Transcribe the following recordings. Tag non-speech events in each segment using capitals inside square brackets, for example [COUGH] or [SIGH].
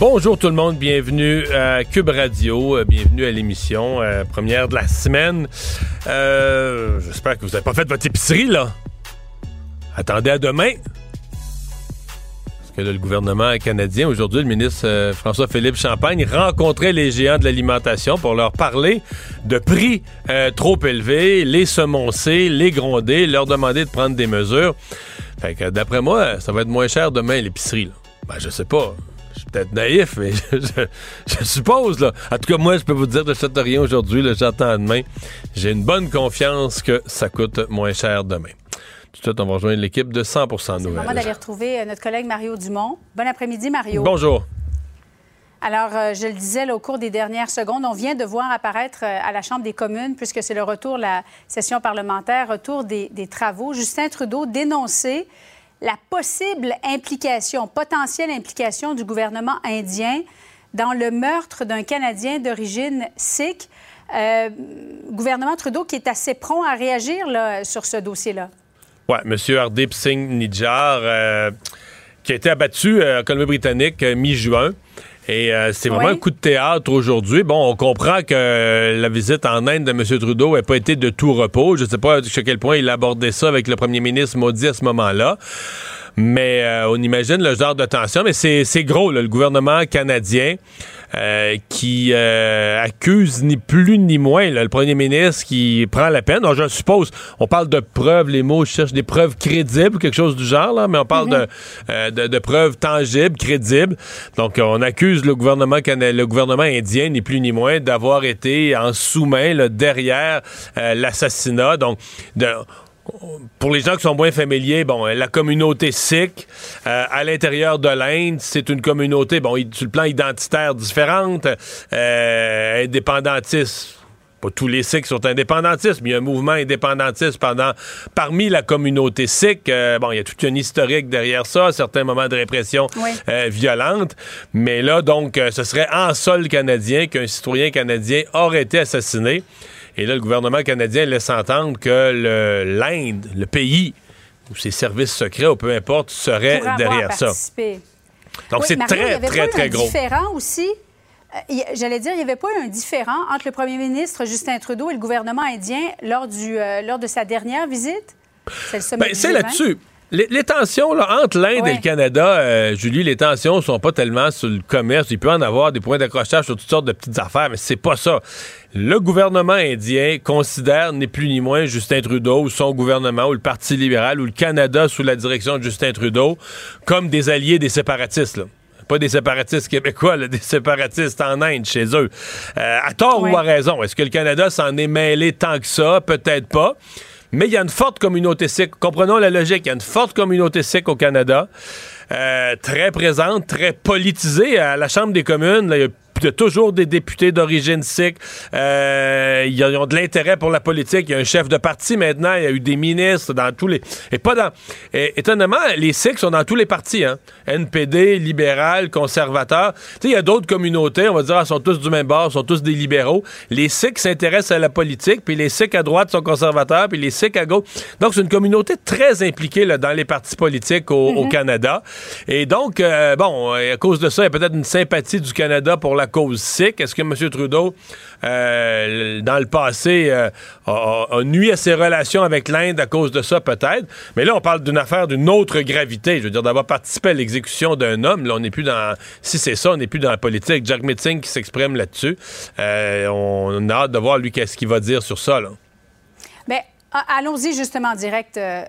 Bonjour tout le monde, bienvenue à Cube Radio, euh, bienvenue à l'émission euh, première de la semaine. Euh, J'espère que vous n'avez pas fait votre épicerie là. Attendez à demain. Parce que le gouvernement canadien, aujourd'hui, le ministre François-Philippe Champagne rencontrait les géants de l'alimentation pour leur parler de prix trop élevés, les semoncer, les gronder, leur demander de prendre des mesures. Fait que d'après moi, ça va être moins cher demain l'épicerie. Ben, je sais pas. Peut-être naïf, mais [LAUGHS] je, je- je suppose. Là. En tout cas, moi, je peux vous dire n'achète rien aujourd'hui. là, J'attends demain. J'ai une bonne confiance que ça coûte moins cher demain. Tout de suite, on va rejoindre l'équipe de 100% C'est le moment Nouvelles. d'aller retrouver euh, notre collègue Mario Dumont. Bon après-midi, Mario. Bonjour. Alors, euh, je le disais là, au cours des dernières secondes, on vient de voir apparaître euh, à la Chambre des communes, puisque c'est le retour de la session parlementaire, retour des, des travaux, Justin Trudeau dénoncer la possible implication, potentielle implication du gouvernement indien dans le meurtre d'un Canadien d'origine sikh. Euh, gouvernement Trudeau qui est assez prompt à réagir là, sur ce dossier-là. Ouais, M. Hardip Singh Nijjar, euh, qui a été abattu euh, en Colombie-Britannique euh, mi-juin. Et euh, c'est vraiment un coup de théâtre aujourd'hui. Bon, on comprend que euh, la visite en Inde de M. Trudeau n'a pas été de tout repos. Je ne sais pas jusqu'à quel point il a abordé ça avec le premier ministre Modi à ce moment-là. Mais euh, on imagine le genre de tension. Mais c'est c'est gros, là, le gouvernement canadien euh, qui euh, accuse ni plus ni moins là, le premier ministre qui prend la peine. Alors, je suppose, on parle de preuves, les mots, je cherche des preuves crédibles, quelque chose du genre, là, mais on parle de, euh, de, de preuves tangibles, crédibles. Donc, on accuse le gouvernement, le gouvernement indien, ni plus ni moins, d'avoir été en sous-main derrière euh, l'assassinat. Donc, de, pour les gens qui sont moins familiers, bon, la communauté sikh euh, à l'intérieur de l'Inde, c'est une communauté, bon, sur le plan identitaire différente, euh, indépendantiste. Pas tous les Sikhs sont indépendantistes, mais il y a un mouvement indépendantiste pendant, parmi la communauté sikh. Euh, bon, il y a toute une historique derrière ça, certains moments de répression Oui. euh, violente. Mais là, donc, euh, ce serait en sol canadien qu'un citoyen canadien aurait été assassiné. Et là, le gouvernement canadien laisse entendre que l'Inde, le pays, ou ses services secrets, ou peu importe, serait derrière ça. Donc, Oui, c'est très, très, très gros. différent aussi? euh, J'allais dire, il n'y avait pas eu un différent entre le premier ministre Justin Trudeau et le gouvernement indien lors, du, euh, lors de sa dernière visite? C'est Ben, du c'est G20. là-dessus. Les, les tensions là, entre l'Inde Ouais. et le Canada, euh, Julie, les tensions sont pas tellement sur le commerce. Il peut en avoir des points d'accrochage sur toutes sortes de petites affaires, mais c'est pas ça. Le gouvernement indien considère, ni plus ni moins, Justin Trudeau ou son gouvernement ou le Parti libéral ou le Canada sous la direction de Justin Trudeau comme des alliés des séparatistes. là. Pas des séparatistes québécois, là, [LAUGHS] des séparatistes en Inde chez eux. Euh, à tort ou à raison. Est-ce que le Canada s'en est mêlé tant que ça? Peut-être pas. Mais il y a une forte communauté sikh. Comprenons la logique. Il y a une forte communauté sikh au Canada, euh, très présente, très politisée. À la Chambre des communes, il y a il y a toujours des députés d'origine sikh. Euh, ils ont de l'intérêt pour la politique. Il y a un chef de parti maintenant. Il y a eu des ministres dans tous les. Et pas dans. et- étonnamment, les Sikhs sont dans tous les partis. Hein? NPD, libéral, conservateur. Tu sais, il y a d'autres communautés. On va dire, ah, sont tous du même bord, sont tous des libéraux. Les Sikhs s'intéressent à la politique, puis les Sikhs à droite sont conservateurs, puis les Sikhs à gauche. Donc, c'est une communauté très impliquée là, dans les partis politiques au, au Canada. Et donc, euh, bon, à cause de ça, il y a peut-être une sympathie du Canada pour la cause sikh. Est-ce que M. Trudeau, euh, dans le passé, euh, a, nuit à ses relations avec l'Inde à cause de ça, peut-être? Mais là, on parle d'une affaire d'une autre gravité. Je veux dire, d'avoir participé à l'exécution d'un homme, là, on n'est plus dans... Si c'est ça, on n'est plus dans la politique. Jack Metzing qui s'exprime là-dessus. Euh, on a hâte de voir, lui, qu'est-ce qu'il va dire sur ça, là. Bien, a- allons-y justement en direct, euh,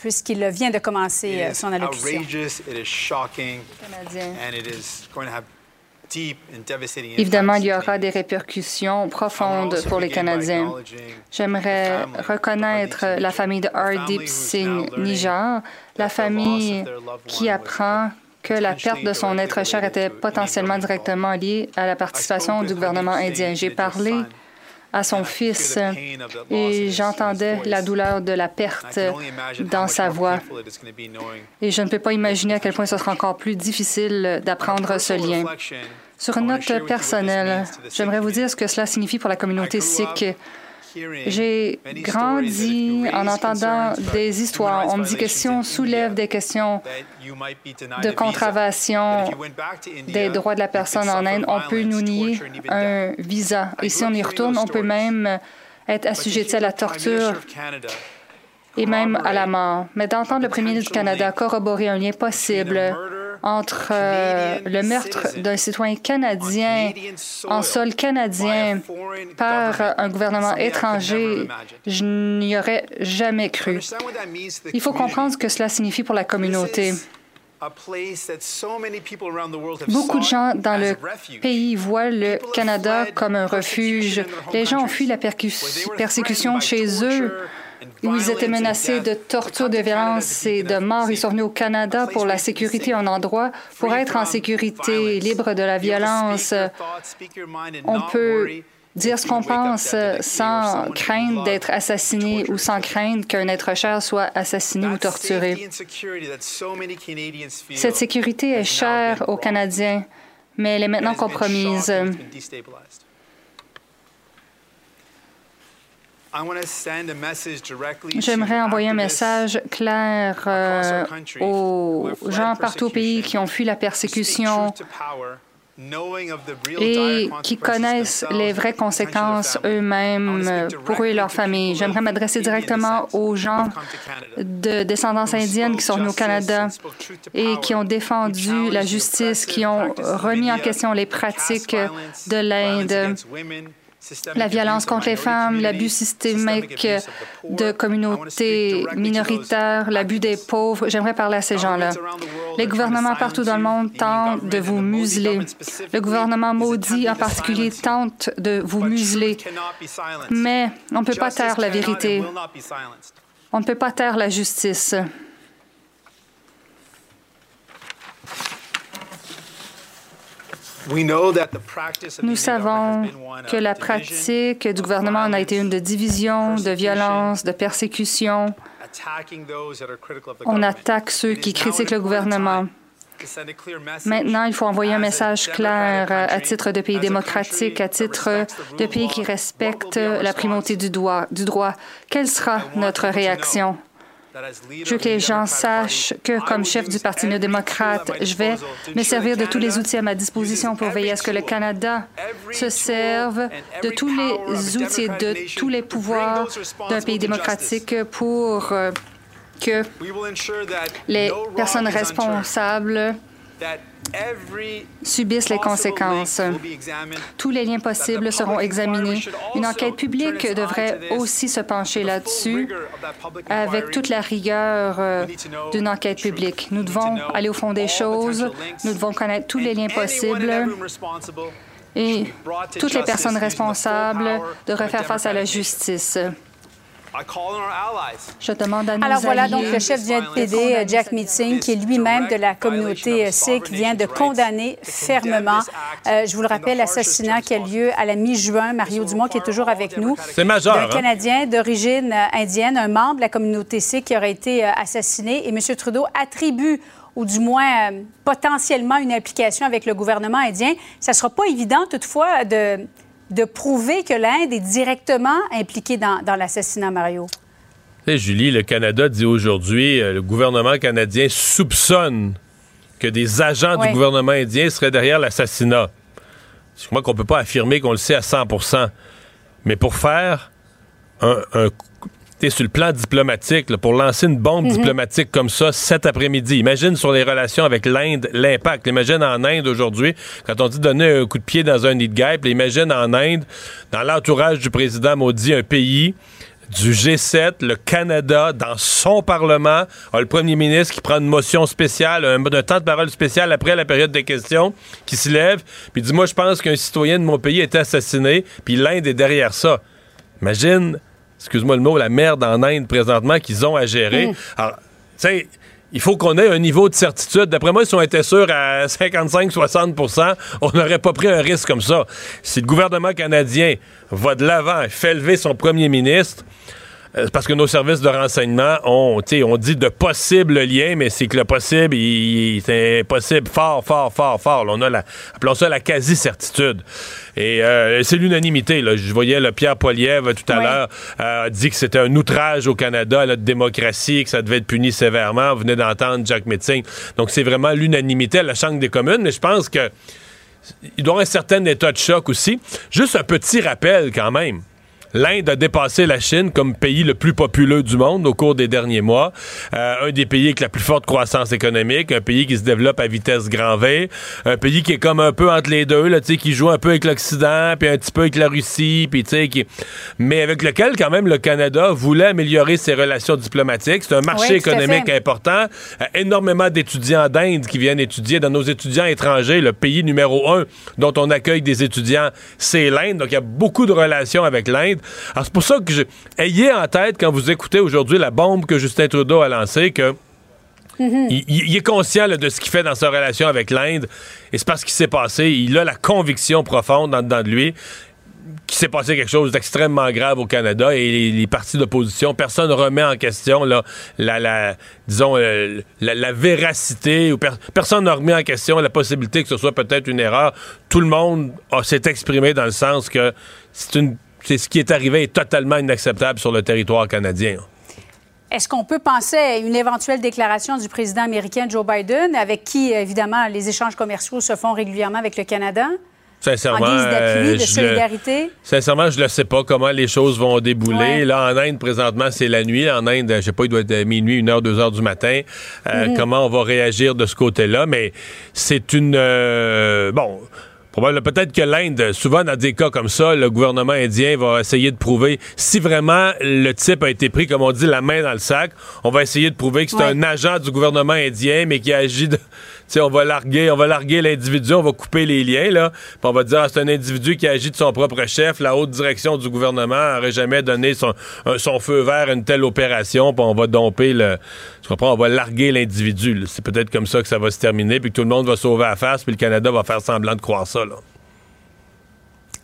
puisqu'il vient de commencer It is son allocution. Canadien. Évidemment, il y aura des répercussions profondes pour les Canadiens. J'aimerais reconnaître la famille de who's Singh Nijar, la famille qui apprend que la perte de son être cher était potentiellement directement liée à la participation du gouvernement indien. J'ai parlé à son fils et j'entendais la douleur de la perte dans sa voix. Et je ne peux pas imaginer à quel point ce sera encore plus difficile d'apprendre ce lien. Sur une note personnelle, j'aimerais vous dire ce que cela signifie pour la communauté sikh. J'ai grandi en entendant des histoires. On me dit que si on soulève des questions de contravention des droits de la personne en Inde, on peut nous nier un visa. Et si on y retourne, on peut même être assujetti à la torture et même à la mort. Mais d'entendre le premier ministre du Canada corroborer un lien possible entre euh, le meurtre d'un citoyen canadien en sol canadien par un gouvernement étranger, je n'y aurais jamais cru. Il faut comprendre ce que cela signifie pour la communauté. Beaucoup de gens dans le pays voient le Canada comme un refuge. Les gens ont fui la persécution chez eux où ils étaient menacés de torture, de violence et de mort. Ils sont venus au Canada pour la sécurité, un endroit pour être en sécurité, libre de la violence. On peut dire ce qu'on pense sans crainte d'être assassiné ou sans crainte qu'un être cher soit assassiné ou torturé. Cette sécurité est chère aux Canadiens, mais elle est maintenant compromise. J'aimerais envoyer un message clair euh, aux gens partout au pays qui ont fui la persécution et qui connaissent les vraies conséquences eux-mêmes pour eux et leur famille. J'aimerais m'adresser directement aux gens de descendance indienne qui sont venus au Canada et qui ont défendu la justice, qui ont remis en question les pratiques de l'Inde la violence contre les femmes, l'abus systémique de communautés minoritaires, l'abus des pauvres. J'aimerais parler à ces gens-là. Les gouvernements partout dans le monde tentent de vous museler. Le gouvernement maudit en particulier tente de vous museler. Mais on ne peut pas taire la vérité. On ne peut pas taire la justice. Nous savons que la pratique du gouvernement en a été une de division, de violence, de persécution. On attaque ceux qui critiquent le gouvernement. Maintenant, il faut envoyer un message clair à titre de pays démocratique, à titre de pays qui respecte la primauté du droit? Quelle sera notre réaction? Je veux que les gens sachent que, comme chef du Parti néo-démocrate, je vais me servir de tous les outils à ma disposition pour veiller à ce que le Canada se serve de tous les outils et de tous les pouvoirs d'un pays démocratique pour euh, que les personnes responsables subissent les conséquences. Tous les liens possibles seront examinés. Une enquête publique devrait aussi se pencher là-dessus avec toute la rigueur euh, d'une enquête publique. Nous devons aller au fond des choses, nous devons connaître tous les liens possibles et toutes les personnes responsables devraient faire face à la justice. Je demande à nos Alors voilà, donc le chef du NPD, Jack Meeting, qui est lui-même de la communauté sikh, vient de condamner fermement, euh, je vous le rappelle, l'assassinat qui a lieu à la mi-juin. Mario Dumont, qui est toujours avec nous. C'est majeur. Un hein? Canadien d'origine euh, indienne, un membre de la communauté sikh qui aurait été euh, assassiné. Et M. Trudeau attribue ou du moins potentiellement une implication avec le gouvernement indien. Ça ne sera pas évident toutefois de, de prouver que l'Inde est directement impliquée dans, l'assassinat Mario? Julie, le Canada dit aujourd'hui, euh, le gouvernement canadien soupçonne que des agents du gouvernement indien seraient derrière l'assassinat. Je crois qu'on ne peut pas affirmer qu'on le sait à 100% Mais pour faire un, un sur le plan diplomatique, pour lancer une bombe mhm. diplomatique comme ça cet après-midi. Imagine sur les relations avec l'Inde l'impact. Imagine en Inde aujourd'hui, quand on dit donner un coup de pied dans un nid de guêpe, imagine en Inde, dans l'entourage du président maudit, un pays du G7, le Canada, dans son Parlement, a le premier ministre qui prend une motion spéciale, un, un temps de parole spécial après la période des questions, qui se lève, puis dit Moi, je pense qu'un citoyen de mon pays a été assassiné, puis l'Inde est derrière ça. Imagine excuse-moi le mot, la merde en Inde présentement qu'ils ont à gérer. Mm. Alors, tu sais, il faut qu'on ait un niveau de certitude. D'après moi, si on était sûr à 55-60% on n'aurait pas pris un risque comme ça. Si le gouvernement canadien va de l'avant et fait lever son premier ministre, parce que nos services de renseignement ont, on dit de possibles liens, mais c'est que le possible, c'est possible fort, fort, fort, fort. on a la, appelons ça la quasi-certitude. Et euh, c'est l'unanimité. Je voyais le Pierre Poilievre tout à l'heure euh, a dit que c'était un outrage au Canada à notre démocratie, que ça devait être puni sévèrement. Vous venez d'entendre Jack Metzing. Donc c'est vraiment l'unanimité à la Chambre des communes. Mais je pense que il doit y avoir un certain état de choc aussi. Juste un petit rappel quand même l'Inde a dépassé la Chine comme pays le plus populeux du monde au cours des derniers mois. Euh, un des pays avec la plus forte croissance économique, un pays qui se développe à vitesse grand V, un pays qui est comme un peu entre les deux, là, qui joue un peu avec l'Occident, puis un petit peu avec la Russie, puis qui... mais avec lequel quand même le Canada voulait améliorer ses relations diplomatiques. C'est un marché économique important. Euh, énormément d'étudiants d'Inde qui viennent étudier. Dans nos étudiants étrangers, le pays numéro un dont on accueille des étudiants, c'est l'Inde. Donc il y a beaucoup de relations avec l'Inde. Alors, c'est pour ça que je... ayez en tête, quand vous écoutez aujourd'hui la bombe que Justin Trudeau a lancée, que mhm. il, est conscient de ce qu'il fait dans sa relation avec l'Inde. Et c'est parce qu'il s'est passé. Il a la conviction profonde en dedans de lui qu'il s'est passé quelque chose d'extrêmement grave au Canada et les, partis d'opposition, personne ne remet en question là, la, disons, euh, la, véracité ou personne n'a remis en question la possibilité que ce soit peut-être une erreur. Tout le monde s'est exprimé dans le sens que c'est une c'est ce qui est arrivé est totalement inacceptable sur le territoire canadien. Est-ce qu'on peut penser à une éventuelle déclaration du président américain Joe Biden, avec qui, évidemment, les échanges commerciaux se font régulièrement avec le Canada? Sincèrement, en guise d'appui, de euh, solidarité? sincèrement, je ne sais pas comment les choses vont débouler. Là, en Inde, présentement, c'est la nuit. En Inde, je sais pas, il doit être minuit, une heure, deux heures du matin. Euh, mhm. Comment on va réagir de ce côté-là? Mais c'est une... Euh, bon Peut-être que l'Inde, souvent dans des cas comme ça, le gouvernement indien va essayer de prouver si vraiment le type a été pris, comme on dit, la main dans le sac. On va essayer de prouver que c'est un agent du gouvernement indien, mais qui agit de, on va larguer, on va larguer l'individu, on va couper les liens, là. Puis on va dire, ah, c'est un individu qui agit de son propre chef. La haute direction du gouvernement n'aurait jamais donné son, son, feu vert à une telle opération, puis on va domper le. Tu comprends? On va larguer l'individu. C'est peut-être comme ça que ça va se terminer, puis que tout le monde va sauver la face, puis le Canada va faire semblant de croire ça, là.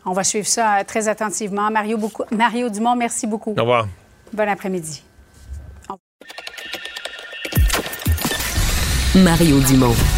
On va suivre ça euh, très attentivement. Mario, beaucoup... Mario Dumont, merci beaucoup. Au revoir. Bon après-midi. Mario Dumont.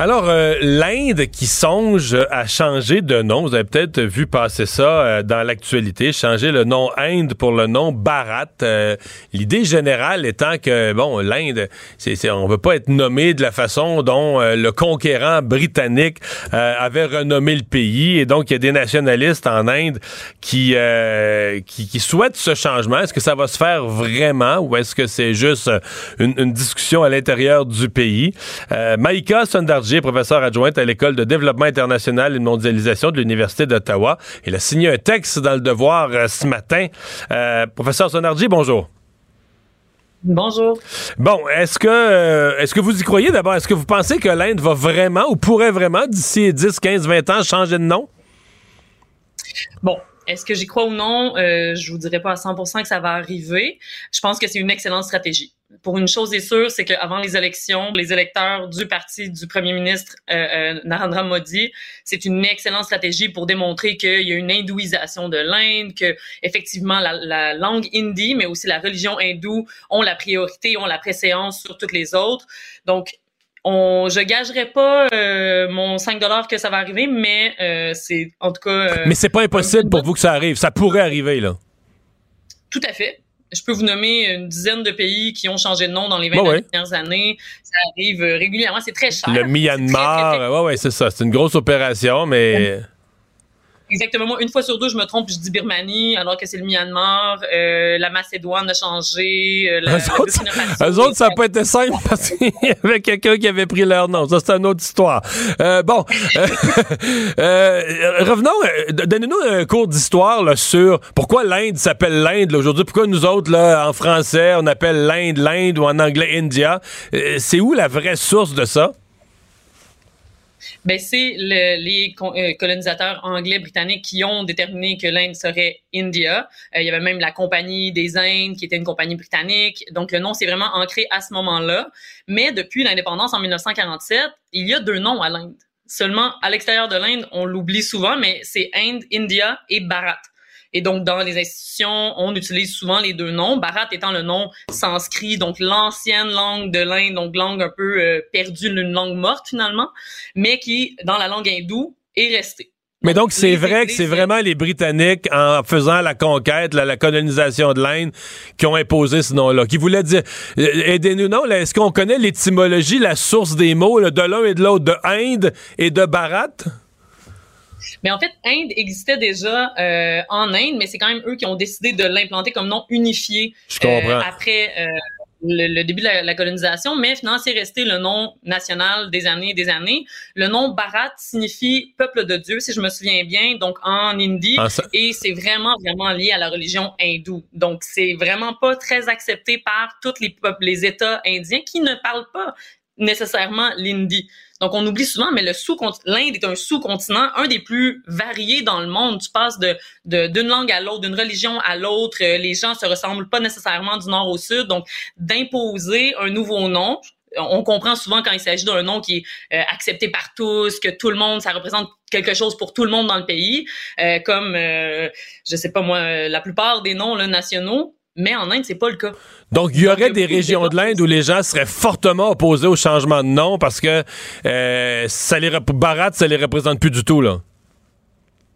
Alors, euh, l'Inde qui songe à changer de nom, vous avez peut-être vu passer ça euh, dans l'actualité, changer le nom Inde pour le nom Bharat. Euh, l'idée générale étant que, bon, l'Inde, on veut pas être nommé de la façon dont le conquérant britannique avait renommé le pays. Et donc, il y a des nationalistes en Inde qui, qui, qui, souhaitent ce changement. Est-ce que ça va se faire vraiment ou est-ce que c'est juste une, une discussion à l'intérieur du pays? Maïka Sundarji professeur adjointe à l'École de développement international et de mondialisation de l'Université d'Ottawa. Il a signé un texte dans le Devoir euh, ce matin. Euh, professeur Sonardi, bonjour. Bonjour. Bon, est-ce que euh, est-ce que vous y croyez? D'abord? Est-ce que vous pensez que l'Inde va vraiment ou pourrait vraiment, d'ici 10, 15, 20 ans, changer de nom? Bon, est-ce que j'y crois ou non? Euh, je vous dirais pas à 100% que ça va arriver. Je pense que c'est une excellente stratégie pour une chose est sûre, c'est qu'avant les élections, les électeurs du parti du premier ministre euh, euh, Narendra Modi, c'est une excellente stratégie pour démontrer qu'il y a une hindouisation de l'Inde, que effectivement la, la, langue hindi, mais aussi la religion hindoue ont la priorité, ont la préséance sur toutes les autres. Donc on, je gagerais pas euh, mon 5 dollars que ça va arriver, mais c'est en tout cas. mais c'est pas impossible pour vous que ça arrive. Ça pourrait arriver là. Tout à fait je peux vous nommer une dizaine de pays qui ont changé de nom dans les 20 dernières années. Ça arrive euh, régulièrement. C'est très cher. Le Myanmar, ouais, ouais, c'est ça. C'est une grosse opération, mais. Exactement. Moi, une fois sur deux, je me trompe, je dis Birmanie, alors que c'est le Myanmar. Euh, la Macédoine a changé. Euh, la, eux, [LAUGHS] autres, ça n'a pas été simple [LAUGHS] parce qu'il y avait quelqu'un qui avait pris leur nom. Ça, c'est une autre histoire. Euh, bon, [LAUGHS] revenons. Donnez-nous un cours d'histoire sur pourquoi l'Inde s'appelle l'Inde aujourd'hui. Pourquoi nous autres, là, en français, on appelle l'Inde l'Inde ou en anglais India? c'est où la vraie source de ça? Ben c'est le, les euh, colonisateurs anglais britanniques qui ont déterminé que l'Inde serait India. Euh, il y avait même la compagnie des Indes qui était une compagnie britannique. Donc le nom s'est vraiment ancré à ce moment-là. Mais depuis l'indépendance en 1947, il y a deux noms à l'Inde. Seulement à l'extérieur de l'Inde, on l'oublie souvent, mais c'est Inde, India et Bharat. Et donc, dans les institutions, on utilise souvent les deux noms. Bharat étant le nom sanskrit, donc l'ancienne langue de l'Inde, donc langue un peu euh, perdue, une langue morte finalement, mais qui, dans la langue hindoue, est restée. Mais donc, c'est vrai que c'est vraiment les Britanniques, en faisant la conquête, la, colonisation de l'Inde, qui ont imposé ce nom-là, qui voulait dire... Euh, aidez-nous, non? Est-ce qu'on connaît l'étymologie, la source des mots de l'un et de l'autre, de Inde et de Bharat? Mais en fait, Inde existait déjà euh, en Inde, mais c'est quand même eux qui ont décidé de l'implanter comme nom unifié euh, après euh, le, début de la, colonisation. Mais finalement, c'est resté le nom national des années et des années. Le nom Bharat signifie peuple de Dieu, si je me souviens bien, donc en hindi, ah, et c'est vraiment vraiment lié à la religion hindoue. Donc c'est vraiment pas très accepté par tous les peuples, les États indiens qui ne parlent pas nécessairement l'hindi. Donc, on oublie souvent, mais le sous l'Inde est un sous-continent, un des plus variés dans le monde. Tu passes de d'une langue à l'autre, d'une religion à l'autre. Euh, les gens se ressemblent pas nécessairement du nord au sud. Donc, d'imposer un nouveau nom, on comprend souvent quand il s'agit d'un nom qui est euh, accepté par tous, que tout le monde, ça représente quelque chose pour tout le monde dans le pays, euh, comme je sais pas moi, la plupart des noms là, nationaux mais en Inde, c'est pas le cas. Donc, il y aurait des régions de l'Inde où les gens seraient fortement opposés au changement de nom parce que euh, ça les Bharat, ça les représente plus du tout, là.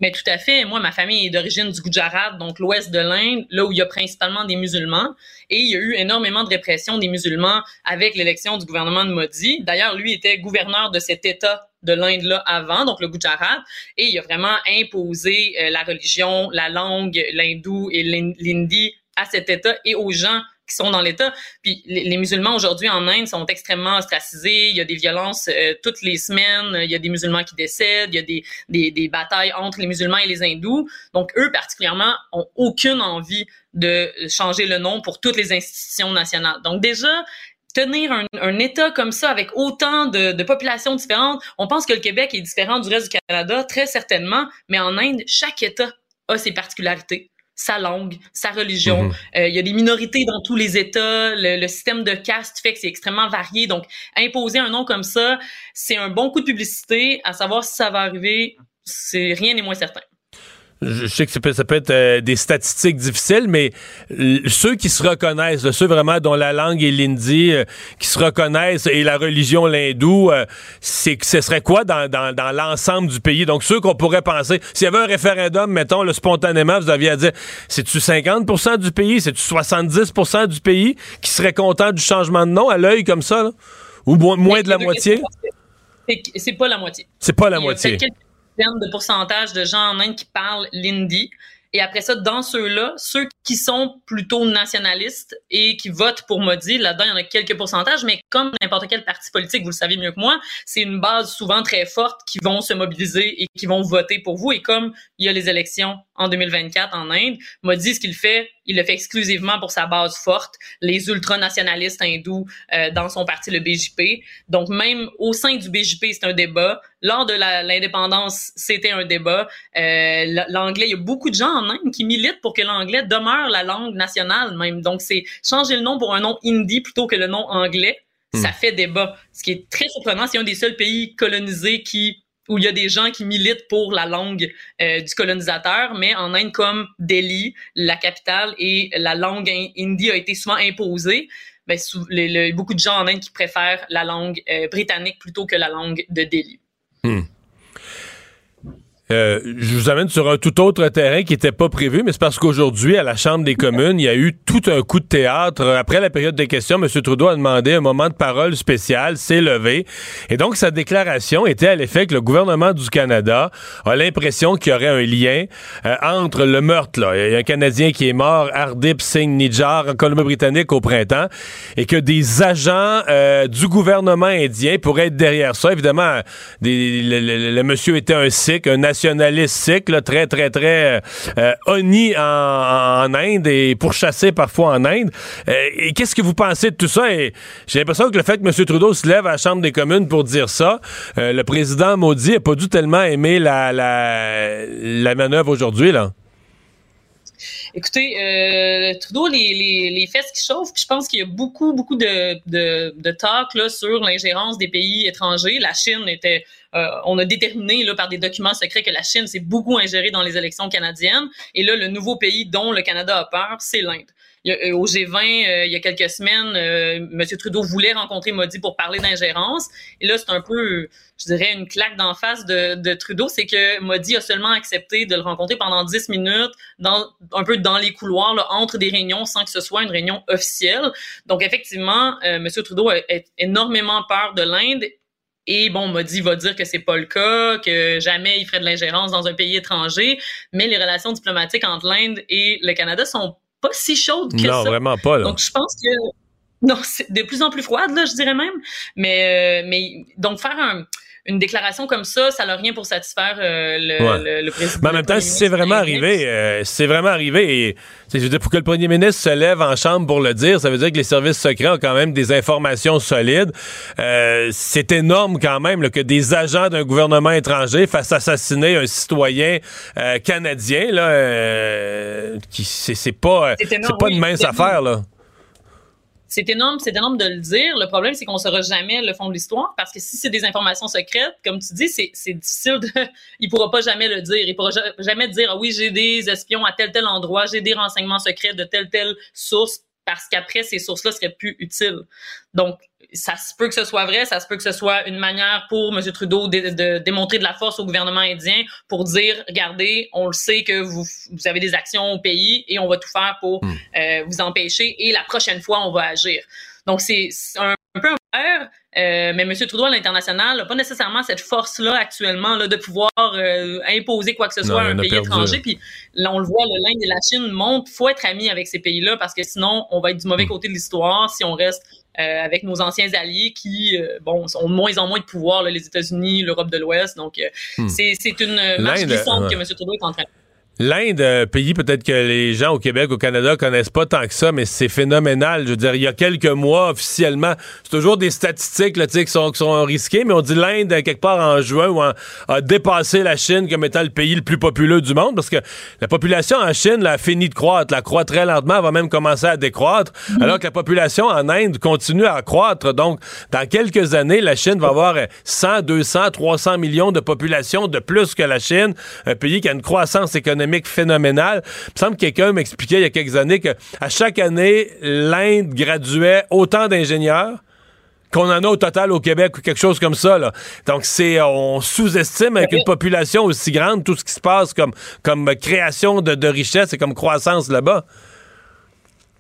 Mais tout à fait. Moi, ma famille est d'origine du Gujarat, donc l'ouest de l'Inde, là où il y a principalement des musulmans. Et il y a eu énormément de répression des musulmans avec l'élection du gouvernement de Modi. D'ailleurs, lui était gouverneur de cet État de l'Inde-là avant, donc le Gujarat, et il a vraiment imposé euh, la religion, la langue, l'hindou et l'hindi à cet État et aux gens qui sont dans l'État. Puis les, musulmans aujourd'hui en Inde sont extrêmement ostracisés. Il y a des violences euh, toutes les semaines. Il y a des musulmans qui décèdent. Il y a des, des, des, batailles entre les musulmans et les hindous. Donc eux particulièrement ont aucune envie de changer le nom pour toutes les institutions nationales. Donc déjà tenir un, un, État comme ça avec autant de, de, populations différentes, on pense que le Québec est différent du reste du Canada, très certainement, mais en Inde, chaque État a ses particularités sa langue, sa religion. Mhm. Euh, il y a des minorités dans tous les États. Le, système de caste fait que c'est extrêmement varié. Donc, imposer un nom comme ça, c'est un bon coup de publicité. À savoir si ça va arriver, c'est rien n'est moins certain je sais que ça peut, ça peut être euh, des statistiques difficiles, mais ceux qui se reconnaissent, ceux vraiment dont la langue est l'hindi, euh, qui se reconnaissent, et la religion l'hindou, euh, c'est ce serait quoi dans, dans, dans l'ensemble du pays? Donc, ceux qu'on pourrait penser, s'il y avait un référendum, mettons, le spontanément, vous aviez à dire, c'est-tu 50% du pays, c'est-tu 70% du pays qui serait content du changement de nom à l'œil comme ça, là? ou moins, de la moitié? C'est pas la moitié. C'est pas la moitié de pourcentage de gens en Inde qui parlent l'hindi. Et après ça, dans ceux-là, ceux qui sont plutôt nationalistes et qui votent pour Modi, là-dedans, il y en a quelques pourcentages, mais comme n'importe quel parti politique, vous le savez mieux que moi, c'est une base souvent très forte qui vont se mobiliser et qui vont voter pour vous. Et comme il y a les élections en 2024 en Inde, Modi, ce qu'il fait, il le fait exclusivement pour sa base forte, les ultranationalistes hindous euh, dans son parti, le BJP. Donc, même au sein du BJP, c'est un débat. Lors de l'indépendance, c'était un débat. Euh, l'anglais, il y a beaucoup de gens en Inde qui militent pour que l'anglais demeure la langue nationale même. Donc, c'est changer le nom pour un nom hindi plutôt que le nom anglais. Ça hmm. fait débat. Ce qui est très surprenant, c'est un des seuls pays colonisés qui où il y a des gens qui militent pour la langue euh, du colonisateur, mais en Inde comme Delhi, la capitale, et la langue hindi a été souvent imposée, ben, il y a beaucoup de gens en Inde qui préfèrent la langue euh, britannique plutôt que la langue de Delhi. Hmm. Euh, je vous amène sur un tout autre terrain qui n'était pas prévu, mais c'est parce qu'aujourd'hui, à la Chambre des communes, il y a eu tout un coup de théâtre. Après la période des questions, M. Trudeau a demandé un moment de parole spécial, s'est levé. Et donc, sa déclaration était à l'effet que le gouvernement du Canada a l'impression qu'il y aurait un lien euh, entre le meurtre. Là. Il y a un Canadien qui est mort, Ardip Singh Nijjar, en Colombie-Britannique au printemps, et que des agents euh, du gouvernement indien pourraient être derrière ça. Évidemment, le, monsieur était un Sikh, un nationaliste très, très, très euh, honni en, Inde et pourchassé parfois en Inde. Euh, et qu'est-ce que vous pensez de tout ça? J'ai l'impression que le fait que M. Trudeau se lève à la Chambre des communes pour dire ça, euh, le président maudit n'a pas dû tellement aimer la, manœuvre aujourd'hui, là. Écoutez, euh, Trudeau, les, les, fesses qui chauffent, puis je pense qu'il y a beaucoup, beaucoup de, de, talk là, sur l'ingérence des pays étrangers. La Chine était, euh, on a déterminé là, par des documents secrets que la Chine s'est beaucoup ingérée dans les élections canadiennes. Et là, le nouveau pays dont le Canada a peur, c'est l'Inde. Euh, au G20, euh, il y a quelques semaines, euh, M. Trudeau voulait rencontrer Modi pour parler d'ingérence. Et là, c'est un peu, je dirais, une claque d'en face de, de Trudeau, c'est que Modi a seulement accepté de le rencontrer pendant 10 minutes, dans, un peu dans les couloirs, là, entre des réunions, sans que ce soit une réunion officielle. Donc, effectivement, M. Trudeau a énormément peur de l'Inde et bon, Modi va dire que c'est pas le cas, que jamais il ferait de l'ingérence dans un pays étranger, mais les relations diplomatiques entre l'Inde et le Canada sont pas si chaude que ça. Non, vraiment pas. Là. Donc, je pense que non, c'est de plus en plus froide, là, je dirais même. Mais, euh, mais donc faire un, une déclaration comme ça, ça n'a rien pour satisfaire euh, le, Ouais. le, le président. Mais en même temps, si c'est vraiment arrivé, euh, si c'est vraiment arrivé, et, je veux dire, pour que le premier ministre se lève en chambre pour le dire, ça veut dire que les services secrets ont quand même des informations solides. Euh, c'est énorme quand même là, que des agents d'un gouvernement étranger fassent assassiner un citoyen euh, canadien. Là, euh, qui c'est pas, C'est énorme, pas une mince affaire là. C'est énorme, c'est énorme de le dire. Le problème, c'est qu'on saura jamais le fond de l'histoire parce que si c'est des informations secrètes, comme tu dis, c'est, difficile de, [LAUGHS] il pourra pas jamais le dire. Il pourra ja- jamais dire, ah oui, j'ai des espions à tel tel endroit, j'ai des renseignements secrets de telle telle source parce qu'après, ces sources-là seraient plus utiles. Donc, ça se peut que ce soit vrai, ça se peut que ce soit une manière pour M. Trudeau de, de démontrer de la force au gouvernement indien pour dire, regardez, on le sait que vous, vous avez des actions au pays et on va tout faire pour euh, vous empêcher et la prochaine fois, on va agir. Donc, c'est un, un peu un euh, mais M. Trudeau à l'international n'a pas nécessairement cette force-là actuellement là, de pouvoir euh, imposer quoi que ce Non, soit à un pays perdu. étranger. Puis là, on le voit, le l'Inde et la Chine montrent, faut être ami avec ces pays-là parce que sinon, on va être du Hmm. mauvais côté de l'histoire si on reste euh, avec nos anciens alliés qui, euh, bon, ont de moins en moins de pouvoir, là, les États-Unis, l'Europe de l'Ouest. Donc, euh, Hmm. c'est une marche glissante ouais. que M. Trudeau est en train de L'Inde, euh, pays peut-être que les gens au Québec, au Canada connaissent pas tant que ça, mais c'est phénoménal. Je veux dire, il y a quelques mois, officiellement, c'est toujours des statistiques là, qui, sont, qui sont risquées, mais on dit l'Inde, quelque part en juin, ou en- a dépassé la Chine comme étant le pays le plus populeux du monde, parce que la population en Chine là, a fini de croître, la croît très lentement, elle va même commencer à décroître, alors que la population en Inde continue à croître. Donc, dans quelques années, la Chine va avoir euh, 100, 200, 300 millions de population de plus que la Chine, un pays qui a une croissance économique phénoménale. Il me semble que quelqu'un m'expliquait il y a quelques années que à chaque année, l'Inde graduait autant d'ingénieurs qu'on en a au total au Québec ou quelque chose comme ça. Donc, c'est on sous-estime avec une population aussi grande tout ce qui se passe comme, comme création de, de richesse et comme croissance là-bas.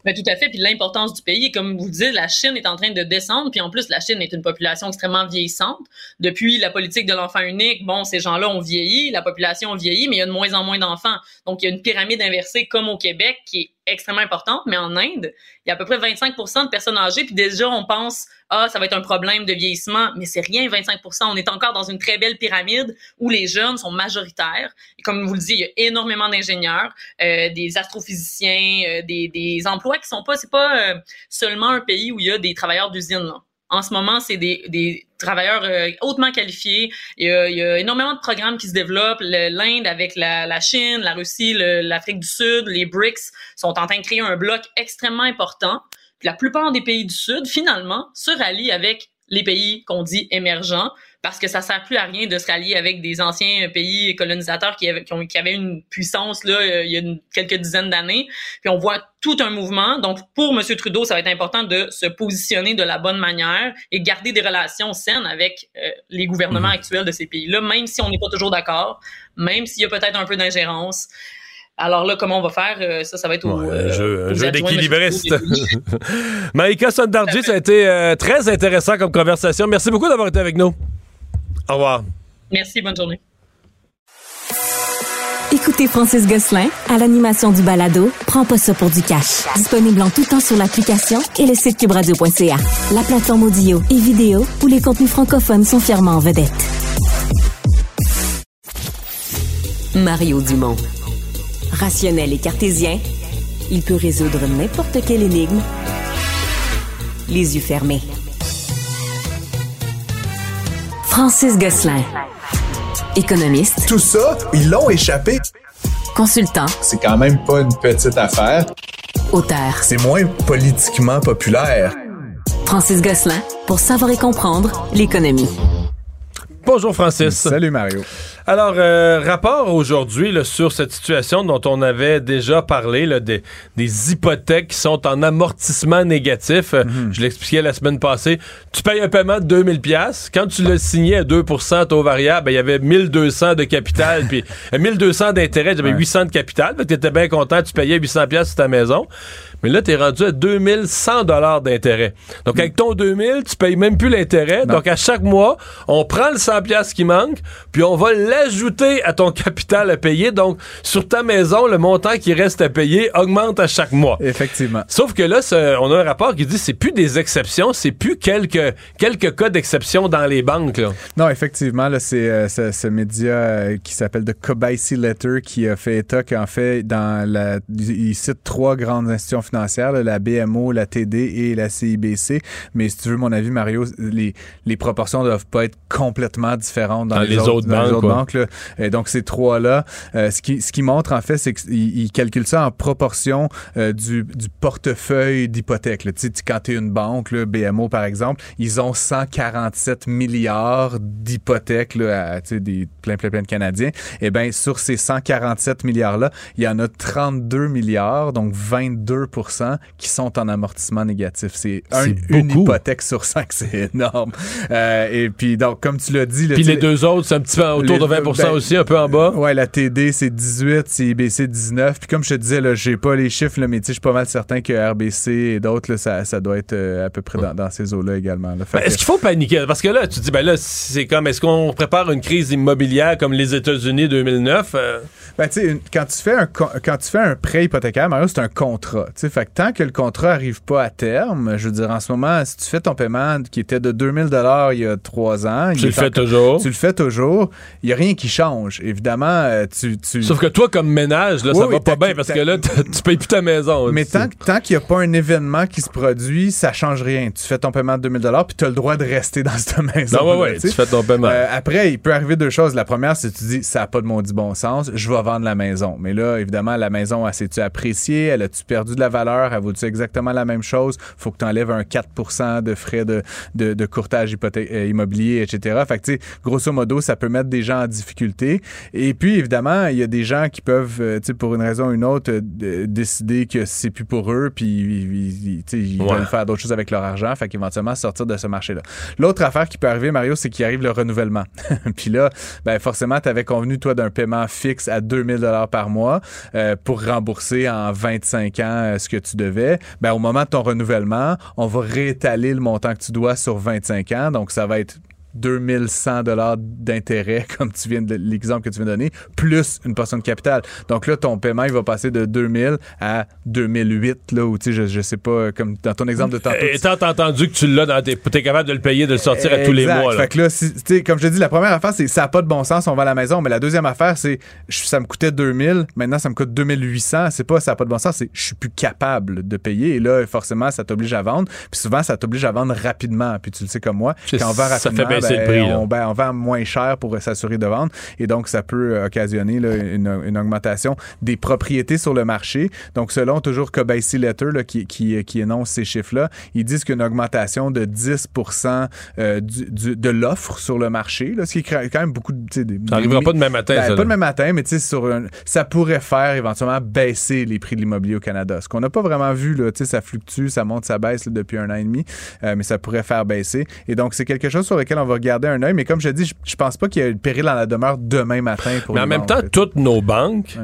Ben, tout à fait. Puis l'importance du pays, comme vous le dites, la Chine est en train de descendre. Puis en plus, la Chine est une population extrêmement vieillissante. Depuis la politique de l'enfant unique, bon, ces gens-là ont vieilli, la population vieillit, mais il y a de moins en moins d'enfants. Donc, il y a une pyramide inversée comme au Québec qui est extrêmement importante. Mais en Inde, il y a à peu près 25% de personnes âgées. Puis déjà, on pense, ah, ça va être un problème de vieillissement. Mais c'est rien, 25% On est encore dans une très belle pyramide où les jeunes sont majoritaires. Et comme vous le dites, il y a énormément d'ingénieurs, euh, des astrophysiciens, euh, des, des emplois qui sont pas, c'est pas euh, seulement un pays où il y a des travailleurs d'usine. En ce moment, c'est des, des travailleurs euh, hautement qualifiés. Il y, a, il y a énormément de programmes qui se développent. L'Inde avec la, la Chine, la Russie, l'Afrique du Sud, les BRICS sont en train de créer un bloc extrêmement important. La plupart des pays du Sud, finalement, se rallient avec les pays qu'on dit émergents parce que ça sert plus à rien de se rallier avec des anciens pays colonisateurs qui avaient, qui, avaient une puissance là euh, il y a quelques dizaines d'années. Puis on voit tout un mouvement. Donc pour M. Trudeau, ça va être important de se positionner de la bonne manière et garder des relations saines avec euh, les gouvernements mhm. actuels de ces pays-là, même si on n'est pas toujours d'accord, même s'il y a peut-être un peu d'ingérence. Alors là, comment on va faire? Euh, ça, ça va être au, un jeu, jeu d'équilibriste. [LAUGHS] Maïka Sondarji, ça a été très intéressant comme conversation. Merci beaucoup d'avoir été avec nous. Au revoir. Merci, bonne journée. Écoutez Francis Gosselin à l'animation du balado Prends pas ça pour du cash. Disponible en tout temps sur l'application et le site cubradio.ca. La plateforme audio et vidéo où les contenus francophones sont fièrement en vedette. Mario Dumont. Rationnel et cartésien, il peut résoudre n'importe quelle énigme les yeux fermés. Francis Gosselin. Économiste. Tout ça, ils l'ont échappé. Consultant. C'est quand même pas une petite affaire. Auteur. C'est moins politiquement populaire. Francis Gosselin, pour savoir et comprendre l'économie. Bonjour Francis. Salut Mario. Alors, euh, rapport aujourd'hui sur cette situation dont on avait déjà parlé, là, des, hypothèques qui sont en amortissement négatif. Euh, mhm. Je l'expliquais la semaine passée. Tu payes un paiement de 2000 pièces. Quand tu le signais à 2% taux variable, ben, il y avait 1200 de capital, [LAUGHS] puis 1200 euh, d'intérêt, j'avais 800 de capital. Tu étais bien content, tu payais 800 pièces sur ta maison. Mais là, tu es rendu à 2100 dollars d'intérêt. Donc, avec ton 2000, tu payes même plus l'intérêt. Donc, à chaque mois, on prend le 100 pièces qui manque, puis on va l'ajouter à ton capital à payer. Donc, sur ta maison, le montant qui reste à payer augmente à chaque mois. Effectivement. Sauf que là, on a un rapport qui dit c'est plus des exceptions, c'est plus quelques, quelques cas d'exception dans les banques. Là. Non, effectivement, là, c'est euh, ce, média euh, qui s'appelle The Kobaisi Letter qui a fait état qu'en fait, dans la, il cite trois grandes institutions financières, la BMO, la TD et la CIBC. Mais si tu veux mon avis, Mario, les, les proportions doivent pas être complètement différentes dans, les, autres, banques. Et donc, ces trois-là, euh, ce, qui, ce qui montre, en fait, c'est qu'ils calculent ça en proportion euh, du, du, portefeuille d'hypothèque. Tu sais, quand tu es une banque, là, BMO par exemple, ils ont 147 milliards d'hypothèques à des plein, plein, plein de Canadiens. Et eh bien, sur ces 147 milliards-là, il y en a 32 milliards, donc 22 qui sont en amortissement négatif. C'est une hypothèque sur cinq, [LAUGHS] c'est énorme. Euh, et puis, donc, comme tu l'as dit... puis les deux autres, c'est un petit peu autour de 20% ben, aussi, un peu en bas. Ouais, la TD, c'est 18, CIBC, 19. Puis comme je te disais, là, j'ai pas les chiffres, là, mais je suis pas mal certain que RBC et d'autres, ça, ça doit être euh, à peu près dans, ces eaux-là également. Ben, est-ce qu'il faut paniquer? Parce que là, tu dis, ben là, c'est comme, est-ce qu'on prépare une crise immobilière comme les États-Unis 2009? Euh? Ben, tu sais, quand tu fais un, quand tu fais un prêt hypothécaire, Mario, c'est un contrat. Fait que tant que le contrat arrive pas à terme, je veux dire, en ce moment, si tu fais ton paiement qui était de 2000 dollars il y a trois ans, tu le fais toujours. Tu le fais toujours. Il y a rien qui change. Évidemment, euh, tu, tu... Sauf que toi, comme ménage, là, ça va pas bien parce que là, tu payes plus ta maison. Mais tant, tant qu'il n'y a pas un événement qui se produit, ça change rien. Tu fais ton paiement de 2000 dollars puis tu as le droit de rester dans cette [LAUGHS] maison. Non, ouais, ouais, tu fais ton paiement. Euh, après, il peut arriver deux choses. La première, c'est que tu dis, ça n'a pas de mon dit bon sens, je vais vendre la maison. Mais là, évidemment, la maison, elle s'est-tu appréciée? Elle a-tu perdu de la valeur? Elle vaut-tu exactement la même chose? Faut que tu enlèves un 4 de frais de, de, courtage euh, immobilier, etc. Fait que, tu sais, grosso modo, ça peut mettre des gens en difficulté. Et puis, évidemment, il y a des gens qui peuvent, euh, tu sais, pour une raison ou une autre, euh, décider que c'est plus pour eux, puis ils, ils veulent faire d'autres choses avec leur argent. Fait qu'éventuellement, sortir de ce marché-là. L'autre affaire qui peut arriver, Mario, c'est qu'il arrive le renouvellement. [LAUGHS] puis là, ben forcément, tu avais convenu, toi, d'un paiement fixe à 2000 dollars par mois pour rembourser en 25 ans ce que tu devais. Ben, au moment de ton renouvellement, on va réétaler le montant que tu dois sur 25 ans. Donc, ça va être 2100 dollars d'intérêt, [LAUGHS] comme tu viens de l'exemple que tu viens de donner, plus une portion de capital. Donc là, ton paiement, il va passer de 2000 à 2008, là, où tu sais, je, je sais pas, comme dans ton exemple de tantôt. Étant entendu que tu l'as dans tes, t'es capable de le payer, de le sortir à tous les mois, là. Fait que là, tu sais, comme je te dis, la première affaire, c'est ça n'a pas de bon sens, on va à la maison. Mais la deuxième affaire, c'est ça me coûtait 2000, maintenant ça me coûte 2800. C'est pas ça n'a pas de bon sens, c'est je suis plus capable de payer. Et là, forcément, ça t'oblige à vendre. Puis souvent, ça t'oblige à vendre rapidement. Puis tu le sais comme moi, quand on vend rapidement, baisser le ben, prix, là. on, ben, on vend moins cher pour s'assurer de vendre. Et donc, ça peut euh, occasionner là, une, une augmentation des propriétés sur le marché. Donc, selon toujours Kobayashi Letter là, qui, qui, qui énonce ces chiffres-là, ils disent qu'une augmentation de 10 euh, du- du- de l'offre sur le marché, là, ce qui est quand même beaucoup de... des- Ça n'arrivera pas demain matin, Ben, ça. pas demain matin, mais sur un- ça pourrait faire éventuellement baisser les prix de l'immobilier au Canada. Ce qu'on n'a pas vraiment vu, là, ça fluctue, ça monte, ça baisse là, depuis un an et demi, euh, mais ça pourrait faire baisser. Et donc, c'est quelque chose sur lequel on va garder un œil. Mais comme je dis, je, je pense pas qu'il y ait le péril dans la demeure demain matin pour Mais en même banques, temps, toutes nos banques,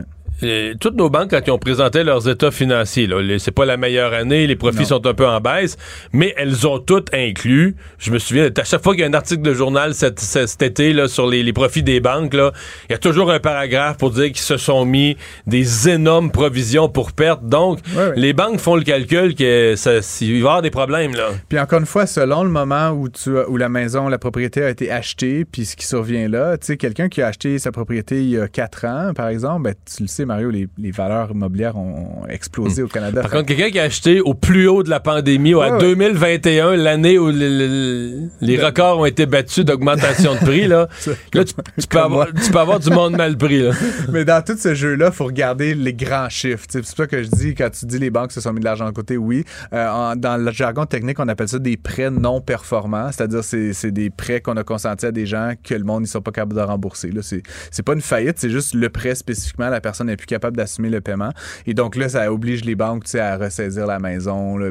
toutes nos banques, quand ils ont présenté leurs états financiers, c'est pas la meilleure année, les profits Non. sont un peu en baisse, mais elles ont toutes inclus. Je me souviens, à chaque fois qu'il y a un article de journal cet, été là, sur les, les profits des banques, il y a toujours un paragraphe pour dire qu'ils se sont mis des énormes provisions pour pertes. Donc, les banques font le calcul que ça, il va y avoir des problèmes. Là. Puis encore une fois, selon le moment où, tu as- où la maison, la propriété a été achetée, puis ce qui survient là, tu sais, quelqu'un qui a acheté sa propriété il y a quatre ans, par exemple, ben, tu le sais, Mario, les, les valeurs immobilières ont, explosé au Canada. Hmm. Par contre, quelqu'un qui a acheté au plus haut de la pandémie, à Ouais, ouais. 2021, l'année où le- le- les records ont été battus d'augmentation de prix, là, [LAUGHS] là tu, tu peux avoir, moi. tu peux avoir du monde mal pris. Là. [LAUGHS] Mais dans tout ce jeu-là, il faut regarder les grands chiffres. C'est pour ça que je dis, quand tu dis les banques se sont mis de l'argent de côté, oui. Euh, en- dans le jargon technique, on appelle ça des prêts non performants. C'est-à-dire c'est c'est des prêts qu'on a consentis à des gens que le monde ne sont pas capables de rembourser. Là, C'est c'est pas une faillite, c'est juste le prêt spécifiquement. La personne plus capable d'assumer le paiement. Et donc là, ça oblige les banques tu sais, à ressaisir la maison. là.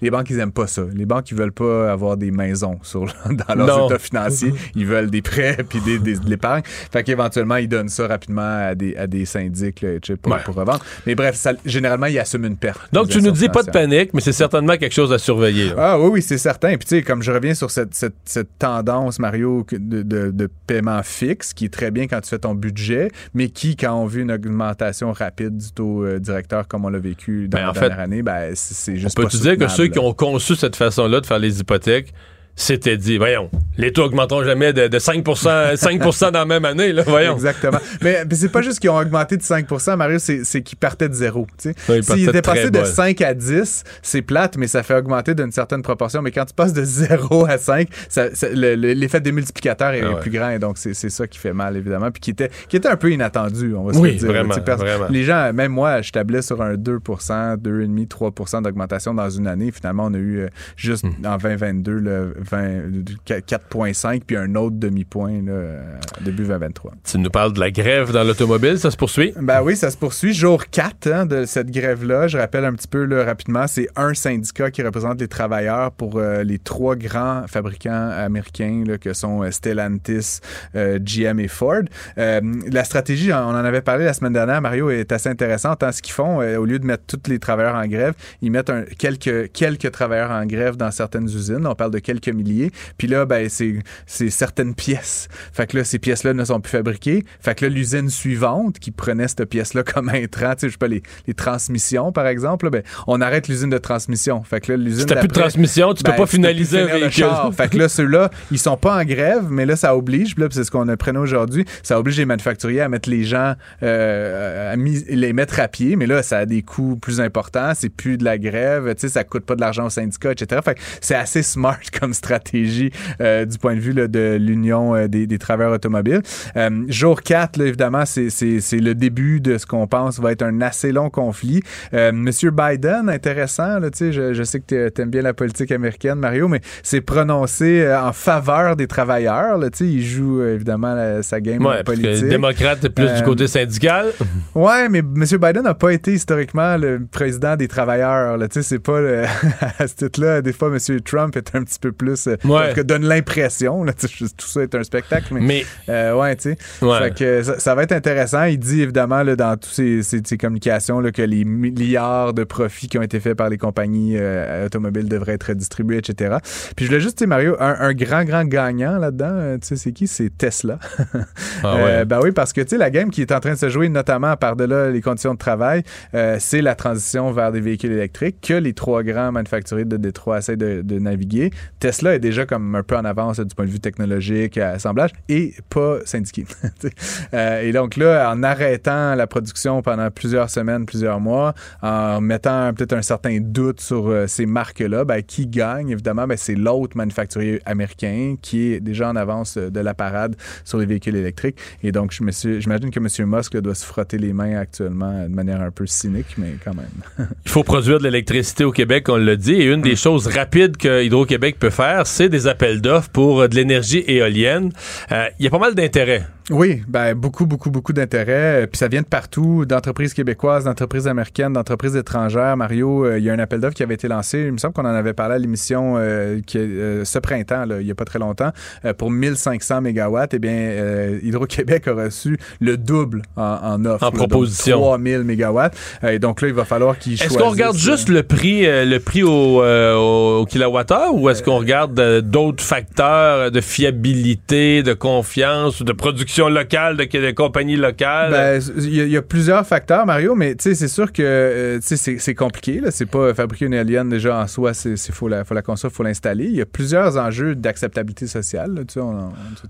Les banques, ils aiment pas ça. Les banques, ils veulent pas avoir des maisons sur, [LAUGHS] dans leurs Non. états financiers. Ils veulent des prêts puis des, des- de l'épargne. Fait qu'éventuellement, ils donnent ça rapidement à des, à des syndics là, pour, Ouais. pour revendre. Mais bref, ça- généralement, ils assument une perte. Donc, tu nous dis pas de panique, mais c'est certainement quelque chose à surveiller. là. Ah oui, oui, c'est certain. Puis tu sais, comme je reviens sur cette, cette, cette tendance, Mario, de, de, de paiement fixe, qui est très bien quand tu fais ton budget, mais qui, quand on vit une augmentation rapide du taux euh, directeur comme on l'a vécu dans Ben, la en fait, dernière année, ben, c'est On juste peut pas te dire que ceux qui ont conçu cette façon-là de faire les hypothèques, c'était dit, voyons, les taux augmenteront jamais de, de 5, 5 [LAUGHS] dans la même année, là, voyons. Exactement. Mais, mais c'est pas juste qu'ils ont augmenté de 5% Mario, c'est qu'ils partaient de zéro. S'ils étaient passés de bas. 5 à 10, c'est plate, mais ça fait augmenter d'une certaine proportion. Mais quand tu passes de 0 à 5, ça- ça- le- le- l'effet démultiplicateur est, Ah ouais. plus grand. Et donc, c'est ça qui fait mal, évidemment. Puis qui était, qui était un peu inattendu, on va se Oui, le dire. vraiment, vraiment. Les gens, même moi, je tablais sur un 2% 2,5 3% d'augmentation dans une année. Finalement, on a eu euh, juste Hmm. en 2022 le 20 4,5 puis un autre demi-point euh, début 2023. Tu nous parles de la grève dans l'automobile, ça se poursuit? Ben oui, ça se poursuit. Jour 4 hein, de cette grève-là. Je rappelle un petit peu là, rapidement, c'est un syndicat qui représente les travailleurs pour euh, les trois grands fabricants américains là, que sont euh, Stellantis, euh, GM et Ford. La stratégie, on en avait parlé la semaine dernière, Mario, est assez intéressante. Hein, ce qu'ils font, au lieu de mettre tous les travailleurs en grève, ils mettent un- quelques, quelques travailleurs en grève dans certaines usines. On parle de quelques milliers. Puis là, ben, c'est c'est certaines pièces. Fait que là, ces pièces-là ne sont plus fabriquées. Fait que là, l'usine suivante qui prenait cette pièce-là [LAUGHS] comme intrant, tu sais, je sais pas, les, les transmissions, par exemple, là, ben, on arrête l'usine de transmission. Fait que là, l'usine Si t'as plus de transmission, tu peux ben, pas finaliser un véhicule. fait que là, ceux-là, ils sont pas en grève, mais là, ça oblige, puis là, c'est ce qu'on apprenait aujourd'hui, ça oblige les manufacturiers à mettre les gens, euh, à mis- les mettre à pied, mais là, ça a des coûts plus importants, c'est plus de la grève, tu sais, ça coûte pas de l'argent au syndicat, etc. Fait que c'est assez smart [LAUGHS] comme stratégie euh, du point de vue là, de l'Union euh, des, des travailleurs automobiles. Euh, jour 4, là, évidemment, c'est- le début de ce qu'on pense va être un assez long conflit. Monsieur Biden, intéressant, là, je, je sais que tu aimes bien la politique américaine, Mario, mais c'est prononcé en faveur des travailleurs. Là, il joue évidemment la- sa game Ouais, parce que politique. c'est plus du côté syndical. Ouais, mais M. Biden n'a pas été historiquement le président des travailleurs. C'est pas le... [LAUGHS] à ce titre-là. Des fois, M. Trump est un petit peu plus. Euh, Ouais. cas, donne l'impression. [LAUGHS] Tout ça est un spectacle, mais. Mais, euh, ouais, tu sais. ouais. Que ça, ça va être intéressant. Il dit évidemment là, dans toutes ses communications là, que les milliards de profits qui ont été faits par les compagnies euh, automobiles devraient être distribués, etc. Puis je voulais juste, tu sais, Mario, un, un grand, grand gagnant là-dedans, tu sais, c'est qui? C'est Tesla. [LAUGHS] Ah ouais. Euh, ben oui, parce que tu sais, la game qui est en train de se jouer, notamment par-delà les conditions de travail, c'est la transition vers des véhicules électriques que les trois grands manufacturiers de Détroit essaient de, de naviguer. Tesla Tesla est déjà comme un peu en avance du point de vue technologique, assemblage, et pas syndiqué. [LAUGHS] et donc là, en arrêtant la production pendant plusieurs semaines, plusieurs mois, en mettant peut-être un certain doute sur ces marques-là, ben, qui gagne, évidemment, ben, c'est l'autre manufacturier américain qui est déjà en avance de la parade sur les véhicules électriques. Et donc, j'imagine que M. Musk doit se frotter les mains actuellement de manière un peu cynique, mais quand même. [LAUGHS] Il faut produire de l'électricité au Québec, on l'a dit, et une des mm. choses rapides que Hydro-Québec peut faire, c'est des appels d'offres pour de l'énergie éolienne. Euh, il y a pas mal d'intérêt oui, ben beaucoup, beaucoup, beaucoup d'intérêt. Puis ça vient de partout, d'entreprises québécoises, d'entreprises américaines, d'entreprises étrangères. Mario, euh, il y a un appel d'offres qui avait été lancé. Il me semble qu'on en avait parlé à l'émission euh, euh, ce printemps, là, il n'y a pas très longtemps, pour 1500 mégawatts. Eh bien, Hydro-Québec a reçu le double en, offre. En proposition. 3000 mégawatts. et donc là, il va falloir qu'ils choisissent. Est-ce qu'on regarde juste le prix, le prix au, au kilowattheure ou est-ce qu'on regarde d'autres facteurs de fiabilité, de confiance de production locale, de, de compagnies locales? Ben, il y, a plusieurs facteurs, Mario, mais c'est sûr que euh, c'est compliqué. C'est pas fabriquer une éolienne déjà en soi, il faut la, faut la construire, faut l'installer. Il y a plusieurs enjeux d'acceptabilité sociale. Là,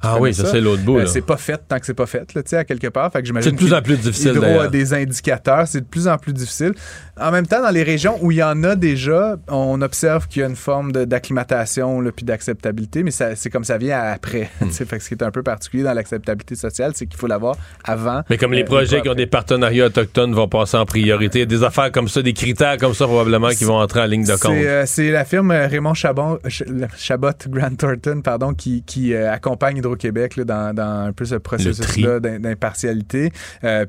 ah oui, ça, c'est l'autre bout. Euh, c'est pas fait tant que c'est pas fait, là, à quelque part. Fait que c'est de plus en plus difficile. Hydro a des indicateurs, c'est de plus en plus difficile. En même temps, dans les régions où il y en a déjà, on observe qu'il y a une forme d'acclimatation puis d'acceptabilité, mais c'est comme ça vient après. Hmm. [LAUGHS] fait que ce qui est un peu particulier dans l'acceptabilité sociale, c'est qu'il faut l'avoir avant. Mais comme les euh, projets qui ont des partenariats autochtones vont passer en priorité, des affaires comme ça, des critères comme ça probablement qui vont entrer en ligne de compte. C'est euh, la firme euh, Raymond Chabot, Chabot Grant Thornton pardon, qui, qui accompagne Hydro-Québec dans, dans, un peu ce processus-là d'impartialité.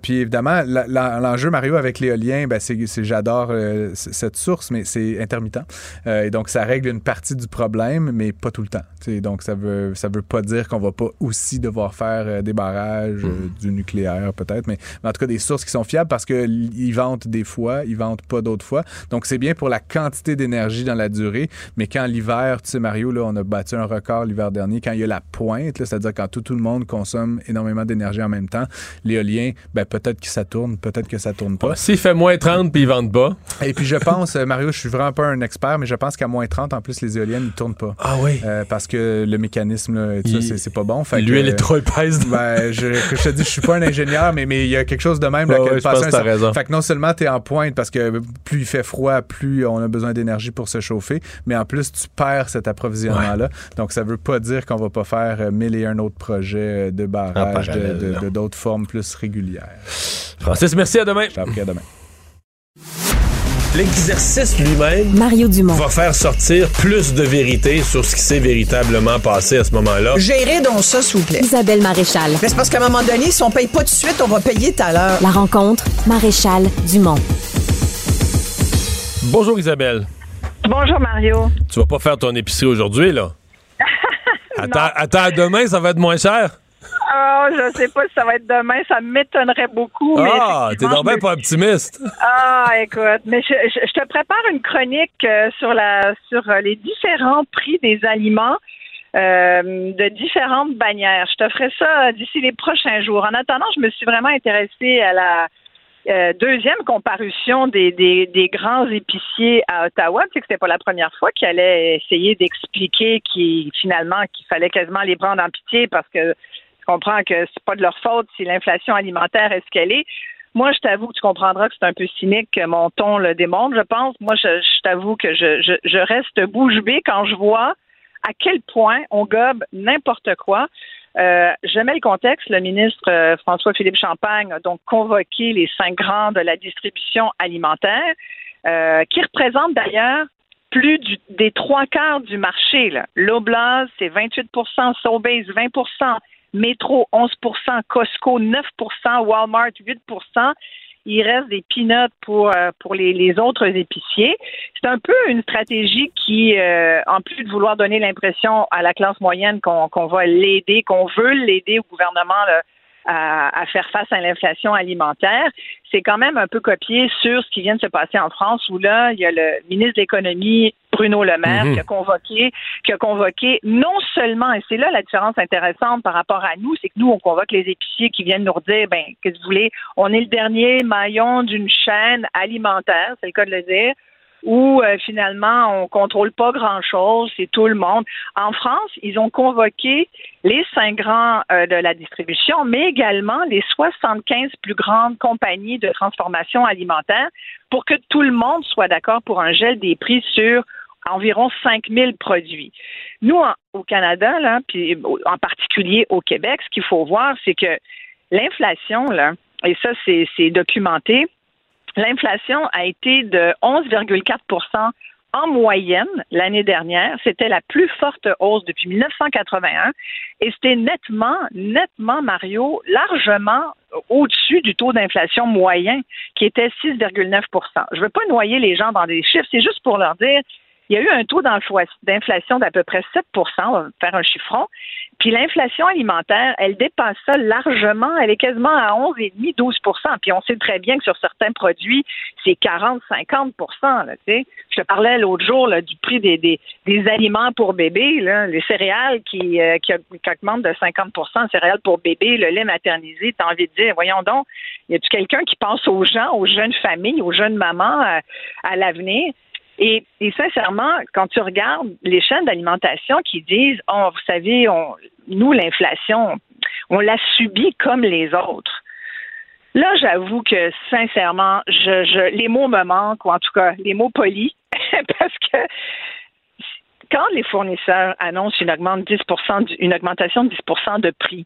puis évidemment, l'enjeu, Mario, avec l'éolien, ben, c'est j'adore cette source, mais c'est intermittent. et donc, ça règle une partie du problème, mais pas tout le temps. Donc, ça veut, ça veut pas dire qu'on va pas aussi devoir faire des barrages, euh, mhm. du nucléaire peut-être, mais, en tout cas des sources qui sont fiables parce qu'ils vendent des fois, ils vendent pas d'autres fois. Donc c'est bien pour la quantité d'énergie dans la durée, mais quand l'hiver, tu sais Mario, là, on a battu un record l'hiver dernier, quand il y a la pointe, c'est-à-dire quand tout, tout le monde consomme énormément d'énergie en même temps, l'éolien, ben, peut-être que ça tourne, peut-être que ça tourne pas. S'il fait moins 30 puis ils vendent pas. Et puis je pense, euh, Mario, je suis vraiment pas un expert, mais je pense qu'à moins 30, en plus, les éoliennes, ne tournent pas. Ah oui. Euh, parce que le mécanisme, là, c'est pas bon. L'huile est trop épaisse. [LAUGHS] Ben, je, je te dis, je suis pas un ingénieur, mais mais il y a quelque chose de même. Là, je pense que as raison. Fait que non seulement tu es en pointe parce que plus il fait froid, plus on a besoin d'énergie pour se chauffer, mais en plus tu perds cet approvisionnement-là. Donc ça veut pas dire qu'on va pas faire euh, mille et un autres projets de barrage, de d'autres formes plus régulières. Francis, merci, à demain. à demain. L'exercice lui-même Mario Dumont. va faire sortir plus de vérité sur ce qui s'est véritablement passé à ce moment-là. Gérez donc ça, s'il vous plaît. Isabelle Maréchal. c'est parce qu'à un moment donné, si on paye pas tout de suite, on va payer tout à l'heure. La rencontre, Maréchal Dumont. Bonjour Isabelle. Bonjour Mario. Tu vas pas faire ton épicerie aujourd'hui, là? [LAUGHS] attends, attends, demain, ça va être moins cher? Ah, je sais pas si ça va être demain, ça m'étonnerait beaucoup. Ah, t'es normalement pas optimiste. Ah, écoute, mais je, te prépare une chronique euh, sur la sur euh, les différents prix des aliments. Euh, de différentes bannières. Je te ferai ça d'ici les prochains jours. En attendant, je me suis vraiment intéressée à la deuxième comparution des, des, grands épiciers à Ottawa. Tu sais que c'était pas la première fois qu'ils allaient essayer d'expliquer qu'il finalement qu'il fallait quasiment les prendre en pitié parce que comprends que c'est pas de leur faute si l'inflation alimentaire est ce qu'elle est. Moi, je t'avoue tu comprendras que c'est un peu cynique que mon ton le démontre, je pense. Moi, je, t'avoue que je, je, reste bouche bée quand je vois à quel point on gobe n'importe quoi. Euh, je mets le contexte. Le ministre euh, François-Philippe Champagne a donc convoqué les cinq grands de la distribution alimentaire, euh, qui représentent d'ailleurs plus des trois quarts du marché. L'Oblast, c'est 28% Sobeys, 20 Métro 11% Costco 9% Walmart 8% il reste des peanuts pour euh, les, autres épiciers. C'est un peu une stratégie qui, euh, en plus de vouloir donner l'impression à la classe moyenne qu'on va l'aider, qu'on veut l'aider au gouvernement à, faire face à l'inflation alimentaire, c'est quand même un peu copié sur ce qui vient de se passer en France, où là, il y a le ministre de l'économie Bruno Le Maire mhm. qui a convoqué, qui a convoqué non seulement, et c'est là la différence intéressante par rapport à nous, c'est que nous, on convoque les épiciers qui viennent nous redire, ben, qu'est-ce que vous voulez, on est le dernier maillon d'une chaîne alimentaire, c'est le cas de le dire, où euh, finalement on contrôle pas grand-chose, c'est tout le monde. En France, ils ont convoqué les cinq grands euh, de la distribution, mais également les 75 plus grandes compagnies de transformation alimentaire pour que tout le monde soit d'accord pour un gel des prix sur environ 5000 produits. Nous, au Canada, puis en particulier au Québec, ce qu'il faut voir, c'est que l'inflation, là, et ça, c'est documenté, l'inflation a été de 11,4% en moyenne l'année dernière. C'était la plus forte hausse depuis 1981 et c'était nettement, nettement, Mario, largement au-dessus du taux d'inflation moyen qui était 6,9% Je ne veux pas noyer les gens dans des chiffres, c'est juste pour leur dire il y a eu un taux d'inflation d'à peu près 7 on va faire un chiffron. Puis l'inflation alimentaire, elle dépasse ça largement. Elle est quasiment à 11,5, 12% Puis on sait très bien que sur certains produits, c'est 40, 50 là, Je te parlais l'autre jour là, du prix des, des, des, aliments pour bébés, là, les céréales qui, euh, qui, augmentent de 50% céréales pour bébés, le lait maternisé. Tu as envie de dire, voyons donc, y a-tu quelqu'un qui pense aux gens, aux jeunes familles, aux jeunes mamans euh, à l'avenir? Et, sincèrement, quand tu regardes les chaînes d'alimentation qui disent, oh, vous savez, on, nous, l'inflation, on l'a subie comme les autres. Là, j'avoue que sincèrement, je, je, les mots me manquent, ou en tout cas, les mots polis, [LAUGHS] parce que quand les fournisseurs annoncent une, une augmentation de 10% de prix,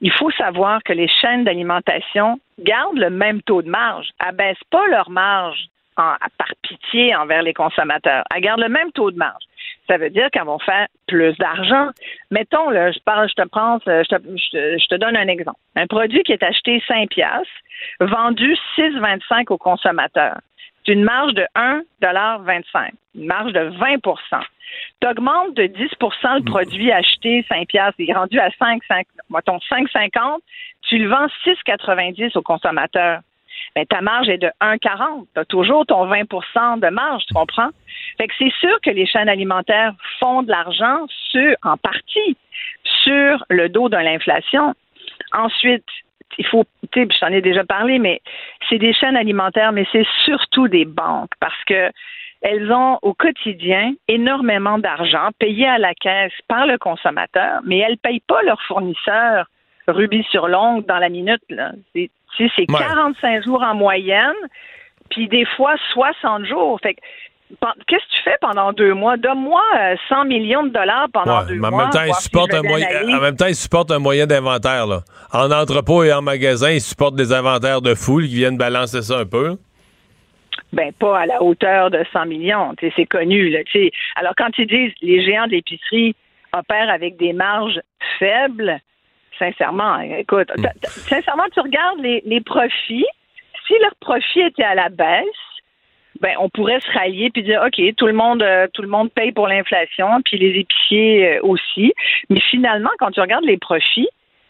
il faut savoir que les chaînes d'alimentation gardent le même taux de marge, abaissent pas leur marge par pitié envers les consommateurs. Elles gardent le même taux de marge. Ça veut dire qu'elles vont faire plus d'argent. Mettons, là, je parle, je te prends, je te, je te, donne un exemple. Un produit qui est acheté 5 piastres, vendu 6,25 aux consommateurs. C'est une marge de 1,25 une marge de 20 Tu augmentes de 10% le produit acheté 5 piastres, il est rendu à 5, 5 mettons 5,50, tu le vends 6,90 aux consommateurs ben, ta marge est de 1,40. Tu as toujours ton 20% de marge, tu comprends? Fait que c'est sûr que les chaînes alimentaires font de l'argent sur, en partie, sur le dos de l'inflation. Ensuite, il faut, tu sais, je t'en ai déjà parlé, mais c'est des chaînes alimentaires, mais c'est surtout des banques parce que elles ont au quotidien énormément d'argent payé à la caisse par le consommateur, mais elles ne payent pas leurs fournisseurs rubis sur l'ongle dans la minute. Là. C'est c'est 45 jours en moyenne, puis des fois 60 jours. Fait Qu'est-ce que tu fais pendant deux mois? Donne-moi 100 euh, millions de dollars pendant deux mais mois. En même temps, ils supportent un moyen, en même temps, ils supportent un moyen d'inventaire. En entrepôt et en magasin, ils supportent des inventaires de foule qui viennent balancer ça un peu. Ben, pas à la hauteur de 100 millions. C'est connu. Là, Alors, quand ils disent les géants d'épicerie opèrent avec des marges faibles, sincèrement. Écoute, sincèrement, tu regardes les, profits. Si leurs profits étaient à la baisse, ben, on pourrait se rallier puis dire OK, tout le monde, euh, tout le monde paye pour l'inflation, puis les épiciers euh, aussi. Mais finalement, quand tu regardes les profits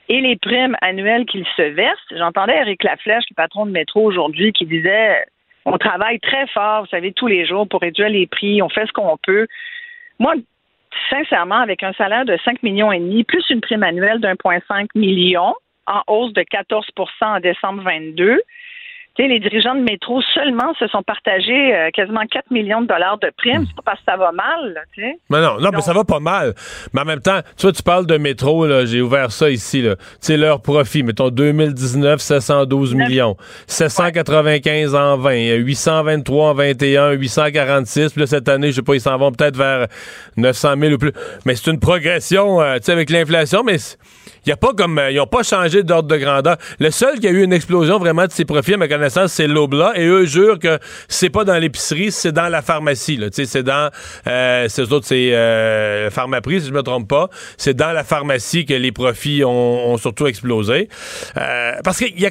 et les primes annuelles qu'ils se versent, j'entendais Eric Laflèche, le patron de métro aujourd'hui, qui disait on travaille très fort, vous savez, tous les jours pour réduire les prix, on fait ce qu'on peut. Moi, sincèrement, avec un salaire de 5 millions et demi, plus une prime annuelle d'1,5 million, en hausse de 14% en décembre 22, les dirigeants de métro seulement se sont partagés euh, quasiment 4 millions de dollars de primes. C'est pas parce que ça va mal, sais. Mais non, non, mais ça va pas mal. Mais en même temps, tu vois, tu parles de métro, là, j'ai ouvert ça ici, là. Tu sais, leur profit, mettons 2019, 712 millions. 795 en 20, 823 en 21, 846. Puis là, cette année, je sais pas, ils s'en vont peut-être vers 900 000 ou plus. Mais c'est une progression, euh, tu sais, avec l'inflation, mais il a pas comme, euh, ils ont pas changé d'ordre de grandeur. Le seul qui a eu une explosion vraiment de ses profits, à ma connaissance, c'est Lobla. Et eux jurent que c'est pas dans l'épicerie, c'est dans la pharmacie. C'est dans, euh, c'est autres, c'est euh, Pharmaprix, si je me trompe pas. C'est dans la pharmacie que les profits ont, surtout explosé. Euh, parce que y a,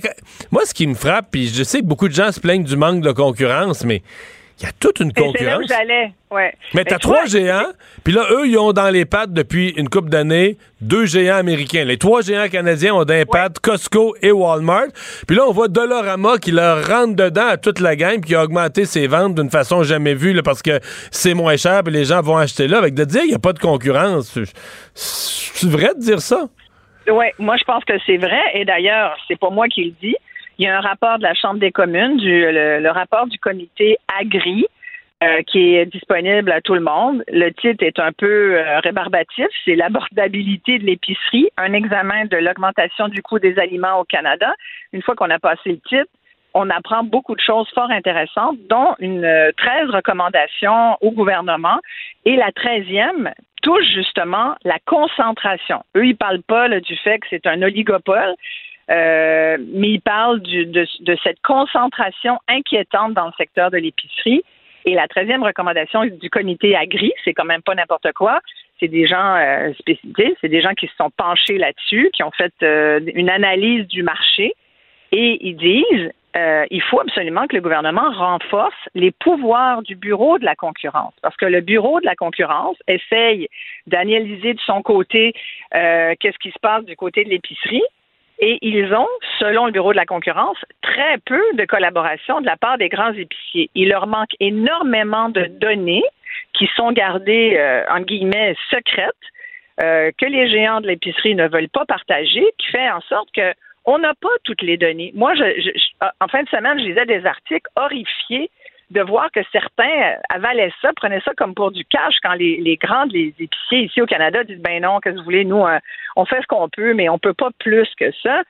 moi, ce qui me frappe, puis je sais que beaucoup de gens se plaignent du manque de concurrence, mais il y a toute une concurrence. Où ouais. Mais t'as trois géants, puis là, eux, ils ont dans les pattes depuis une couple d'années deux géants américains. Les trois géants canadiens ont dans les pattes Costco et Walmart. Puis là, on voit Dolorama qui leur rentre dedans à toute la gamme, qui a augmenté ses ventes d'une façon jamais vue, là, parce que c'est moins cher, puis les gens vont acheter là. Avec de dire qu'il n'y a pas de concurrence, c'est vrai de dire ça? Oui, moi, je pense que c'est vrai. Et d'ailleurs, c'est pas moi qui le dis. Il y a un rapport de la Chambre des communes, le, rapport du comité Agri, euh, qui est disponible à tout le monde. Le titre est un peu euh, rébarbatif, c'est l'abordabilité de l'épicerie, un examen de l'augmentation du coût des aliments au Canada. Une fois qu'on a passé le titre, on apprend beaucoup de choses fort intéressantes, dont une 13 euh, recommandations au gouvernement. Et la treizième touche justement la concentration. Eux, ils parlent pas du fait que c'est un oligopole, mais ils parlent de, cette concentration inquiétante dans le secteur de l'épicerie. Et la treizième recommandation du comité Agri, c'est quand même pas n'importe quoi. C'est des gens euh, spécialisés, c'est des gens qui se sont penchés là-dessus, qui ont fait euh, une analyse du marché. Et ils disent euh, il faut absolument que le gouvernement renforce les pouvoirs du bureau de la concurrence, parce que le bureau de la concurrence essaye d'analyser de son côté euh, qu'est-ce qui se passe du côté de l'épicerie, et ils ont, selon le Bureau de la concurrence, très peu de collaboration de la part des grands épiciers. Il leur manque énormément de données qui sont gardées, euh, en guillemets, secrètes, euh, que les géants de l'épicerie ne veulent pas partager, qui fait en sorte que on n'a pas toutes les données. Moi, en fin de semaine, je lisais des articles horrifiés de voir que certains avalaient ça, prenaient ça comme pour du cash quand les, les grandes, les épiciers ici au Canada disent ben non, qu'est-ce que vous voulez, nous, euh, on fait ce qu'on peut, mais on peut pas plus que ça.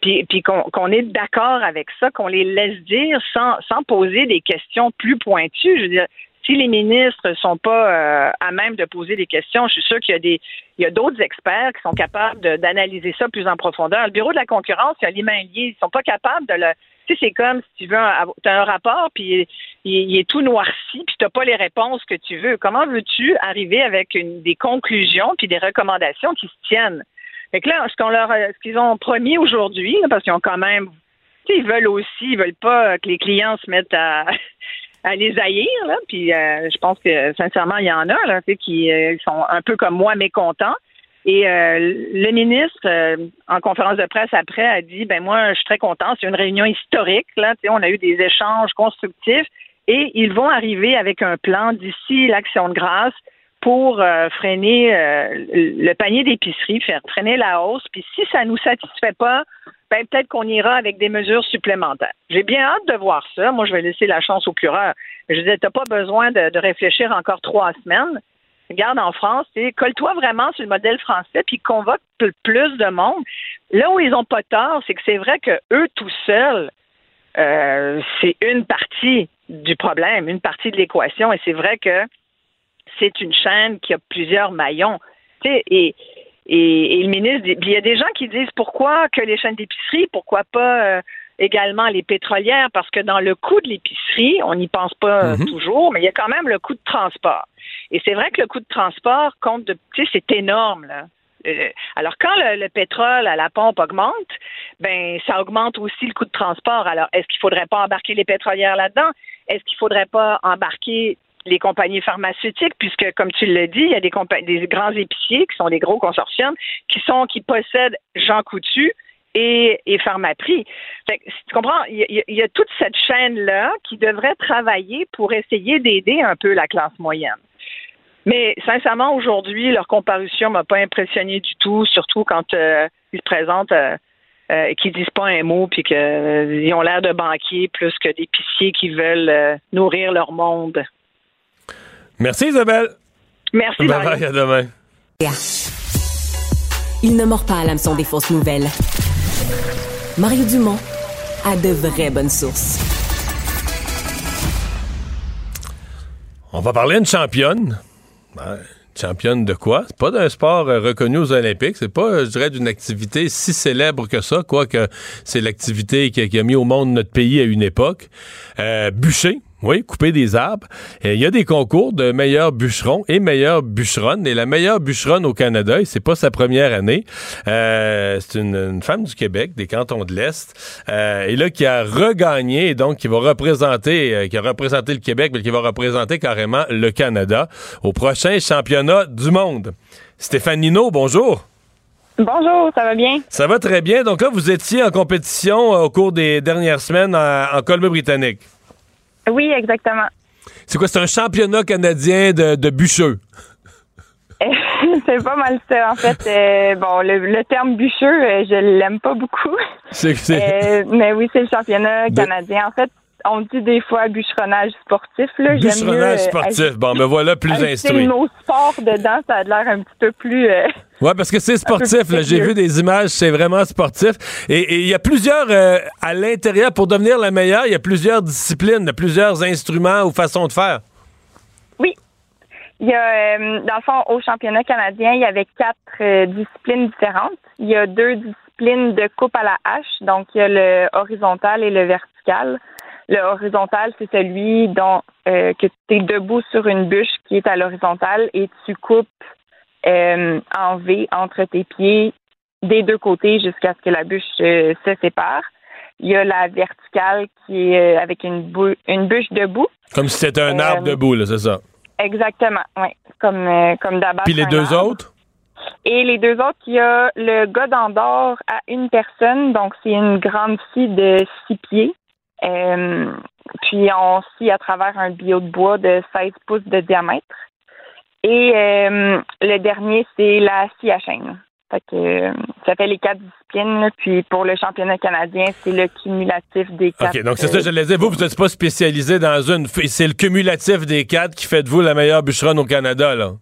Puis, puis qu'on est d'accord avec ça, qu'on les laisse dire sans, sans poser des questions plus pointues. Je veux dire, si les ministres sont pas euh, à même de poser des questions, je suis sûr qu'il y a des il y a d'autres experts qui sont capables d'analyser ça plus en profondeur. Le bureau de la concurrence, il y a les mains liées, ils sont pas capables de le tu sais, c'est comme si tu veux, tu as un rapport, puis il, est tout noirci, puis tu n'as pas les réponses que tu veux. Comment veux-tu arriver avec des conclusions puis des recommandations qui se tiennent? Fait que là, ce qu'on leur, ce qu'ils ont promis aujourd'hui, parce qu'ils ont quand même, tu sais, ils veulent aussi, ils veulent pas que les clients se mettent à, [LAUGHS] à les haïr, là. Puis euh, je pense que sincèrement, il y en a là, qui euh, sont un peu comme moi mécontents. Et euh, le ministre, euh, en conférence de presse après, a dit ben moi, je suis très content. C'est une réunion historique. Là, on a eu des échanges constructifs et ils vont arriver avec un plan d'ici l'action de grâce pour euh, freiner le panier d'épicerie, faire freiner la hausse. Puis si ça nous satisfait pas, ben peut-être qu'on ira avec des mesures supplémentaires. J'ai bien hâte de voir ça. Moi, je vais laisser la chance au cureur. Je disais, t'as pas besoin de réfléchir encore trois semaines regarde en France, colle-toi vraiment sur le modèle français, puis convoque plus de monde. Là où ils n'ont pas tort, c'est que c'est vrai que eux tout seuls, euh, c'est une partie du problème, une partie de l'équation, et c'est vrai que c'est une chaîne qui a plusieurs maillons. Et, et, le ministre, il y a des gens qui disent pourquoi que les chaînes d'épicerie, pourquoi pas euh, également les pétrolières, parce que dans le coût de l'épicerie, on n'y pense pas mhm. toujours, mais il y a quand même le coût de transport. Et c'est vrai que le coût de transport compte de, tu sais, c'est énorme, là. Euh, alors, quand le, pétrole à la pompe augmente, ben ça augmente aussi le coût de transport. Alors, est-ce qu'il faudrait pas embarquer les pétrolières là-dedans? Est-ce qu'il faudrait pas embarquer les compagnies pharmaceutiques, puisque, comme tu l'as dit, il y a des, des grands épiciers qui sont des gros consortiums qui sont qui possèdent Jean Coutu, et, et Pharmaprix. tu comprends, il y, a, toute cette chaîne-là qui devrait travailler pour essayer d'aider un peu la classe moyenne. Mais sincèrement, aujourd'hui, leur comparution m'a pas impressionné du tout, surtout quand euh, ils se présentent euh, euh, et qu'ils disent pas un mot, puis qu'ils ont l'air de banquiers plus que d'épiciers qui veulent nourrir leur monde. Merci Isabelle. Merci. Bye bye, à demain. Il ne mord pas à l'hameçon des fausses nouvelles. Mario Dumont a de vraies bonnes sources. On va parler d'une championne. championne de quoi? C'est pas d'un sport euh, reconnu aux Olympiques. C'est pas, je dirais, d'une activité si célèbre que ça, quoique c'est l'activité qui, a mis au monde notre pays à une époque. Euh, bûcher, oui, couper des arbres. Il y a des concours de meilleurs bûcherons et meilleures bûcheronnes. Et la meilleure bûcheronne au Canada, et c'est pas sa première année, euh, c'est une, femme du Québec, des cantons de l'Est, euh, et là qui a regagné, donc qui va représenter, euh, qui a représenté le Québec, mais qui va représenter carrément le Canada au prochain championnat du monde. Stéphane Nino, bonjour. Bonjour, ça va bien? Ça va très bien. Donc là, vous étiez en compétition au cours des dernières semaines en, en Colombie-Britannique. Oui, exactement. C'est quoi? C'est un championnat canadien de, de bûcheux? [LAUGHS] c'est pas mal ça, en fait. Euh, bon, le, terme bûcheux, euh, je l'aime pas beaucoup. Euh, mais oui, c'est le championnat canadien. En fait, on dit des fois bûcheronnage sportif. Là. Mieux, Bûcheronnage euh, sportif. Bon, me voilà plus instruit. le mot sport dedans, ça a l'air un petit peu plus. euh, Ouais, parce que c'est sportif. J'ai vu des images, c'est vraiment sportif. Et il y a plusieurs, euh, à l'intérieur, pour devenir la meilleure, il y a plusieurs disciplines, plusieurs instruments ou façons de faire. Oui. Il y a, dans le fond, au championnat canadien, il y avait quatre disciplines différentes. Il y a deux disciplines de coupe à la hache. Donc, il y a le horizontal et le vertical. Le horizontal, c'est celui dont euh, que tu es debout sur une bûche qui est à l'horizontale et tu coupes euh, en V entre tes pieds des deux côtés jusqu'à ce que la bûche euh, se sépare. Il y a la verticale qui est avec une, bou- une bûche debout. Comme si c'était un arbre debout, là, c'est ça. Exactement, oui. Comme, euh, comme d'abattre Puis les deux arbre. autres? Et les deux autres, il y a le gars d'Andorre à une personne, donc c'est une grande scie de six pieds. Euh, puis on scie à travers un bio de bois de 16 pouces de diamètre. Et euh, le dernier, c'est la scie à chaîne. Fait que, euh, ça fait les quatre disciplines. là. Puis pour le championnat canadien, c'est le cumulatif des quatre. OK, donc c'est ça, je l'ai dit. Vous, vous n'êtes pas spécialisé dans une. C'est le cumulatif des quatre qui fait de vous la meilleure bûcheronne au Canada, là?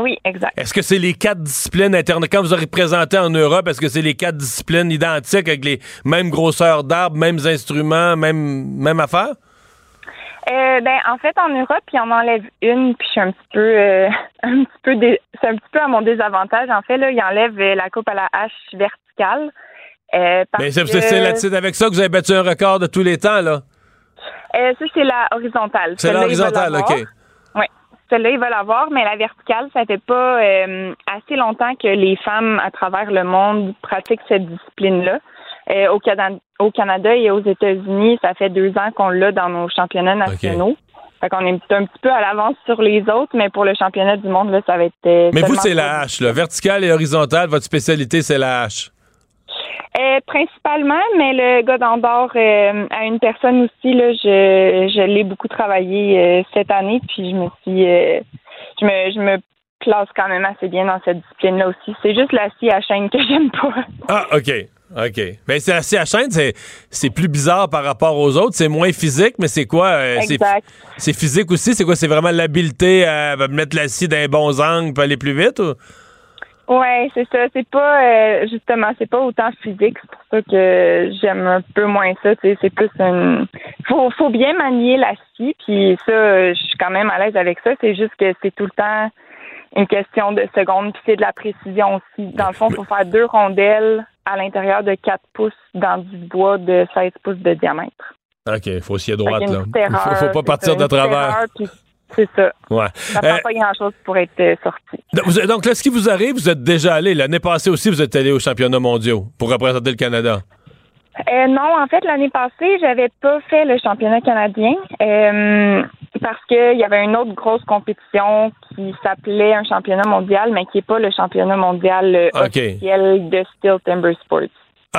Oui, exact. Est-ce que c'est les quatre disciplines internes? Quand vous aurez présenté en Europe, est-ce que c'est les quatre disciplines identiques avec les mêmes grosseurs d'arbres, mêmes instruments, même, même affaire? Euh, ben, en fait, en Europe, il en enlève une, puis je suis un petit peu, euh, [LAUGHS] un petit peu, dé- c'est un petit peu à mon désavantage. En fait, là, il enlève euh, la coupe à la hache verticale. Euh, Mais c'est que- c'est- c'est avec ça que vous avez battu un record de tous les temps, là. Ça, c'est la horizontale. C'est l'horizontale, l'avoir. OK. Celle-là, il va l'avoir, mais la verticale, ça fait pas euh, assez longtemps que les femmes à travers le monde pratiquent cette discipline-là. Euh, au, Cana- au Canada et aux États-Unis, ça fait deux ans qu'on l'a dans nos championnats nationaux. Fait qu'on est un petit peu à l'avance sur les autres, mais pour le championnat du monde, là, ça va être. euh, Mais vous, c'est la hache, là. Verticale et horizontale, votre spécialité, c'est la hache. Euh, principalement, mais le gars d'Andorre euh, à une personne aussi, là, je, je l'ai beaucoup travaillé euh, cette année, puis je me suis euh, je me je me classe quand même assez bien dans cette discipline-là aussi. C'est juste la scie à chaîne que [LAUGHS] j'aime pas. Ah, OK. OK. Mais c'est assez à chaîne, c'est, c'est plus bizarre par rapport aux autres. C'est moins physique, mais c'est quoi? c'est, Exact. c'est physique aussi? C'est quoi? C'est vraiment l'habileté à mettre la scie dans les bons angles pour aller plus vite? Ou? Ouais, c'est ça. C'est pas euh, justement, c'est pas autant physique. C'est pour ça que j'aime un peu moins ça. C'est plus une. Faut, faut bien manier la scie. Puis ça, euh, je suis quand même à l'aise avec ça. C'est juste que c'est tout le temps une question de secondes. Puis c'est de la précision aussi. Dans le fond, il faut faire deux rondelles à l'intérieur de 4 pouces dans du bois de 16 pouces de diamètre. OK, il faut s'y Fait droite, là. faut, faut pas partir de travers. erreur, puis C'est ça. Ouais. Ça prend Euh, pas grand-chose pour être euh, sorti. donc, là, ce qui vous arrive, vous êtes déjà allé. L'année passée aussi, vous êtes allé aux championnats mondiaux pour représenter le Canada. Euh, non, en fait, l'année passée, j'avais pas fait le championnat canadien euh, parce qu'il y avait une autre grosse compétition qui s'appelait un championnat mondial, mais qui n'est pas le championnat mondial officiel de Steel Timber Sports.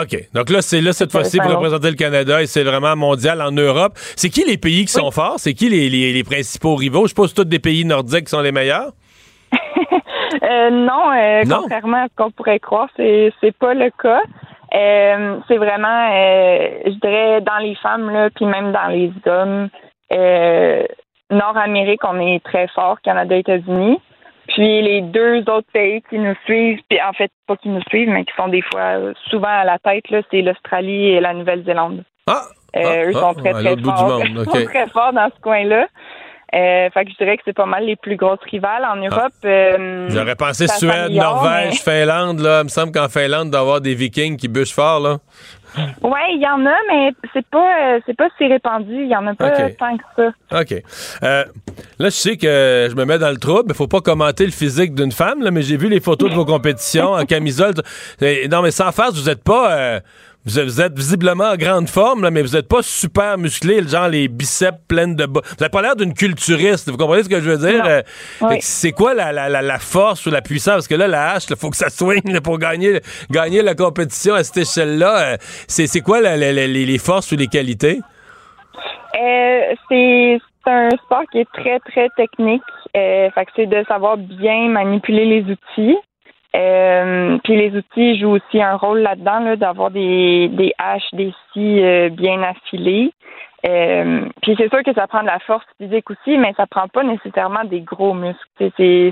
OK. Donc là, c'est là cette fois-ci pour représenter le Canada et c'est vraiment mondial en Europe. C'est qui les pays qui sont forts? C'est qui les, les- les principaux rivaux? Je suppose tous des pays nordiques qui sont les meilleurs? [LAUGHS] Euh, non, euh, Non? contrairement à ce qu'on pourrait croire, c'est c'est pas le cas. Euh, c'est vraiment, euh, je dirais, dans les femmes là, puis même dans les hommes. Euh, Nord-Amérique, on est très fort, Canada, États-Unis. Puis les deux autres pays qui nous suivent, puis en fait pas qui nous suivent, mais qui sont des fois euh, souvent à la tête, là, c'est l'Australie et la Nouvelle-Zélande. Ah! Euh, Ah, eux ah, sont très à très du forts. [LAUGHS] Ils sont très forts dans ce coin-là. Euh, fait que je dirais que c'est pas mal les plus grosses rivales en Europe. euh, J'aurais pensé Suède, Norvège, Finlande. Là. Il me semble qu'en Finlande, d'avoir des Vikings qui bûchent fort. Là. Ouais, il y en a, mais c'est pas euh, c'est pas si répandu. Il y en a pas tant que ça. OK. Euh, là, je sais que je me mets dans le trouble. Il faut pas commenter le physique d'une femme, là, mais j'ai vu les photos de vos compétitions en camisole. Non, mais sans face, vous êtes pas... euh, vous êtes, vous êtes visiblement en grande forme, là, mais vous êtes pas super musclé, genre les biceps pleines de bas. Vous avez pas l'air d'une culturiste. Vous comprenez ce que je veux dire? Euh, Oui. C'est quoi la, la, la, la force ou la puissance? Parce que là, la hache, il faut que ça swing là, pour gagner, gagner la compétition à cette échelle-là. Euh, c'est c'est quoi les, les forces ou les qualités? Euh, c'est c'est un sport qui est très très technique. Euh, fait que c'est de savoir bien manipuler les outils. Euh, puis les outils jouent aussi un rôle là-dedans, là, d'avoir des, des haches, des scies euh, bien affilées. Euh, puis c'est sûr que ça prend de la force physique aussi, mais ça prend pas nécessairement des gros muscles. C'est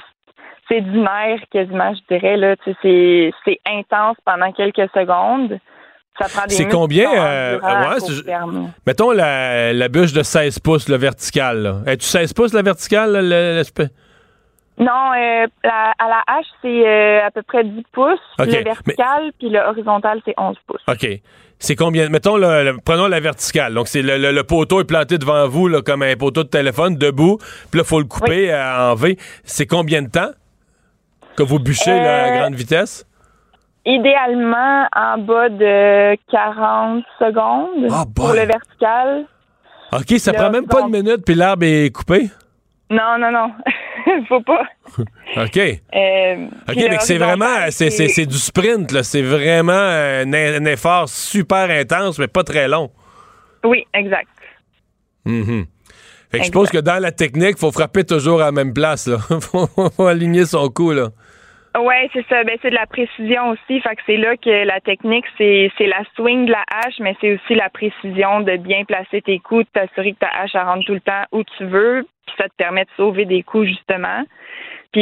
c'est du nerf quasiment, je dirais là. C'est c'est intense pendant quelques secondes. Ça prend des C'est combien? euh, ouais, c'est- mettons la, la bûche de 16 pouces, le vertical. Là. Es-tu 16 pouces, la verticale? le-? Non, euh, la- à la hache, c'est euh, à peu près 10 pouces. OK, Le vertical, puis le horizontal, c'est 11 pouces. OK. C'est combien? Mettons, le, le- prenons la verticale. Donc, c'est le, le- poteau est planté devant vous là, comme un poteau de téléphone, debout. Puis là, il faut le couper euh, en V. C'est combien de temps que vous bûchez là, à grande vitesse? Idéalement, en bas de 40 secondes Ah, pour le vertical. OK, ça prend même pas une minute, puis l'arbre est coupé? Non, non, non. [LAUGHS] [LAUGHS] Faut pas. [LAUGHS] OK. Euh, OK, mais c'est vraiment, c'est, c'est, c'est du sprint, là. C'est vraiment un, un effort super intense, mais pas très long. Oui, exact. Mhm. Fait que je suppose que dans la technique, faut frapper toujours à la même place, là. [LAUGHS] faut, faut aligner son coup, là. Ouais, c'est ça. Ben, c'est de la précision aussi. Fait que c'est là que la technique, c'est, c'est la swing de la hache, mais c'est aussi la précision de bien placer tes coups, de t'assurer que ta hache elle rentre tout le temps où tu veux, puis ça te permet de sauver des coups, justement. Puis,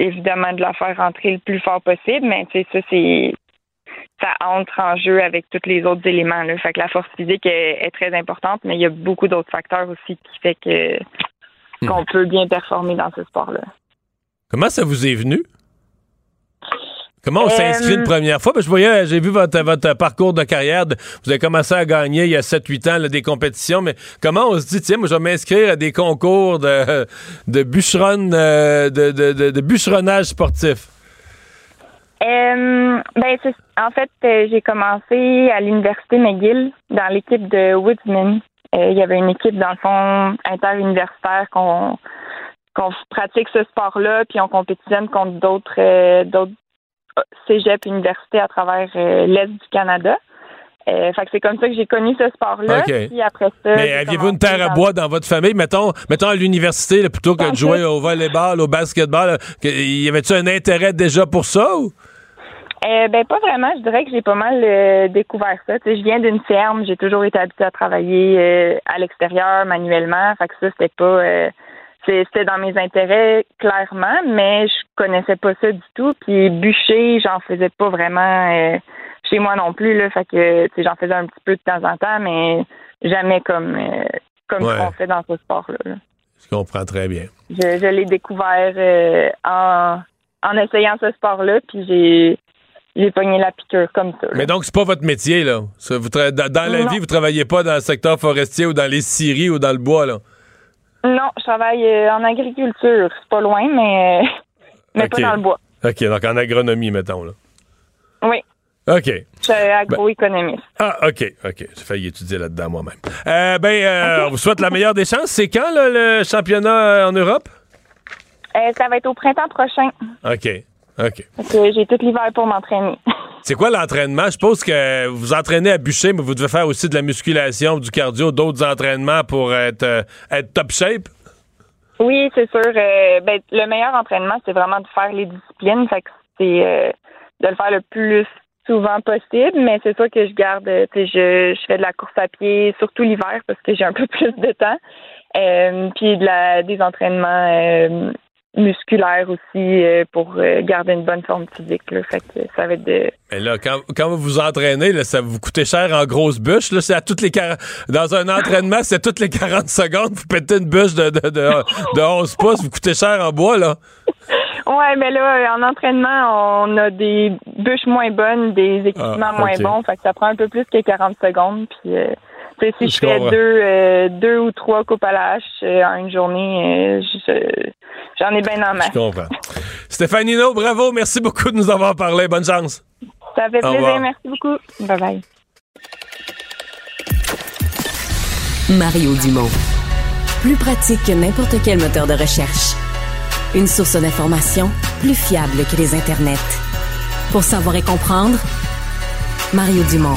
évidemment, de la faire rentrer le plus fort possible, mais tu sais, ça, c'est, ça entre en jeu avec tous les autres éléments, là. Fait que la force physique est, est très importante, mais il y a beaucoup d'autres facteurs aussi qui fait que, qu'on peut bien performer dans ce sport-là. Comment ça vous est venu? Comment on Euh, s'inscrit une première fois? Que je voyais, j'ai vu votre, votre parcours de carrière. de- vous avez commencé à gagner il y a 7-8 ans là, des compétitions, mais comment on se dit, tiens, moi, je vais m'inscrire à des concours de, de bûcheron, euh, de, de, de- bûcheronnage sportif? Euh, ben, c'est- en fait, euh, j'ai commencé à l'université McGill dans l'équipe de Woodsman. Euh, il y avait une équipe, dans le fond, interuniversitaire qu'on qu'on pratique ce sport-là, puis on compétitionne contre d'autres euh, d'autres cégep universités à travers euh, l'Est du Canada. Euh, fait que c'est comme ça que j'ai connu ce sport-là. OK. Puis après ça. Mais aviez-vous une terre à bois dans votre famille? Mettons, mettons à l'université, là, plutôt que de jouer au volleyball, au basketball, là, que- y avait-tu un intérêt déjà pour ça? Ou? Euh, ben pas vraiment. Je dirais que j'ai pas mal euh, découvert ça. Je viens d'une ferme. J'ai toujours été habituée à travailler à l'extérieur manuellement. Fait que ça c'était pas. C'était dans mes intérêts clairement, mais je connaissais pas ça du tout. Puis bûcher, j'en faisais pas vraiment euh, chez moi non plus. Là, fait que j'en faisais un petit peu de temps en temps, mais jamais comme euh, comme Ouais. ce qu'on fait dans ce sport-là. là. Je comprends très bien. Je, je l'ai découvert euh, en, en essayant ce sport-là, puis j'ai j'ai pogné la piqûre comme ça. là. Mais donc, c'est pas votre métier, là. Vous dans, dans la Non. vie, vous travaillez pas dans le secteur forestier ou dans les scieries ou dans le bois, là. Non, je travaille euh, en agriculture. C'est pas loin, mais, euh, mais pas dans le bois. OK, donc en agronomie, mettons, là. Oui, OK. je suis agroéconomiste. Ah, OK, OK. J'ai failli étudier là-dedans moi-même. Euh, ben, euh, on vous souhaite la meilleure des chances. C'est quand, là, le championnat euh, en Europe? Euh, ça va être au printemps prochain. OK, OK. J'ai tout l'hiver pour m'entraîner. [LAUGHS] C'est quoi l'entraînement? Je suppose que vous entraînez à bûcher, mais vous devez faire aussi de la musculation, du cardio, d'autres entraînements pour être, euh, être top shape? Oui, c'est sûr. euh, ben, le meilleur entraînement, c'est vraiment de faire les disciplines. Fait que c'est euh, de le faire le plus souvent possible, mais c'est sûr que je garde, je, je fais de la course à pied, surtout l'hiver parce que j'ai un peu [LAUGHS] plus de temps. Euh, puis de la, des entraînements musculaires aussi euh, pour euh, garder une bonne forme physique. Là. Fait que ça va être de, Mais là, quand, quand vous vous entraînez, là, ça vous coûte cher en grosses bûches. Là, c'est à toutes les Dans un entraînement, c'est toutes les 40 secondes, vous pétez une bûche de, de, de, de 11 pouces, vous coûtez cher en bois, là. Ouais, mais là, en entraînement, on a des bûches moins bonnes, des équipements Ah, moins bons. Fait que ça prend un peu plus que 40 secondes. Puis, euh, si je, Je fais deux, euh, deux ou trois coupes à la hache euh, en une journée, euh, je- j'en ai bien en masse. Je comprends. Stéphanie No, bravo, merci beaucoup de nous avoir parlé. Bonne chance. Ça fait Au plaisir. revoir. Merci beaucoup. Bye bye. Mario Dumont. Plus pratique que n'importe quel moteur de recherche. Une source d'information plus fiable que les internets. Pour savoir et comprendre, Mario Dumont.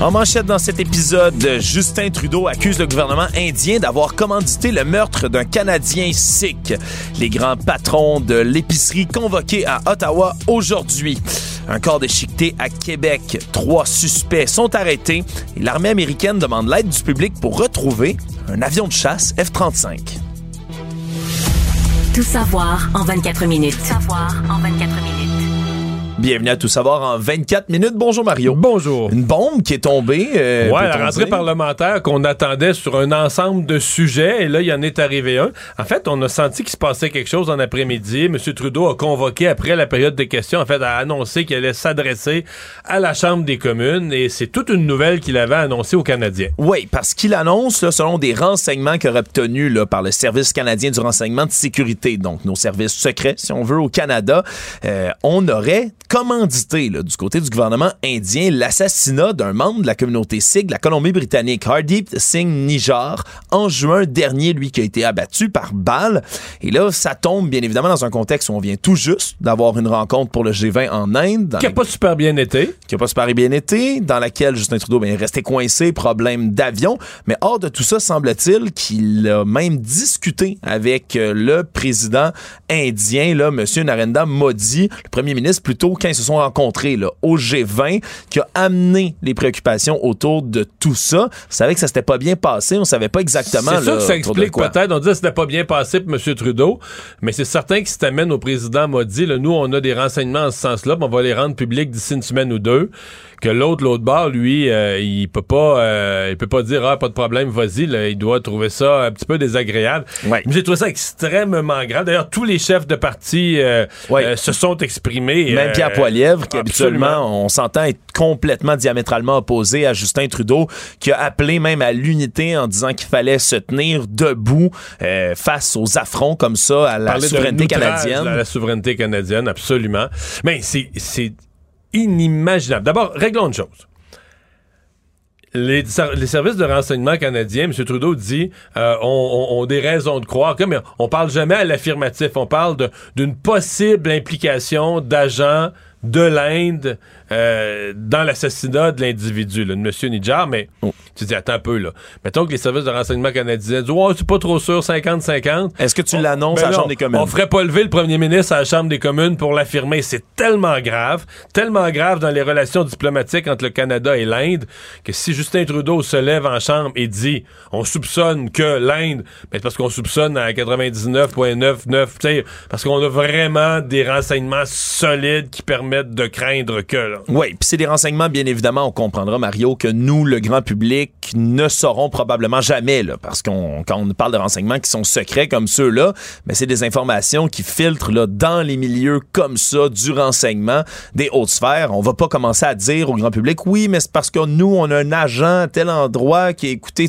En manchette dans cet épisode, Justin Trudeau accuse le gouvernement indien d'avoir commandité le meurtre d'un Canadien sikh. Les grands patrons de l'épicerie convoqués à Ottawa aujourd'hui. Un corps déchiqueté à Québec. Trois suspects sont arrêtés et l'armée américaine demande l'aide du public pour retrouver un avion de chasse F-35. Tout savoir en 24 minutes. Tout savoir en 24 minutes. Bienvenue à Tout savoir en 24 minutes. Bonjour Mario. Bonjour. Une bombe qui est tombée. euh, ouais, la rentrée parlementaire qu'on attendait sur un ensemble de sujets, et là, il y en est arrivé un. En fait, on a senti qu'il se passait quelque chose en après-midi. M. Trudeau a convoqué, après la période des questions, en fait, a annoncé qu'il allait s'adresser à la Chambre des communes, et c'est toute une nouvelle qu'il avait annoncée aux Canadiens. Oui, parce qu'il annonce, là, selon des renseignements qu'il aurait obtenus là, par le Service canadien du renseignement de sécurité, donc nos services secrets, si on veut, au Canada, euh, on aurait commandité là, du côté du gouvernement indien l'assassinat d'un membre de la communauté sikh de la Colombie-Britannique, Hardeep Singh Nijar, en juin dernier, lui qui a été abattu par balle. Et là, ça tombe bien évidemment dans un contexte où on vient tout juste d'avoir une rencontre pour le G20 en Inde. Qui a pas super bien été. qui a pas super bien été, dans laquelle Justin Trudeau ben, est resté coincé, problème d'avion. Mais hors de tout ça, semble-t-il qu'il a même discuté avec euh, le président indien, là, M. Narendra Modi, le premier ministre, plutôt quand ils se sont rencontrés là, au G20, qui a amené les préoccupations autour de tout ça. On savait que ça s'était pas bien passé, on savait pas exactement. C'est sûr là, que ça explique quoi. peut-être. On dit que c'était pas bien passé pour M. Trudeau, mais c'est certain que si t'amènes au président Modi, là, nous, on a des renseignements en ce sens-là, on va les rendre publics d'ici une semaine ou deux, que l'autre, l'autre bord, lui, euh, il peut pas euh, il peut pas dire, ah, pas de problème, vas-y, là, il doit trouver ça un petit peu désagréable. Ouais. Mais J'ai trouvé ça extrêmement grave. D'ailleurs, tous les chefs de parti euh, Ouais. euh, se sont exprimés. Même euh, Pierre Poilievre, qui absolument. habituellement, on s'entend être complètement diamétralement opposé à Justin Trudeau, qui a appelé même à l'unité en disant qu'il fallait se tenir debout euh, face aux affronts comme ça à la Parler souveraineté canadienne. à la souveraineté canadienne, absolument. Mais c'est c'est inimaginable. D'abord, réglons une chose. Les, services de renseignement canadiens, M. Trudeau dit, euh, ont, des raisons de croire que, mais on parle jamais à l'affirmatif. On parle d'une possible implication d'agents de l'Inde euh, dans l'assassinat de l'individu, de M. Nijar. Mais Oh. tu dis, attends un peu, là. Mettons que les services de renseignement canadiens disent, ouais, c'est pas trop sûr, 50-50. Est-ce que tu l'annonces Ben à la non, Chambre des communes? On ferait pas lever le premier ministre à la Chambre des communes pour l'affirmer. C'est tellement grave, tellement grave dans les relations diplomatiques entre le Canada et l'Inde que si Justin Trudeau se lève en Chambre et dit on soupçonne que l'Inde, ben c'est parce qu'on soupçonne à 99,99, tu sais, parce qu'on a vraiment des renseignements solides qui permettent de craindre que. Oui, puis c'est des renseignements, bien évidemment, on comprendra, Mario, que nous, le grand public, ne saurons probablement jamais, là, parce qu'on quand on parle de renseignements qui sont secrets comme ceux-là, mais c'est des informations qui filtrent là, dans les milieux comme ça du renseignement des hautes sphères. On va pas commencer à dire au grand public, oui, mais c'est parce que nous, on a un agent à tel endroit qui est écouté.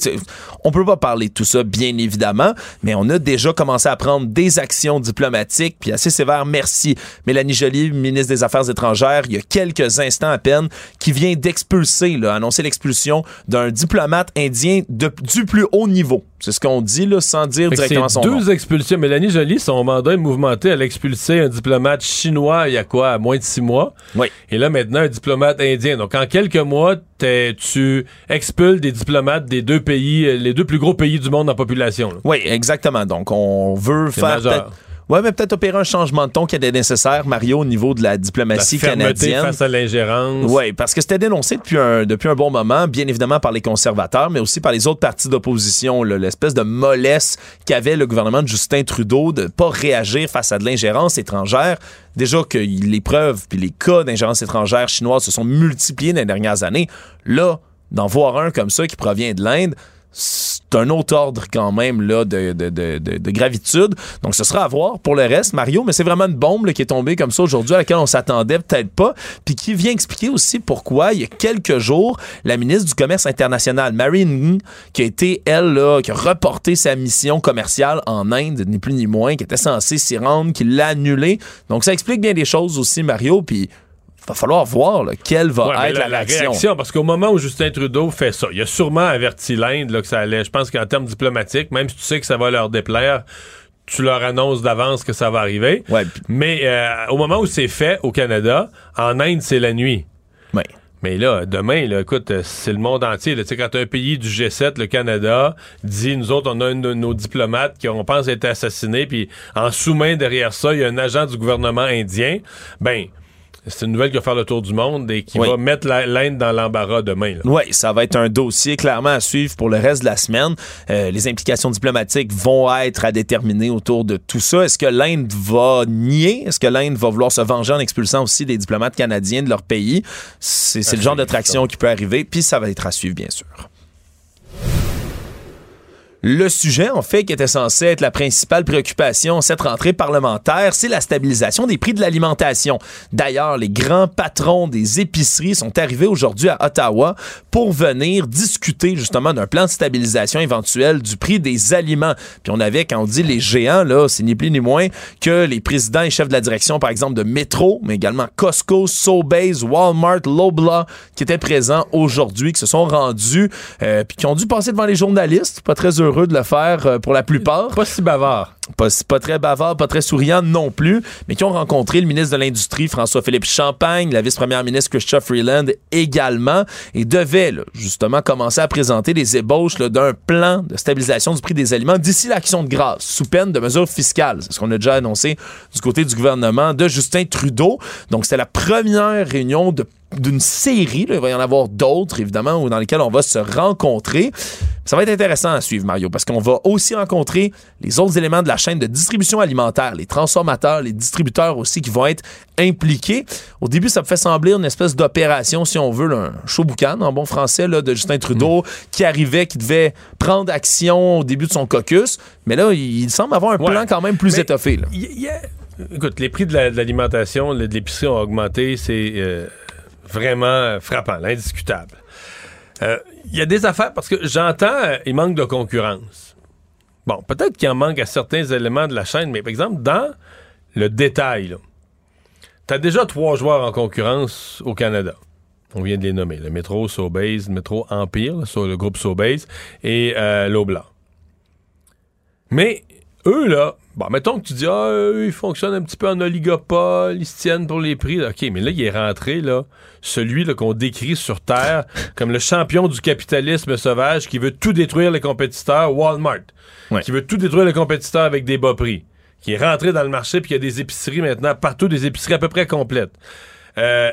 On peut pas parler de tout ça, bien évidemment, mais on a déjà commencé à prendre des actions diplomatiques, puis assez sévères. Merci. Mélanie Joly, ministre des Affaires étrangères, il y a quelques instants à peine, qui vient d'expulser, là, annoncer l'expulsion d'un diplomate indien de, du plus haut niveau. C'est ce qu'on dit, là, sans dire Fait directement son deux nom. expulsions. Mélanie Joly, son mandat est mouvementé. Elle a expulsé un diplomate chinois il y a quoi, à moins de six mois. Oui. Et là, maintenant, un diplomate indien. Donc, en quelques mois, t'es- tu expulses des diplomates des deux pays, euh, les deux plus gros pays du monde en population. là. Oui, exactement. Donc, on veut C'est faire majeur. Ouais, mais peut-être opérer un changement de ton qui était nécessaire, Mario, au niveau de la diplomatie canadienne. face à l'ingérence. Oui, parce que c'était dénoncé depuis un, depuis un bon moment, bien évidemment par les conservateurs, mais aussi par les autres partis d'opposition, l'espèce de mollesse qu'avait le gouvernement de Justin Trudeau de pas réagir face à de l'ingérence étrangère. Déjà que les preuves puis les cas d'ingérence étrangère chinoise se sont multipliés dans les dernières années. Là, d'en voir un comme ça qui provient de l'Inde, c'est un autre ordre quand même là, de, de, de, de- de gravitude. Donc, ce sera à voir pour le reste, Mario, mais c'est vraiment une bombe qui est tombée comme ça aujourd'hui à laquelle on s'attendait peut-être pas, puis qui vient expliquer aussi pourquoi, il y a quelques jours, la ministre du Commerce international, Mary Ng, qui a été, elle, là, qui a reporté sa mission commerciale en Inde, ni plus ni moins, qui était censée s'y rendre, qui l'a annulée. Donc, ça explique bien des choses aussi, Mario, puis va falloir voir là, quelle va Ouais, être la, la, réaction. réaction, parce qu'au moment où Justin Trudeau fait ça, il a sûrement averti l'Inde là, que ça allait. Je pense qu'en termes diplomatiques, même si tu sais que ça va leur déplaire, tu leur annonces d'avance que ça va arriver. Mais euh, au moment où c'est fait au Canada, en Inde, c'est la nuit. Ouais. Mais là, demain, là, écoute, euh, c'est le monde entier. Là. Tu sais, Quand un pays du G7, le Canada, dit, nous autres, on a un de nos diplomates qui, on pense, a été assassiné, puis en sous-main derrière ça, il y a un agent du gouvernement indien, ben, c'est une nouvelle qui va faire le tour du monde et qui Oui. va mettre l'Inde dans l'embarras demain. là. Oui, ça va être un dossier clairement à suivre pour le reste de la semaine. Euh, les implications diplomatiques vont être à déterminer autour de tout ça. Est-ce que l'Inde va nier? Est-ce que l'Inde va vouloir se venger en expulsant aussi des diplomates canadiens de leur pays? C'est c'est le genre de traction qui peut arriver, puis ça va être à suivre, bien sûr. Le sujet, en fait, qui était censé être la principale préoccupation cette rentrée parlementaire, c'est la stabilisation des prix de l'alimentation. D'ailleurs, les grands patrons des épiceries sont arrivés aujourd'hui à Ottawa pour venir discuter justement d'un plan de stabilisation éventuel du prix des aliments. Puis on avait, quand on dit les géants, là, c'est ni plus ni moins que les présidents et chefs de la direction, par exemple, de Metro, mais également Costco, Sobeys, Walmart, Loblaw, qui étaient présents aujourd'hui, qui se sont rendus, euh, puis qui ont dû passer devant les journalistes. Pas très heureux de le faire euh, pour la plupart. Pas si bavard. Pas, pas très bavard, pas très souriant non plus, mais qui ont rencontré le ministre de l'Industrie, François-Philippe Champagne, la vice-première ministre Christophe Freeland également, et devaient justement commencer à présenter les ébauches d'un plan de stabilisation du prix des aliments d'ici l'action de grâce, sous peine de mesures fiscales. C'est ce qu'on a déjà annoncé du côté du gouvernement de Justin Trudeau. Donc, c'était la première réunion d'une série, il va y en avoir d'autres évidemment, dans lesquelles on va se rencontrer. Ça va être intéressant à suivre, Mario, parce qu'on va aussi rencontrer les autres éléments de la chaîne de distribution alimentaire, les transformateurs, les distributeurs aussi qui vont être impliqués. Au début, ça me fait sembler une espèce d'opération, si on veut, là, un show boucan en bon français, là, de Justin Trudeau, qui arrivait, qui devait prendre action au début de son caucus. Mais là, il, semble avoir un plan quand même plus Mais étoffé. là. y- y a- Écoute, les prix de la- de l'alimentation, de l'épicerie ont augmenté, c'est euh, vraiment euh, frappant, là, indiscutable. Euh, Il y a des affaires, parce que j'entends, euh, il manque de concurrence. Bon, peut-être qu'il en manque à certains éléments de la chaîne, mais par exemple, dans le détail, tu as déjà trois joueurs en concurrence au Canada. On vient de les nommer. Le métro Sobeys, le métro Empire, sur le groupe Sobeys, et euh. Mais eux, là, bon, mettons que tu dis, ah, eux, ils fonctionnent un petit peu en oligopole, ils se tiennent pour les prix. OK, mais là, il est rentré, là, celui là, qu'on décrit sur Terre [LAUGHS] comme le champion du capitalisme sauvage qui veut tout détruire les compétiteurs, Walmart. Qui veut tout détruire les compétiteurs avec des bas prix. Qui est rentré dans le marché, puis il y a des épiceries maintenant, partout, des épiceries à peu près complètes. Euh,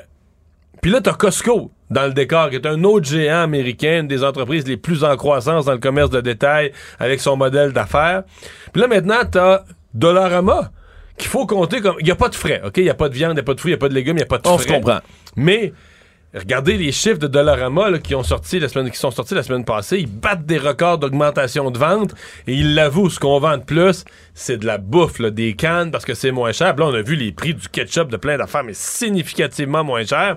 puis là, t'as Costco dans le décor, qui est un autre géant américain, une des entreprises les plus en croissance dans le commerce de détail avec son modèle d'affaires. Puis là, maintenant, t'as Dollarama, qu'il faut compter comme... Il n'y a pas de frais, OK? Il n'y a pas de viande, il n'y a pas de fruits, il n'y a pas de légumes, il n'y a pas de On frais. se comprend. Mais... Regardez les chiffres de Dollarama là, qui, ont sorti la semaine, qui sont sortis la semaine passée. Ils battent des records d'augmentation de vente et ils l'avouent, ce qu'on vend de plus, c'est de la bouffe, là, des cannes parce que c'est moins cher. Puis là, on a vu les prix du ketchup de plein d'affaires, mais significativement moins cher.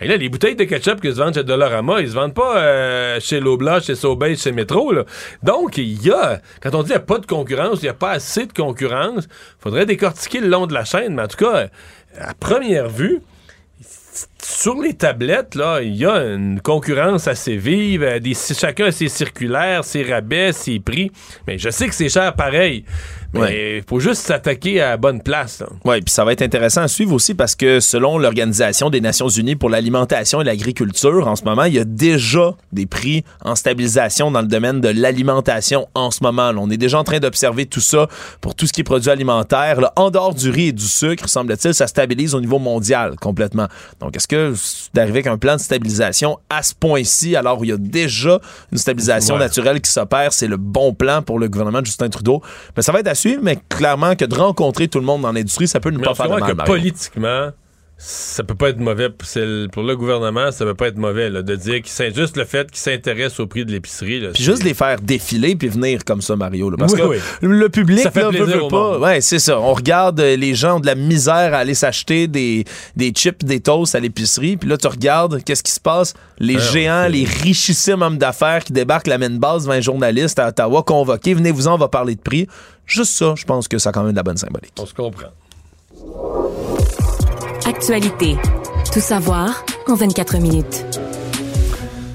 Et là, les bouteilles de ketchup qui se vendent chez Dollarama, ils se vendent pas euh, chez Loblaw, chez Sobeys, chez Metro. Là. Donc, il y a, quand on dit qu'il n'y a pas de concurrence, il n'y a pas assez de concurrence, faudrait décortiquer le long de la chaîne. Mais en tout cas, à première vue, sur les tablettes, là, il y a une concurrence assez vive. euh, Des, chacun a ses circulaires, ses rabais, ses prix. Mais je sais que c'est cher pareil. Mais il faut juste s'attaquer à la bonne place. Oui, puis ça va être intéressant à suivre aussi parce que selon l'Organisation des Nations Unies pour l'alimentation et l'agriculture, en ce moment, il y a déjà des prix en stabilisation dans le domaine de l'alimentation en ce moment. là. On est déjà en train d'observer tout ça pour tout ce qui est produit alimentaire. là. en dehors du riz et du sucre, semble-t-il, ça stabilise au niveau mondial complètement. Donc, est-ce que d'arriver avec un plan de stabilisation à ce point-ci, alors où il y a déjà une stabilisation Ouais. naturelle qui s'opère, c'est le bon plan pour le gouvernement de Justin Trudeau? Mais ça va être à suivre, mais clairement que de rencontrer tout le monde dans l'industrie, ça peut ne Mais pas faire de mal. que politiquement, ça peut pas être mauvais. pour- le- Pour le gouvernement, ça peut pas être mauvais là, de dire qu'il s'in- juste le fait qu'il s'intéresse au prix de l'épicerie. Puis juste les faire défiler puis venir comme ça, Mario. là. parce Oui, que oui. le public, Ça fait là, veut, pas. monde. Ouais, c'est ça. On regarde euh, les gens ont de la misère à aller s'acheter des, des chips, des toasts à l'épicerie. Puis là, tu regardes, qu'est-ce qui se passe? Les Alors, géants, les richissimes hommes d'affaires qui débarquent la main basse devant un journaliste à Ottawa, convoqués. Venez-vous-en, on va parler de prix. Juste ça, je pense que ça a quand même de la bonne symbolique. On se comprend. Actualité. Tout savoir en 24 minutes.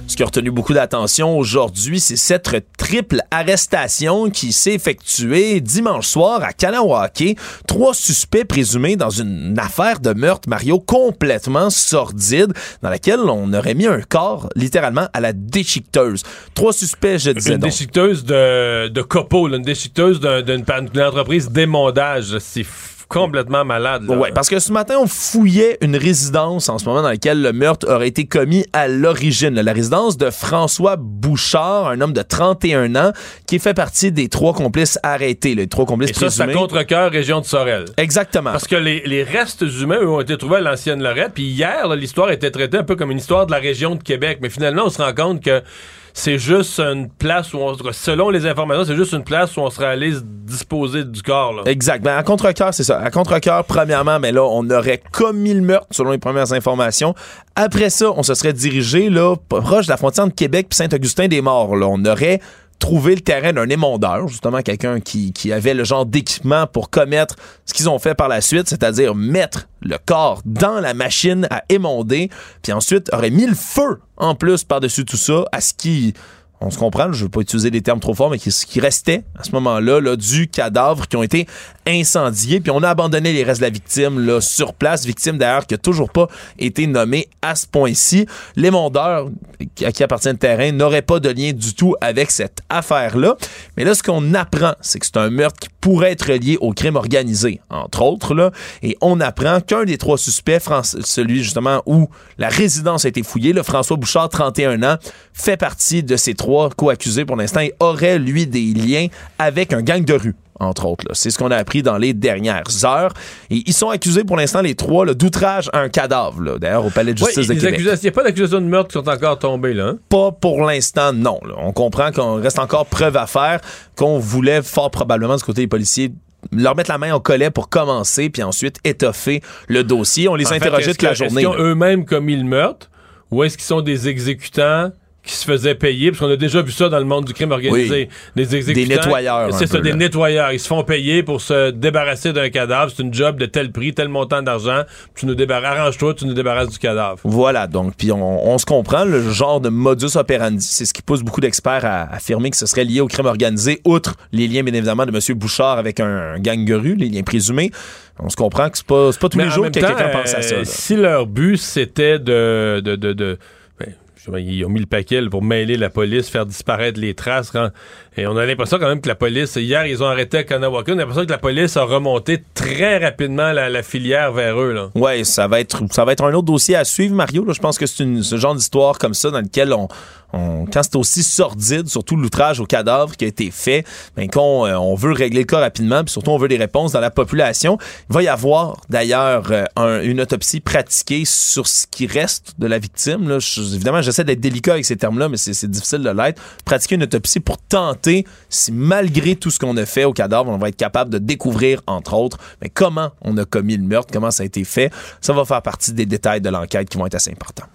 Ce qui a retenu beaucoup d'attention aujourd'hui, c'est cette triple arrestation qui s'est effectuée dimanche soir à Kanawake. Trois suspects présumés dans une affaire de meurtre, Mario, complètement sordide, dans laquelle on aurait mis un corps littéralement à la déchiqueteuse. Trois suspects, je disais Une donc. déchiqueteuse de, de copeaux, là, une déchiqueteuse d'un- d'une d'une entreprise d'émondage. C'est complètement malade. Ouais, parce que ce matin, on fouillait une résidence en ce moment dans laquelle le meurtre aurait été commis à l'origine. La résidence de François Bouchard, un homme de 31 ans, qui fait partie des trois complices arrêtés, les trois complices Et ça, présumés. contre-cœur, région de Sorel. Exactement. Parce que les, les restes humains, eux, ont été trouvés à l'ancienne Lorette. Puis hier, là, l'histoire était traitée un peu comme une histoire de la région de Québec. Mais finalement, on se rend compte que c'est juste une place où on se- selon les informations, c'est juste une place où on serait allé se disposer du corps. Là. Exact. Ben, à contre-cœur, c'est ça. À contre-cœur, premièrement, mais là, on aurait commis le meurtre, selon les premières informations. Après ça, on se serait dirigé, là, proche de la frontière de Québec puis Saint-Augustin-des-Morts. Là. On aurait trouvé le terrain d'un émondeur, justement, quelqu'un qui, qui avait le genre d'équipement pour commettre ce qu'ils ont fait par la suite, c'est-à-dire mettre le corps dans la machine à émonder, puis ensuite aurait mis le feu, en plus, par-dessus tout ça, à ce qui on se comprend, je veux pas utiliser des termes trop forts, mais qui, ce qui restait à ce moment-là là, du cadavre qui ont été incendiés. Puis on a abandonné les restes de la victime là, sur place, victime d'ailleurs qui a toujours pas été nommée à ce point-ci. L'émondeur à qui appartient le terrain n'aurait pas de lien du tout avec cette affaire-là. Mais là, ce qu'on apprend, c'est que c'est un meurtre qui pourrait être lié au crime organisé, entre autres. Là, et on apprend qu'un des trois suspects, celui justement où la résidence a été fouillée, le François Bouchard, 31 ans, fait partie de ces trois co-accusés pour l'instant et aurait, lui, des liens avec un gang de rue entre autres. C'est ce qu'on a appris dans les dernières heures. Et ils sont accusés pour l'instant, les trois, d'outrage à un cadavre, d'ailleurs, au palais de Ouais, justice de Québec. Il n'y a pas d'accusations de meurtre qui sont encore tombées. Là, hein? Pas pour l'instant, non. là. On comprend qu'on reste encore preuve à faire, qu'on voulait fort probablement du côté des policiers leur mettre la main au collet pour commencer, puis ensuite étoffer le dossier. On les a interrogés toute la journée. Est-ce qu'ils ont eux-mêmes commis le meurtre ou est-ce qu'ils sont des exécutants qui se faisaient payer? Parce qu'on a déjà vu ça dans le monde du crime organisé. Des exécutants. Des nettoyeurs, C'est ça, peu, des là. nettoyeurs. Ils se font payer pour se débarrasser d'un cadavre. C'est une job de tel prix, tel montant d'argent. Tu nous débarrasses, arrange-toi, tu nous débarrasses du cadavre. Voilà, donc, puis on, on se comprend, le genre de modus operandi, c'est ce qui pousse beaucoup d'experts à affirmer que ce serait lié au crime organisé, outre les liens, bien évidemment, de M. Bouchard avec un, un gang de rue, les liens présumés. On se comprend que c'est pas, c'est pas tous Mais les jours que quelqu'un pense à euh, ça. là. Si leur but, c'était de... de, de, de- justement, ils ont mis le paquet pour mêler la police, faire disparaître les traces. et on a l'impression quand même que la police, hier, ils ont arrêté à Kanawaka, on a l'impression que la police a remonté très rapidement la, filière vers eux. Ouais, ça va être ça va être un autre dossier à suivre, Mario. Je pense que c'est ce genre d'histoire comme ça dans lequel on, quand c'est aussi sordide, surtout l'outrage au cadavre qui a été fait, ben, qu'on euh, on veut régler le cas rapidement, puis surtout on veut des réponses dans la population. Il va y avoir d'ailleurs euh, un- une autopsie pratiquée sur ce qui reste de la victime. Évidemment, j'essaie d'être délicat avec ces termes-là, mais c'est difficile de l'être. Pratiquer une autopsie pour tenter si malgré tout ce qu'on a fait au cadavre, on va être capable de découvrir, entre autres, mais comment on a commis le meurtre, comment ça a été fait. Ça va faire partie des détails de l'enquête qui vont être assez importants.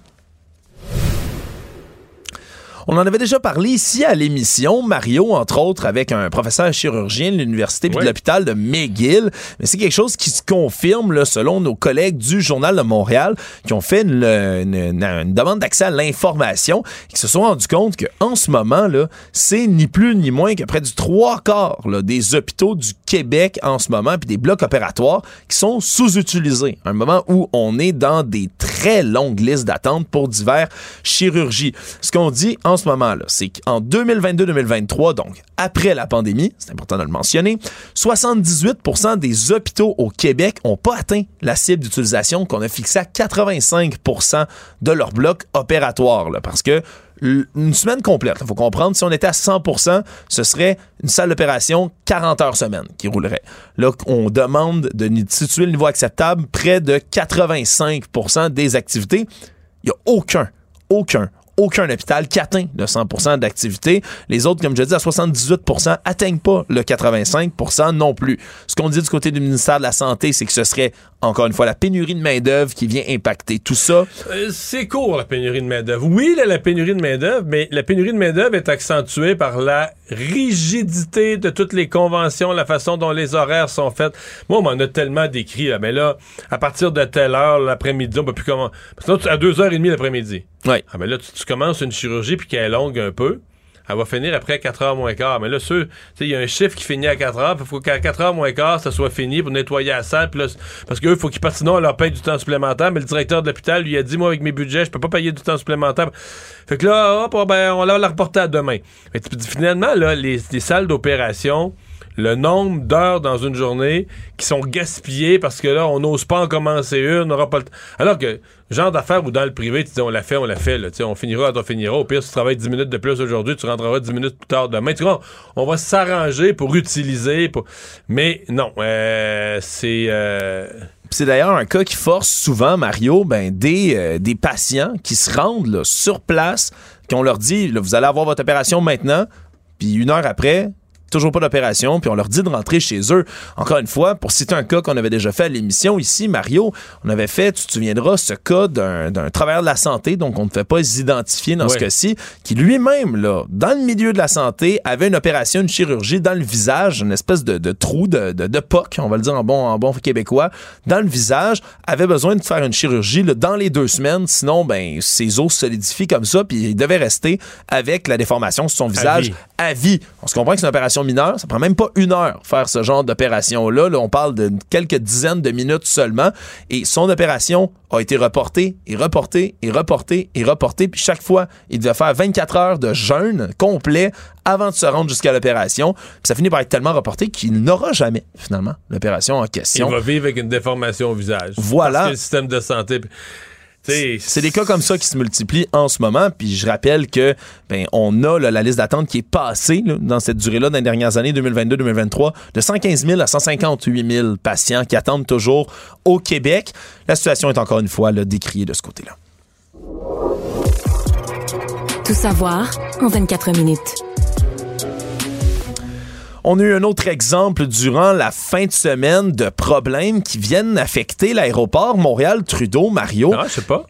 On en avait déjà parlé ici à l'émission, Mario, entre autres, avec un professeur chirurgien de l'université puis de Oui. l'hôpital de McGill. Mais c'est quelque chose qui se confirme, là, selon nos collègues du Journal de Montréal, qui ont fait une, une- une- une demande d'accès à l'information et qui se sont rendus compte qu'en ce moment, là, c'est ni plus ni moins que près du trois quarts là, des hôpitaux du Québec en ce moment, puis des blocs opératoires qui sont sous-utilisés. Un moment où on est dans des très longues listes d'attente pour divers chirurgies. Ce qu'on dit en ce moment-là, c'est qu'en 2022-2023, donc après la pandémie, c'est important de le mentionner, 78% des hôpitaux au Québec n'ont pas atteint la cible d'utilisation qu'on a fixée à 85% de leur bloc opératoire. parce que une semaine complète, il faut comprendre, si on était à 100% ce serait une salle d'opération 40 heures semaine qui roulerait. Là, on demande de situer le niveau acceptable près de 85% des activités. Il n'y a aucun, aucun, aucun hôpital qui atteint le 100% d'activité. Les autres, comme je dis, à 78% atteignent pas le 85% non plus. Ce qu'on dit du côté du ministère de la Santé, c'est que ce serait, encore une fois, la pénurie de main-d'œuvre qui vient impacter tout ça. Euh, c'est court, la pénurie de main-d'œuvre. Oui, la pénurie de main-d'œuvre, mais la pénurie de main-d'œuvre est accentuée par la rigidité de toutes les conventions, la façon dont les horaires sont faits. Moi, on m'en a tellement décrit, là, mais là, à partir de telle heure, l'après-midi, on peut plus comment. Sinon, tu- à 2h30 l'après-midi. Oui. Ah, mais là, tu, tu commences une chirurgie puis qu'elle est longue un peu. Elle va finir après 4 heures moins quart. Mais là, ceux, il y a un chiffre qui finit à 4 heures. Il faut qu'à 4 heures moins quart, ça soit fini pour nettoyer la salle. Parce qu'eux, il faut qu'ils partent, sinon, on leur paye du temps supplémentaire. Mais le directeur de l'hôpital lui a dit, moi, avec mes budgets, je peux pas payer du temps supplémentaire. Fait que là, hop, ben, on la reporter à demain. Mais finalement, là, les salles d'opération, le nombre d'heures dans une journée qui sont gaspillées parce que là, on n'ose pas en commencer une, on n'aura pas le temps. Alors que, genre d'affaires où dans le privé, tu dis, on l'a fait, on l'a fait, là, on finira quand on finira. Au pire, si tu travailles 10 minutes de plus aujourd'hui, tu rentreras 10 minutes plus tard demain. Tu vois, on va s'arranger pour utiliser. Pour... Mais non, euh, c'est. euh, C'est d'ailleurs un cas qui force souvent, Mario, ben, des, euh, des patients qui se rendent sur place, qu'on leur dit, vous allez avoir votre opération maintenant, puis une heure après, toujours pas d'opération, puis on leur dit de rentrer chez eux. Encore une fois, pour citer un cas qu'on avait déjà fait à l'émission ici, Mario, on avait fait, tu te souviendras, ce cas d'un travailleur de la santé, donc on ne fait pas identifier dans ce cas-ci, qui lui-même, là, dans le milieu de la santé, avait une opération, une chirurgie dans le visage, une espèce de, de trou, de, de, de poc, on va le dire en bon, en bon québécois, dans le visage, avait besoin de faire une chirurgie là, dans les deux semaines, sinon, ben, ses os se solidifient comme ça, puis il devait rester avec la déformation sur son visage. À vie. On se comprend que c'est une opération mineure, ça prend même pas une heure faire ce genre d'opération-là. Là, on parle de quelques dizaines de minutes seulement. Et son opération a été reportée et reportée et reportée et reportée. Puis chaque fois, il devait faire 24 heures de jeûne complet avant de se rendre jusqu'à l'opération. Puis ça finit par être tellement reporté qu'il n'aura jamais, finalement, l'opération en il question. va vivre avec une déformation au visage. Voilà. Parce que le système de santé. C'est des cas comme ça qui se multiplient en ce moment. Puis je rappelle que ben on a là, la liste d'attente qui est passée là, dans cette durée-là dans les dernières années 2022-2023 de 115 000 à 158 000 patients qui attendent toujours au Québec. La situation est encore une fois là, décriée de ce côté-là. Tout savoir en 24 minutes. On a eu un autre exemple durant la fin de semaine de problèmes qui viennent affecter l'aéroport Montréal-Trudeau, Mario. Ah, je pas.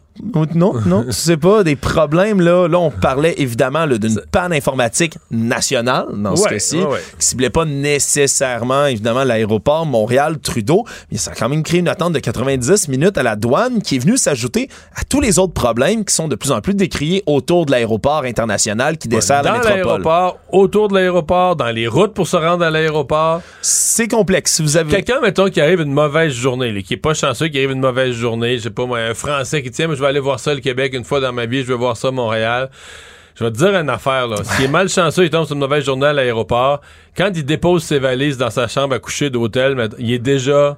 Non, non, c'est pas des problèmes là. Là, on parlait évidemment d'une panne informatique nationale dans ce Ouais, cas-ci, ouais, ouais. qui ciblait pas nécessairement évidemment l'aéroport Montréal-Trudeau, mais ça a quand même créé une attente de 90 minutes à la douane qui est venue s'ajouter à tous les autres problèmes qui sont de plus en plus décriés autour de l'aéroport international qui dessert la dans métropole. l'aéroport, autour de l'aéroport, dans les routes pour se rendre à l'aéroport. C'est complexe. Si vous avez Quelqu'un, mettons, qui arrive une mauvaise journée, là, qui est pas chanceux, qui arrive une mauvaise journée, je sais pas moi, un Français qui tient, mais je vais aller voir ça le Québec une fois dans ma vie, je vais voir ça Montréal. Je vais te dire une affaire, là. S'il est mal chanceux, il tombe sur une mauvaise journée à l'aéroport. Quand il dépose ses valises dans sa chambre à coucher d'hôtel, il est déjà.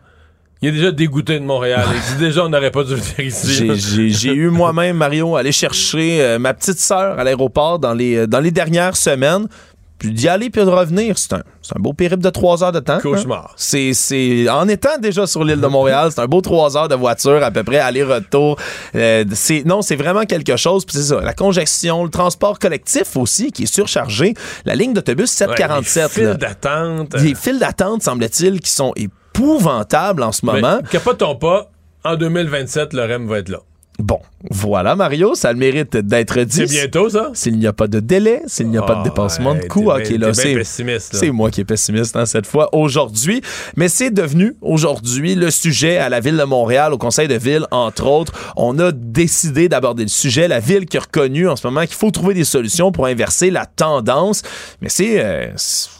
Il est déjà dégoûté de Montréal. Il dit déjà, on n'aurait pas dû venir ici. J'ai eu moi-même, Mario, aller chercher euh, ma petite sœur à l'aéroport dans les, euh, dans les dernières semaines. Puis d'y aller puis de revenir, c'est un, un beau périple de trois heures de temps. Cauchemar. hein. C'est, c'est, en étant déjà sur l'île de Montréal, c'est un beau trois heures de voiture à peu près, aller-retour. Euh, c'est, non, c'est vraiment quelque chose. Puis c'est ça, la congestion, le transport collectif aussi qui est surchargé. La ligne d'autobus 747. Ouais, les files d'attente. Des files d'attente, semble-t-il, qui sont épouvantables en ce moment. Mais capotons pas. En 2027, le REM va être là. Bon, voilà, Mario, ça le mérite d'être dit. C'est bientôt, ça? S'il n'y a pas de délai, s'il n'y a pas de Ah, dépassement de coût, ok, là, c'est c'est moi qui est pessimiste hein, cette fois aujourd'hui, mais c'est devenu aujourd'hui le sujet à la ville de Montréal, au conseil de ville entre autres. On a décidé d'aborder le sujet, la ville qui a reconnu en ce moment qu'il faut trouver des solutions pour inverser la tendance, mais c'est euh,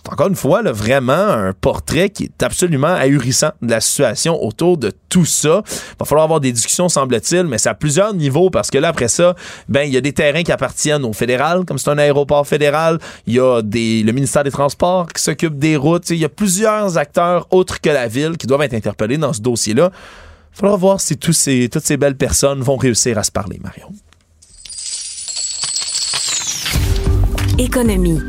encore une fois là, vraiment un portrait qui est absolument ahurissant de la situation autour de tout ça. Va falloir avoir des discussions semble-t-il, mais à plusieurs niveaux parce que là après ça, ben il y a des terrains qui appartiennent au fédéral, comme c'est un aéroport fédéral, il y a des le ministère des Transports qui s'occupe des routes, il y a plusieurs acteurs autres que la ville qui doivent être interpellés dans ce dossier-là. Il faudra voir si tous ces, toutes ces belles personnes vont réussir à se parler, Mario. Économie.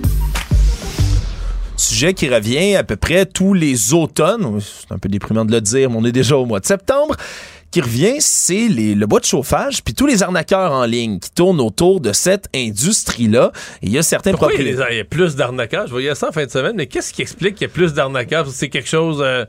Sujet qui revient à peu près tous les automnes. C'est un peu déprimant de le dire, mais on est déjà au mois de septembre. Qui revient, c'est les- le bois de chauffage, puis tous les arnaqueurs en ligne qui tournent autour de cette industrie-là. Il y a certains Pourquoi il y, a propriétaires. des- il y a plus d'arnaqueurs? Je voyais ça en fin de semaine, mais qu'est-ce qui explique qu'il y a plus d'arnaqueurs? C'est quelque chose. euh,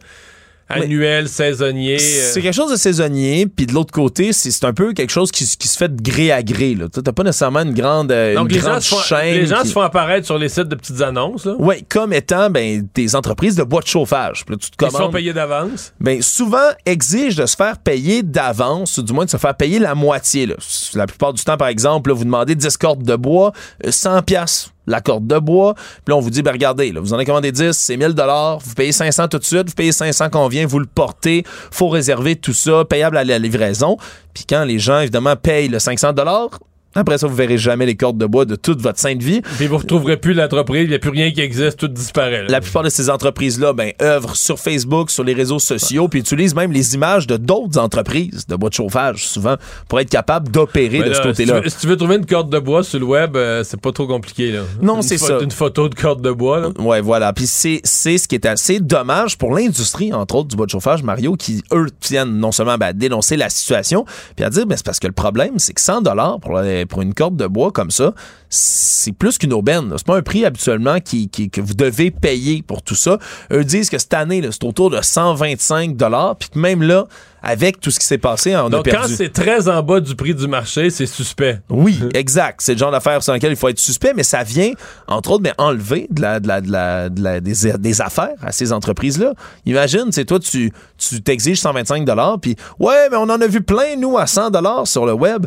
annuel, saisonnier. euh. C'est quelque chose de saisonnier, puis de l'autre côté, c'est un peu quelque chose qui, qui se fait de gré à gré. là. T'as pas nécessairement une grande, euh, Donc, une les gens, grande font, chaîne. les gens qui- se font apparaître sur les sites de petites annonces. Oui, comme étant ben, des entreprises de bois de chauffage. Là, tu te Ils sont commandes- payés d'avance? ben, souvent exige de se faire payer d'avance, ou du moins de se faire payer la moitié. là. La plupart du temps, par exemple, là, vous demandez 10 cordes de bois, euh, 100 pièces la corde de bois. Puis là, on vous dit, ben regardez, là, vous en avez commandé 10, c'est 1000 dollars, vous payez 500 tout de suite, vous payez 500 qu'on vient, vous le portez, faut réserver tout ça, payable à la livraison. Puis quand les gens, évidemment, payent le 500 dollars, après ça, vous verrez jamais les cordes de bois de toute votre sainte vie. Puis vous retrouverez plus l'entreprise, il n'y a plus rien qui existe, tout disparaît. là. La plupart de ces entreprises-là ben, œuvrent sur Facebook, sur les réseaux sociaux, puis utilisent même les images de d'autres entreprises de bois de chauffage, souvent, pour être capables d'opérer de là, ce côté-là. si tu veux trouver une corde de bois sur le web, euh, c'est pas trop compliqué. Là. Non, c'est ça. Une photo de corde de bois. Là. Ouais, voilà. Puis c'est, c'est ce qui est assez dommage pour l'industrie, entre autres, du bois de chauffage, Mario, qui, eux, tiennent non seulement ben, à dénoncer la situation, puis à dire, ben, c'est parce que le problème, c'est que 100 dollars pour, la- pour une corde de bois comme ça, c'est plus qu'une aubaine. C'est pas un prix habituellement qui, qui- que vous devez payer pour tout ça. Eux disent que cette année, c'est autour de 125 dollars, puis que même là, avec tout ce qui s'est passé, on a Donc, quand perdu. c'est très en bas du prix du marché, c'est suspect. Oui, [LAUGHS] exact. C'est le genre d'affaire sur laquelle il faut être suspect, mais ça vient, entre autres, mais enlever de la, de la, de la, de la- des, des affaires à ces entreprises-là. Imagine, c'est toi, tu tu t'exiges 125 puis ouais, mais on en a vu plein, nous, à 100 sur le web.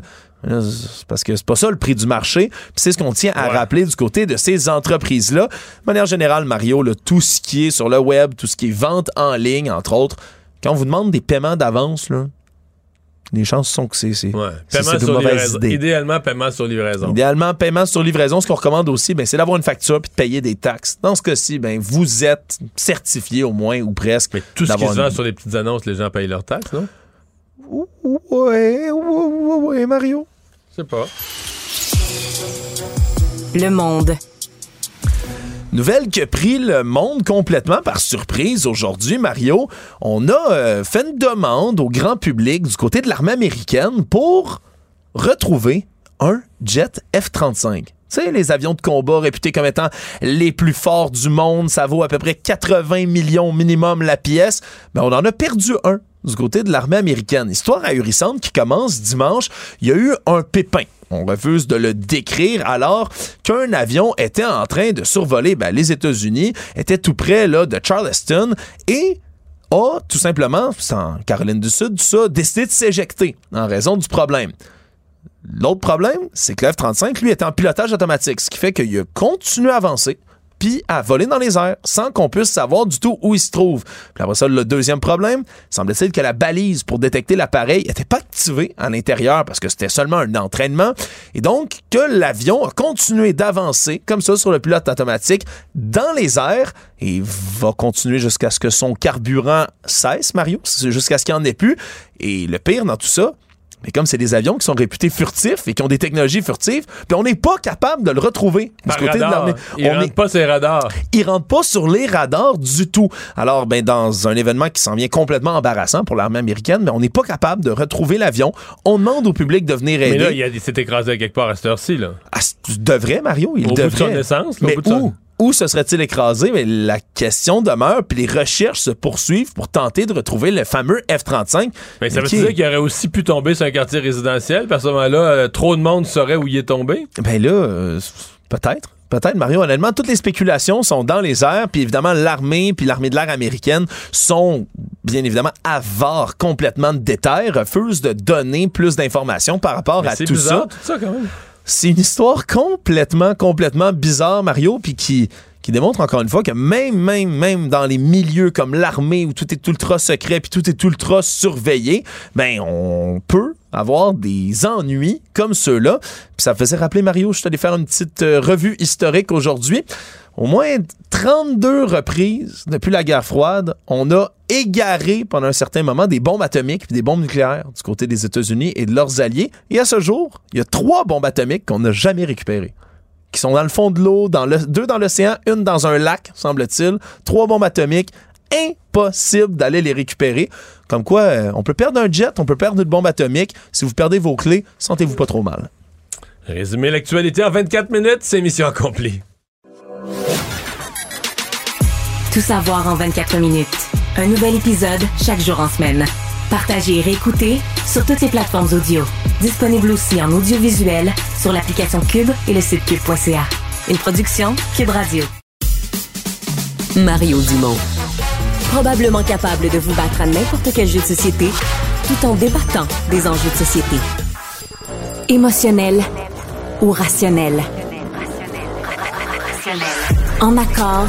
Parce que c'est pas ça le prix du marché. Puis c'est ce qu'on tient à rappeler du côté de ces entreprises-là. De manière générale, Mario, là, tout ce qui est sur le web, tout ce qui est vente en ligne, entre autres, quand on vous demande des paiements d'avance, là, les chances sont que c'est Paiement sur livraison. idée. Idéalement, paiement sur livraison. Idéalement, paiement sur livraison, ce qu'on recommande aussi, ben, c'est d'avoir une facture puis de payer des taxes. Dans ce cas-ci, ben, vous êtes certifié au moins ou presque. Tout ce qui se vend une- sur les petites annonces, les gens payent leurs taxes, non? Ouais, ouais, ouais, ouais, Mario. Je sais pas. Le monde. Nouvelle qui a pris le monde complètement par surprise aujourd'hui, Mario. On a euh, fait une demande au grand public du côté de l'armée américaine pour retrouver un jet F-35. Tu sais, les avions de combat réputés comme étant les plus forts du monde, ça vaut à peu près 80 millions minimum la pièce. Mais on en a perdu un du côté de l'armée américaine. Histoire ahurissante qui commence dimanche. Il y a eu un pépin. On refuse de le décrire alors qu'un avion était en train de survoler ben, les États-Unis, était tout près là, de Charleston et a tout simplement, en Caroline du Sud, ça, décidé de s'éjecter en raison du problème. L'autre problème, c'est que le F-35, lui, est en pilotage automatique, ce qui fait qu'il a continué à avancer puis à voler dans les airs sans qu'on puisse savoir du tout où il se trouve. Puis après ça, le deuxième problème, semble-t-il que la balise pour détecter l'appareil n'était pas activée à l'intérieur parce que c'était seulement un entraînement et donc que l'avion a continué d'avancer comme ça sur le pilote automatique dans les airs et va continuer jusqu'à ce que son carburant cesse, Mario, jusqu'à ce qu'il en ait plus. Et le pire dans tout ça, mais comme c'est des avions qui sont réputés furtifs et qui ont des technologies furtives, puis on n'est pas capable de le retrouver Par du côté de radar. l'armée. Ils On rentrent est- pas ces radars. ils rentrent pas sur les radars du tout. Alors, ben, dans un événement qui s'en vient complètement embarrassant pour l'armée américaine, mais on n'est pas capable de retrouver l'avion. On demande au public de venir aider. Mais là, il, s'est écrasé quelque part à cette heure-ci. Là. Ah, tu devrais, Mario. Il Au bout de son essence, là, au Mais bout de son- où? Se serait-il écrasé? Mais la question demeure, puis les recherches se poursuivent pour tenter de retrouver le fameux F-35. Mais ça veut dire qu'il aurait aussi pu tomber sur un quartier résidentiel? Parce que à ce moment-là, euh, trop de monde saurait où il est tombé? Ben là, euh, peut-être. Peut-être, Mario, honnêtement, toutes les spéculations sont dans les airs, puis évidemment, l'armée puis l'armée de l'air américaine sont, bien évidemment, avares complètement de détails, refusent de donner plus d'informations par rapport Mais à tout bizarre, ça. tout ça, quand même. C'est une histoire complètement, complètement bizarre, Mario, puis qui, qui démontre encore une fois que même, même, même dans les milieux comme l'armée où tout est ultra secret puis tout est ultra surveillé, ben on peut avoir des ennuis comme ceux-là. Puis ça faisait rappeler, Mario, je suis allé faire une petite euh, revue historique aujourd'hui. Au moins 32 reprises depuis la guerre froide, on a égaré pendant un certain moment des bombes atomiques puis des bombes nucléaires du côté des États-Unis et de leurs alliés. Et à ce jour, il y a trois bombes atomiques qu'on n'a jamais récupérées qui sont dans le fond de l'eau, deux dans l'océan, une dans un lac, semble-t-il, trois bombes atomiques. Impossible d'aller les récupérer. Comme quoi, euh, on peut perdre un jet, on peut perdre une bombe atomique. Si vous perdez vos clés, sentez-vous pas trop mal. Résumer l'actualité en 24 minutes, c'est mission accomplie. Tout savoir en 24 minutes. Un nouvel épisode chaque jour en semaine. Partagez et réécoutez sur toutes les plateformes audio. Disponible aussi en audiovisuel sur l'application Cube et le site cube.ca. Une production Cube Radio. Mario Dumont. Probablement capable de vous battre à n'importe quel jeu de société tout en débattant des enjeux de société. Émotionnel ou rationnel? En accord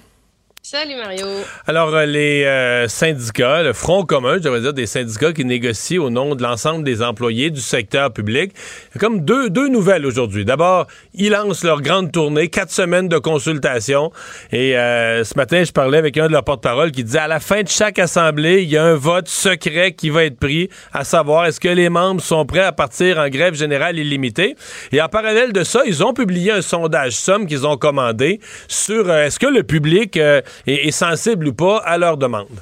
Salut Mario. Alors, euh, les euh, syndicats, le Front commun, je devrais dire, des syndicats qui négocient au nom de l'ensemble des employés du secteur public. Comme deux, deux nouvelles aujourd'hui. D'abord, ils lancent leur grande tournée, quatre semaines de consultation. Et euh, ce matin, je parlais avec un de leurs porte-parole qui disait à la fin de chaque assemblée, il y a un vote secret qui va être pris, à savoir est-ce que les membres sont prêts à partir en grève générale illimitée? Et en parallèle de ça, ils ont publié un sondage somme qu'ils ont commandé sur est-ce que le public est sensible ou pas à leur demande.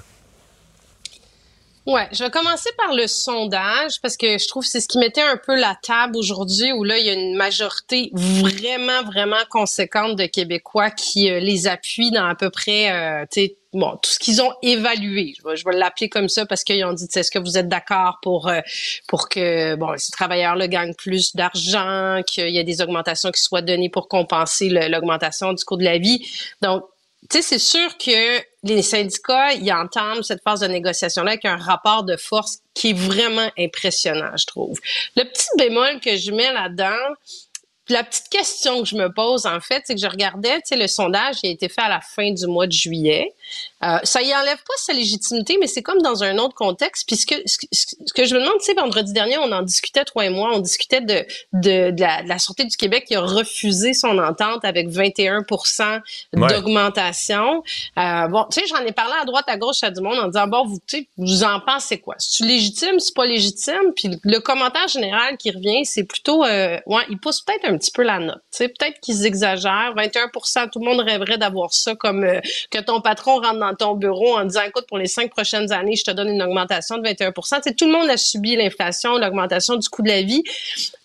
Ouais, je vais commencer par le sondage parce que je trouve que c'est ce qui mettait un peu la table aujourd'hui où là il y a une majorité vraiment vraiment conséquente de Québécois qui euh, les appuient dans à peu près euh, bon tout ce qu'ils ont évalué. Je vais, je l'appeler comme ça parce qu'ils ont dit est-ce que vous êtes d'accord pour euh, pour que bon ces travailleurs là gagnent plus d'argent, qu'il y ait des augmentations qui soient données pour compenser l'augmentation du coût de la vie? Donc tu sais, c'est sûr que les syndicats, ils entament cette phase de négociation-là avec un rapport de force qui est vraiment impressionnant, je trouve. Le petit bémol que je mets là-dedans, la petite question que je me pose, en fait, c'est que je regardais, tu sais, le sondage qui a été fait à la fin du mois de juillet. Euh, ça y enlève pas sa légitimité, mais c'est comme dans un autre contexte. Puis ce que, ce, que- ce que je me demande, tu sais, vendredi dernier, on en discutait, toi et moi, on discutait de, de, de la, de la Sûreté du Québec qui a refusé son entente avec 21 Ouais. d'augmentation. Euh, bon, tu sais, j'en ai parlé à droite, à gauche à du monde en disant, bon, vous, vous en pensez quoi? C'est-tu légitime, c'est pas légitime? Puis le commentaire général qui revient, c'est plutôt, euh, ouais, ils poussent peut-être un petit peu la note. Tu sais, peut-être qu'ils exagèrent. 21% tout le monde rêverait d'avoir ça comme euh, que ton patron rentre dans ton bureau en disant, écoute, pour les cinq prochaines années, je te donne une augmentation de 21 Tu sais, tout le monde a subi l'inflation, l'augmentation du coût de la vie.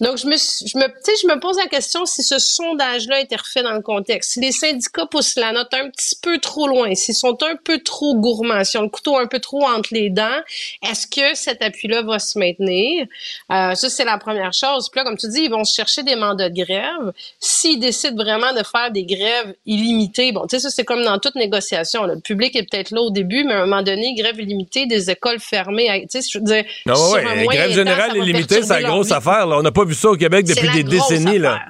Donc, je me, je me, je me pose la question si ce sondage-là été refait dans le contexte. Si les syndicats poussent la note un petit peu trop loin, s'ils sont un peu trop gourmands, s'ils ont le couteau un peu trop entre les dents, est-ce que cet appui-là va se maintenir? Euh, ça, c'est la première chose. Puis là, comme tu dis, ils vont chercher des mandats de grève. S'ils décident vraiment de faire des grèves illimitées, bon, tu sais, ça, c'est comme dans toute négociation. là. Public est peut-être là au début, mais à un moment donné, grève illimitée, des écoles fermées, tu sais, je veux dire, Non, sur ouais, ouais. Grève générale illimitée, c'est la grosse vie. affaire. là. On n'a pas vu ça au Québec depuis des décennies. Là.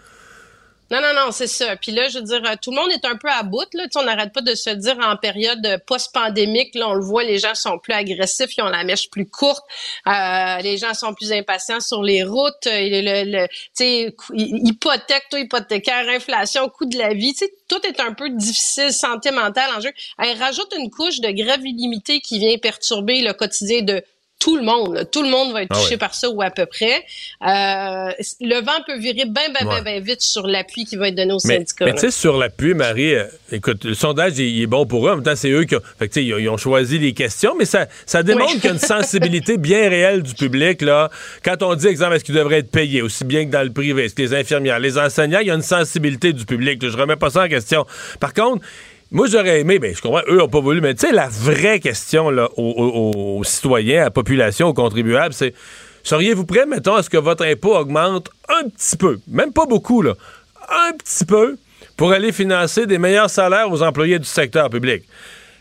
Non, non, non, c'est ça. Puis là, je veux dire, euh, tout le monde est un peu à bout. Là. Tu sais, on n'arrête pas de se dire en période euh, post-pandémique, là, on le voit, les gens sont plus agressifs, ils ont la mèche plus courte, euh, les gens sont plus impatients sur les routes, euh, le, le, le- tu sais, hypothèque, taux hypothécaire, inflation, coût de la vie, tu sais, tout est un peu difficile, santé mentale en jeu. Elle rajoute une couche de grève illimitée qui vient perturber le quotidien de tout le monde. là. Tout le monde va être Ah touché ouais. par ça ou à peu près. Euh, le vent peut virer bien, bien, bien, bien vite sur l'appui qui va être donné aux Mais, syndicats. mais tu sais, sur l'appui, Marie, euh, écoute, le sondage, il, il est bon pour eux. En même temps, c'est eux qui ont, fait que, tu sais, ils ont, ils ont choisi les questions, mais ça, ça démontre Oui. qu'il y a une sensibilité bien réelle du public. là. Quand on dit, exemple, est-ce qu'ils devraient être payés aussi bien que dans le privé, est-ce que les infirmières, les enseignants, il y a une sensibilité du public. là? je remets pas ça en question. Par contre, moi, j'aurais aimé, ben, je comprends, eux n'ont pas voulu, mais tu sais, la vraie question aux, citoyens, à la population, aux contribuables, c'est seriez-vous prêts, mettons, à ce que votre impôt augmente un petit peu, même pas beaucoup, un petit peu, pour aller financer des meilleurs salaires aux employés du secteur public?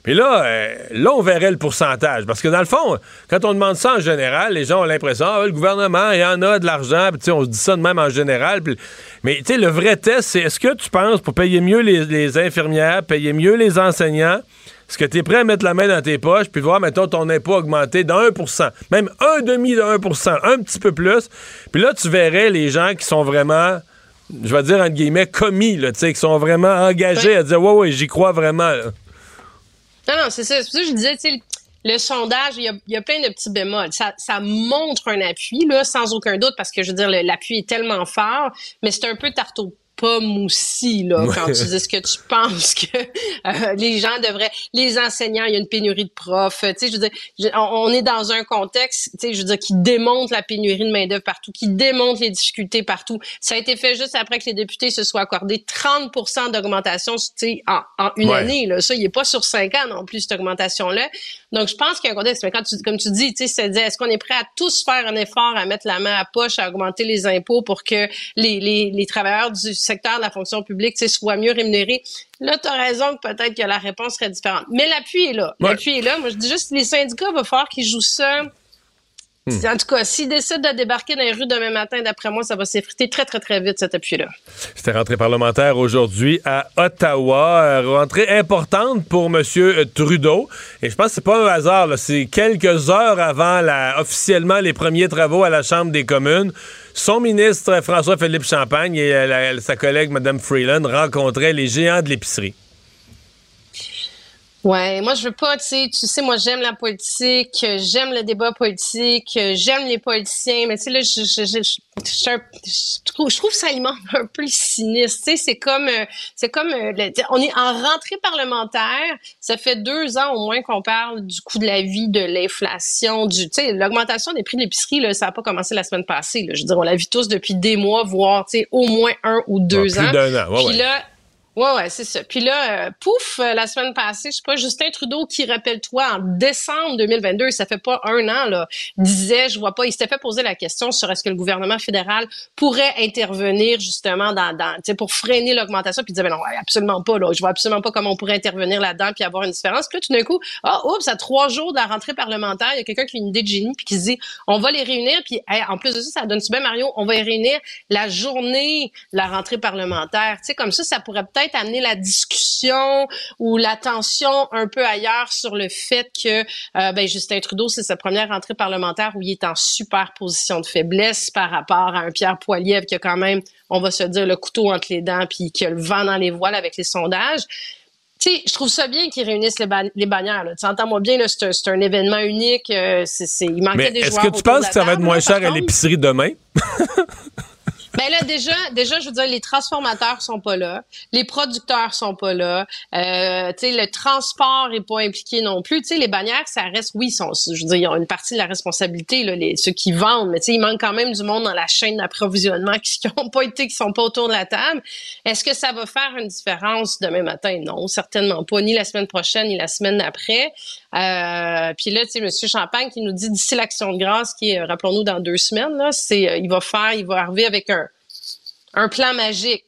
Puis là, euh, là, on verrait le pourcentage. Parce que dans le fond, quand on demande ça en général, les gens ont l'impression, ah, le gouvernement, il y en a de l'argent. Puis, tu sais, on se dit ça de même en général. Mais tu sais, le vrai test, c'est est-ce que tu penses, pour payer mieux les, les infirmières, payer mieux les enseignants, est-ce que tu es prêt à mettre la main dans tes poches puis voir, mettons, ton impôt augmenter de 1% même un demi de 1% un petit peu plus. Puis là, tu verrais les gens qui sont vraiment, je vais dire entre guillemets, commis, là, tu sais, qui sont vraiment engagés à dire, ouais, ouais, j'y crois vraiment. là. Non, non, c'est ça. C'est pour ça que je disais, tu sais, le sondage, il y a, plein de petits bémols. Ça, ça montre un appui, là, sans aucun doute, parce que, je veux dire, l'appui est tellement fort, mais c'est un peu tarte aux pas moussi là quand tu dis ce que tu penses que euh, les gens devraient, les enseignants, il y a une pénurie de profs. Tu sais, je veux dire, on, est dans un contexte, tu sais, je veux dire, qui démontre la pénurie de main d'œuvre partout, qui démontre les difficultés partout. Ça a été fait juste après que les députés se soient accordés 30% d'augmentation, tu sais, en, en, une année. Là, ça, il est pas sur cinq ans non plus cette augmentation là. Donc, je pense qu'il y a un contexte. Mais quand tu, comme tu dis, tu sais, est-ce qu'on est prêt à tous faire un effort à mettre la main à poche, à augmenter les impôts pour que les, les, les travailleurs du secteur de la fonction publique soient mieux rémunérés. Là, tu as raison que peut-être que la réponse serait différente. Mais l'appui est là. L'appui est là. Moi, je dis juste les syndicats, il va falloir qu'ils jouent ça Hmm. En tout cas, s'ils décident de débarquer dans les rues demain matin, d'après moi, ça va s'effriter très, très, très vite, cet appui-là. C'était rentrée parlementaire aujourd'hui à Ottawa. Euh, rentrée importante pour M. Trudeau. Et je pense que c'est pas un hasard. C'est quelques heures avant la, officiellement les premiers travaux à la Chambre des communes. Son ministre, François-Philippe Champagne, et euh, sa collègue, Mme Freeland, rencontraient les géants de l'épicerie. Ouais, moi je veux pas, tu sais, tu sais, moi j'aime la politique, j'aime le débat politique, j'aime les politiciens, mais tu sais là, je, je, je, je, trouve, je trouve ça alimente un peu le cynisme. Tu sais, c'est comme, euh, c'est comme, euh, on est en rentrée parlementaire. Ça fait deux ans au moins qu'on parle du coût de la vie, de l'inflation, du, tu sais, l'augmentation des prix de l'épicerie là, ça a pas commencé la semaine passée. Là. Je veux dire, on la vit tous depuis des mois, voire, tu sais, au moins un ou deux ans. Plus d'un an. Ouais, Puis là Ouais, ouais, c'est ça. Puis là, euh, pouf, euh, la semaine passée, je sais pas, Justin Trudeau, qui rappelle-toi, en décembre 2022, ça fait pas un an, là, disait, je vois pas, il s'était fait poser la question sur est-ce que le gouvernement fédéral pourrait intervenir justement dans, dans pour freiner l'augmentation, puis il disait, ben non, absolument pas, là, je vois absolument pas comment on pourrait intervenir là-dedans puis avoir une différence. Puis là, tout d'un coup, ah, oh, oups, à trois jours de la rentrée parlementaire, il y a quelqu'un qui a une idée de génie puis qui se dit, on va les réunir, puis en plus de ça, ça donne bien Mario, on va les réunir la journée de la rentrée parlementaire. Tu sais, comme ça, ça pourrait peut-être amener la discussion ou l'attention un peu ailleurs sur le fait que euh, ben, Justin Trudeau, c'est sa première rentrée parlementaire où il est en super position de faiblesse par rapport à un Pierre Poilievre qui a quand même, on va se dire, le couteau entre les dents puis qui a le vent dans les voiles avec les sondages. Tu sais, je trouve ça bien qu'ils réunissent les, les bannières. Tu entends-moi bien, c'est un, événement unique. Euh, il manquait des joueurs. Est-ce que tu penses que ça va être moins cher à l'épicerie demain? Ben là, déjà, déjà, je veux dire, les transformateurs sont pas là, les producteurs sont pas là, euh, tu sais, le transport est pas impliqué non plus. Tu sais, les bannières, ça reste, oui, sont, je veux dire, ils ont une partie de la responsabilité, là, les, ceux qui vendent, mais tu sais, il manque quand même du monde dans la chaîne d'approvisionnement qui n'ont pas été, qui sont pas autour de la table. Est-ce que ça va faire une différence demain matin? Non, certainement pas, ni la semaine prochaine, ni la semaine d'après. Euh, puis là, tu sais, Monsieur Champagne qui nous dit d'ici l'action de grâce, qui euh, rappelons-nous, dans deux semaines, là, c'est, euh, il va faire, il va arriver avec un, un plan magique.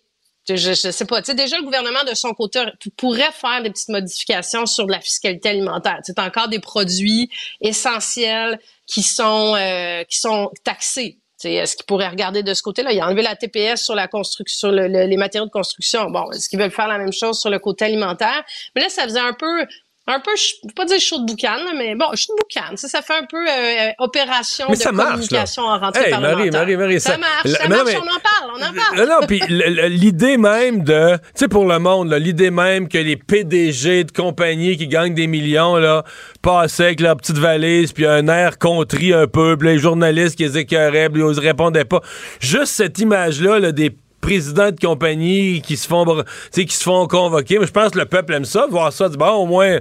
Je, je, sais pas. Tu sais, déjà, le gouvernement, de son côté, pourrait faire des petites modifications sur la fiscalité alimentaire. Sais, encore des produits essentiels qui sont, euh, qui sont taxés. Est-ce qu'il pourrait regarder de ce côté-là? Il a enlevé la TPS sur la construction, sur les matériaux de construction. Bon, est-ce qu'ils veulent faire la même chose sur le côté alimentaire? Mais là, ça faisait un peu un peu, je ne pas dire chaud de boucan, mais bon, chaud de boucan. Ça, ça fait un peu euh, opération de communication en rentrée hey, parlementaire. Marie, Marie, Marie, ça, marche, ça marche, on en parle, on en parle. Non, puis l'idée même de, tu sais, pour le monde, l'idée même que les PDG de compagnies qui gagnent des millions, là, passaient avec leur petite valise, puis un air contrit un peu, puis les journalistes qui les écœuraient, puis ils répondaient pas. Juste cette image-là, là, des présidents de compagnie qui se font qui se font convoquer. Mais je pense que le peuple aime ça, voir ça. Bon, au moins,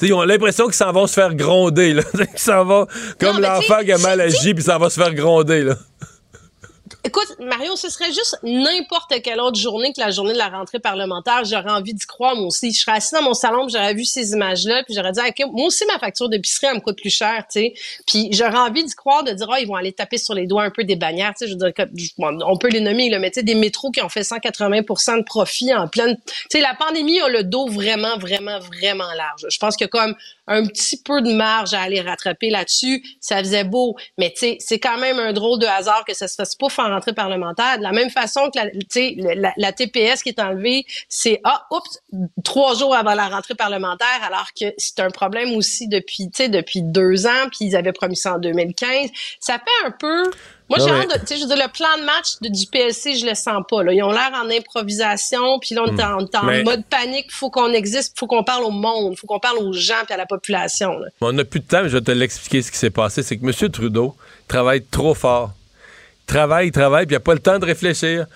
ils ont l'impression qu'ils s'en vont se faire gronder. Là. [LAUGHS] qu'ils s'en vont comme l'enfant qui a mal agi, puis ça va se faire gronder. Là. Écoute, Mario, ce serait juste n'importe quelle autre journée que la journée de la rentrée parlementaire. J'aurais envie d'y croire, moi aussi. Je serais assis dans mon salon, j'aurais vu ces images-là, puis j'aurais dit, moi aussi, ma facture d'épicerie, elle me coûte plus cher, tu sais. Puis j'aurais envie d'y croire, de dire, oh, ils vont aller taper sur les doigts un peu des bannières, tu sais. Je veux dire, on peut les nommer, là, mais tu sais, des métros qui ont fait 180% de profit en pleine. Tu sais, la pandémie a le dos vraiment, vraiment, vraiment large. Je pense a comme un petit peu de marge à aller rattraper là-dessus. Ça faisait beau, mais tu sais, c'est quand même un drôle de hasard que ça se fasse pas en rentrée parlementaire. De la même façon que la, la, la TPS qui est enlevée, c'est ah, oups, trois jours avant la rentrée parlementaire, alors que c'est un problème aussi depuis, tu sais, depuis deux ans, puis ils avaient promis ça en 2015. Ça fait un peu moi, j'ai hâte de, tu sais, je veux dire, le plan de match du PLC, je le sens pas, là. Ils ont l'air en improvisation, puis là, on est en, hmm. mode panique. Faut qu'on existe, faut qu'on parle au monde, faut qu'on parle aux gens puis à la population, On n'a plus de temps, mais je vais te l'expliquer ce qui s'est passé. C'est que M. Trudeau travaille trop fort. Il travaille, il travaille, puis il n'a pas le temps de réfléchir.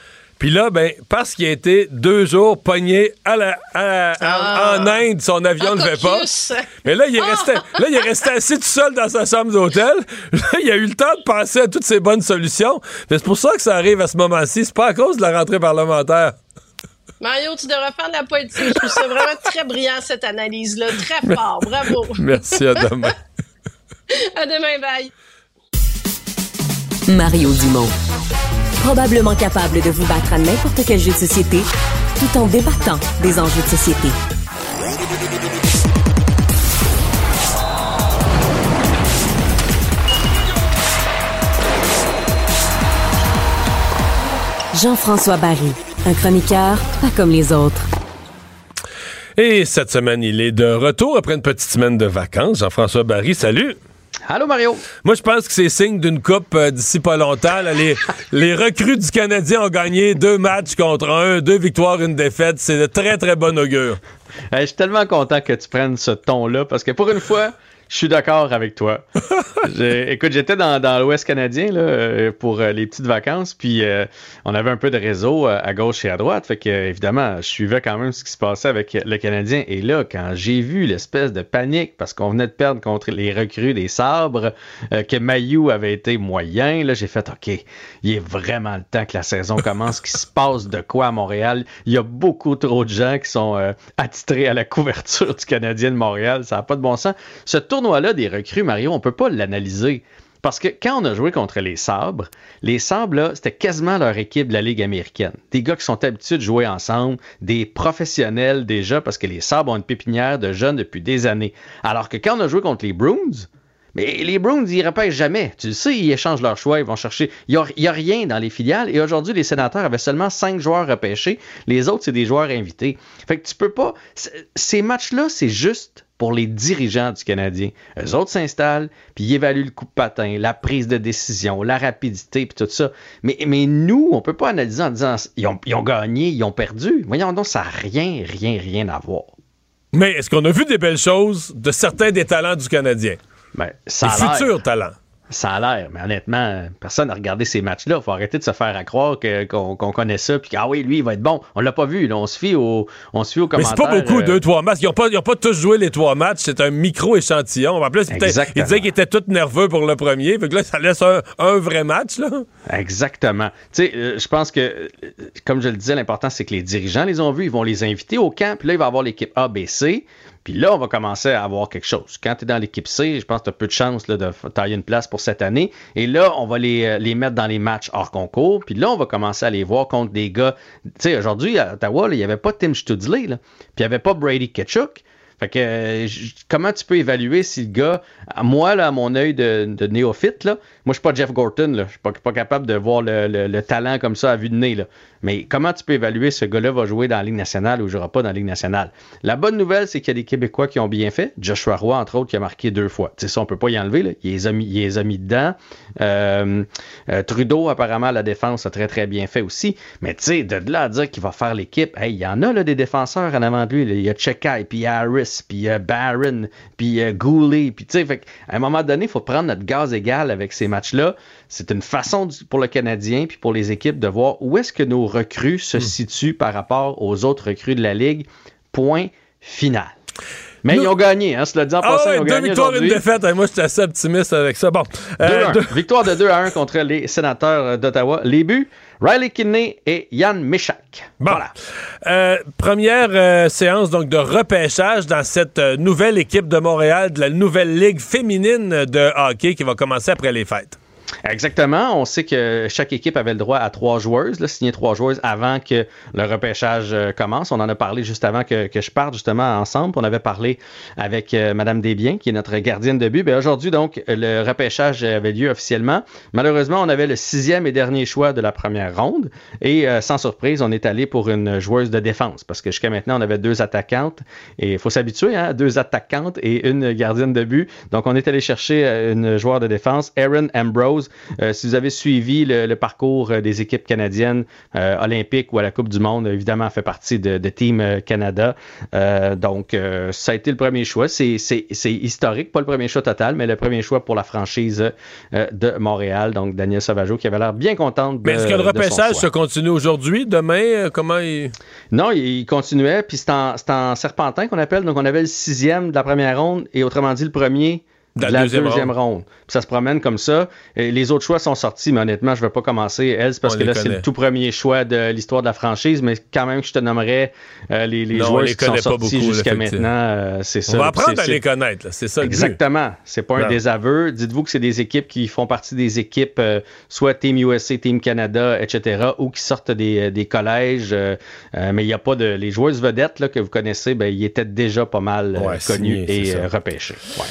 Puis là, ben, parce qu'il a été deux jours pogné à la, à- à- en Inde, son avion ne levait pas. Mais là, il est resté, là, il est resté assis tout seul dans sa chambre d'hôtel. Là, il a eu le temps de penser à toutes ces bonnes solutions. Mais c'est pour ça que ça arrive à ce moment-ci. C'est pas à cause de la rentrée parlementaire. Mario, tu devrais faire de la poétique. Je trouve ça vraiment très brillant, cette analyse-là. Très fort. Bravo. Merci, à demain. À demain, bye. Mario Dumont. Probablement capable de vous battre à n'importe quel jeu de société tout en débattant des enjeux de société. Jean-François Barry, un chroniqueur pas comme les autres. Et cette semaine, il est de retour après une petite semaine de vacances. Jean-François Barry, salut. Allô, Mario? Moi, je pense que c'est signe d'une coupe euh, d'ici pas longtemps. là. les, [LAUGHS] les recrues du Canadien ont gagné deux matchs contre un, deux victoires, une défaite. C'est de très, très bon augure. Je suis tellement content que tu prennes ce ton-là parce que pour une fois, je suis d'accord avec toi. [LAUGHS] Écoute, j'étais dans, dans l'Ouest canadien là, euh, pour euh, les petites vacances, puis euh, on avait un peu de réseau à gauche et à droite. Fait que, évidemment, je suivais quand même ce qui se passait avec le Canadien. Et là, quand j'ai vu l'espèce de panique parce qu'on venait de perdre contre les recrues des sabres, euh, que Mayu avait été moyen, là, j'ai fait OK, il est vraiment le temps que la saison [LAUGHS] commence, qu'il se passe de quoi à Montréal. Il y a beaucoup trop de gens qui sont euh, attitrés à la couverture du Canadien de Montréal. Ça n'a pas de bon sens. Ce tournoi-là des recrues, Mario, on peut pas l'analyser. Parce que quand on a joué contre les Sabres, les Sabres, c'était quasiment leur équipe de la Ligue américaine. Des gars qui sont habitués de jouer ensemble, des professionnels déjà, parce que les Sabres ont une pépinière de jeunes depuis des années. Alors que quand on a joué contre les Bruins, mais les Browns, ils repêchent jamais. Tu le sais, ils échangent leur choix, ils vont chercher. Il n'y a, rien dans les filiales. Et aujourd'hui, les sénateurs avaient seulement cinq joueurs repêchés. Les autres, c'est des joueurs invités. Fait que tu peux pas. Ces matchs-là, c'est juste pour les dirigeants du Canadien. Eux autres s'installent, puis ils évaluent le coup de patin, la prise de décision, la rapidité, puis tout ça. Mais, mais nous, on peut pas analyser en disant ils ont, ils ont gagné, ils ont perdu. Voyons donc, ça n'a rien, rien, rien à voir. Mais est-ce qu'on a vu des belles choses de certains des talents du Canadien? Ben, ça Les l'air. futurs talents. Ça a l'air, mais honnêtement, personne n'a regardé ces matchs-là. Il faut arrêter de se faire à croire qu'on connaît ça, puis ah oui, lui, il va être bon. On l'a pas vu, là. On se fie au, on se fie aux Mais c'est commentaires. pas beaucoup, euh, deux, trois matchs. Ils n'ont pas, pas tous joué les trois matchs. C'est un micro-échantillon. En plus, ils disaient qu'ils étaient tous nerveux pour le premier. Fait que là, ça laisse un, un vrai match, là. Exactement. Tu sais, euh, je pense que, euh, comme je le disais, l'important, c'est que les dirigeants les ont vus. Ils vont les inviter au camp, puis là, il va avoir l'équipe A, B, C. Puis là, on va commencer à avoir quelque chose. Quand tu es dans l'équipe C, je pense que tu as peu de chance de tailler une place pour cette année. Et là, on va les, euh, les mettre dans les matchs hors concours. Puis là, on va commencer à les voir contre des gars. Tu sais, aujourd'hui, à Ottawa, il n'y avait pas Tim Studley, puis il n'y avait pas Brady Ketchuk. Fait que euh, comment tu peux évaluer si le gars, moi, là, à mon œil de, de néophyte, là, moi je suis pas Jeff Gorton, là, je suis pas, capable de voir le, le- le talent comme ça à vue de nez. Mais comment tu peux évaluer ce gars-là va jouer dans la Ligue nationale ou jouera pas dans la Ligue nationale? La bonne nouvelle, c'est qu'il y a des Québécois qui ont bien fait. Joshua Roy, entre autres, qui a marqué deux fois. Tu sais, ça, on peut pas y enlever. Il, les a mis, il dedans. Euh, euh, Trudeau, apparemment, la défense, a très, très bien fait aussi. Mais tu sais, de là à dire qu'il va faire l'équipe, il y en a des défenseurs en avant de lui. Il y a Chekai, puis Harris, puis Barron, puis Goulet. Puis à un moment donné, il faut prendre notre gaz égal avec ces matchs-là. C'est une façon pour le Canadien, puis pour les équipes, de voir où est-ce que nos recrues se situent par rapport aux autres recrues de la Ligue. Point final. Mais ils ont gagné, hein, cela dit en Ah passant, ouais, ils ont deux gagné victoires, une défaite. Moi, j'étais assez optimiste avec ça. Bon. euh, 2-1. deux- Victoire de 2 à 1 contre les sénateurs euh, d'Ottawa. Les buts, Riley Kidney et Yann Michak. Bon. Euh, première euh, séance donc de repêchage dans cette euh, nouvelle équipe de Montréal, de la nouvelle ligue féminine de hockey qui va commencer après les fêtes. Exactement. On sait que chaque équipe avait le droit à trois joueuses, signer trois joueuses avant que le repêchage euh, commence. On en a parlé juste avant que, que je parte justement ensemble. On avait parlé avec euh, Madame Desbiens, qui est notre gardienne de but. Ben, Aujourd'hui, donc, le repêchage avait lieu officiellement. Malheureusement, on avait le sixième et dernier choix de la première ronde. Et euh, sans surprise, on est allé pour une joueuse de défense. Parce que jusqu'à maintenant, on avait deux attaquantes. Et il faut s'habituer, hein, deux attaquantes et une gardienne de but. Donc, on est allé chercher une joueur de défense, Erin Ambrose, chose. Euh, si vous avez suivi le, parcours euh, des équipes canadiennes olympiques ou à la Coupe du Monde, évidemment, fait partie de, Team Canada. donc, ça a été le premier choix. C'est historique, pas le premier choix total, mais le premier choix pour la franchise de Montréal. Donc, Daniel Sauvageau qui avait l'air bien contente de Mais est-ce que le repêchage se continue aujourd'hui, demain? Comment il... Non, il continuait, puis c'est en, en serpentin qu'on appelle. Donc, on avait le sixième de la première ronde et autrement dit, le premier de la, deuxième, ronde. ça se promène comme ça. Et les autres choix sont sortis, mais honnêtement, je ne vais pas commencer, Elle, parce que là, c'est le tout premier choix de l'histoire de la franchise, mais quand même, je te nommerais euh, les, les joueurs qui sont sortis jusqu'à maintenant. Euh, c'est ça. On va apprendre à les connaître, c'est ça. Exactement. C'est pas un désaveu. Dites-vous que c'est des équipes qui font partie des équipes, euh, soit Team USA, Team Canada, etc., ou qui sortent des, des collèges. mais il n'y a pas de. Les joueurs vedettes là, que vous connaissez, ben, ils étaient déjà pas mal connus et repêchés. Ouais.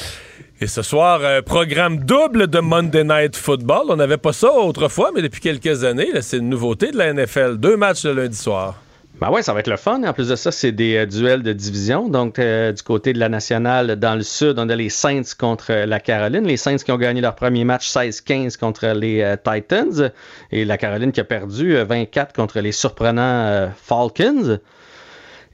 Et ce soir, euh, programme double de Monday Night Football. On n'avait pas ça autrefois, mais depuis quelques années, c'est une nouveauté de la NFL. Deux matchs le lundi soir. Ben ouais, ça va être le fun. En plus de ça, c'est des euh, duels de division. Donc, euh, du côté de la nationale, dans le sud, on a les Saints contre la Caroline. Les Saints qui ont gagné leur premier match 16-15 contre les Titans. Et la Caroline qui a perdu 24 contre les surprenants Falcons.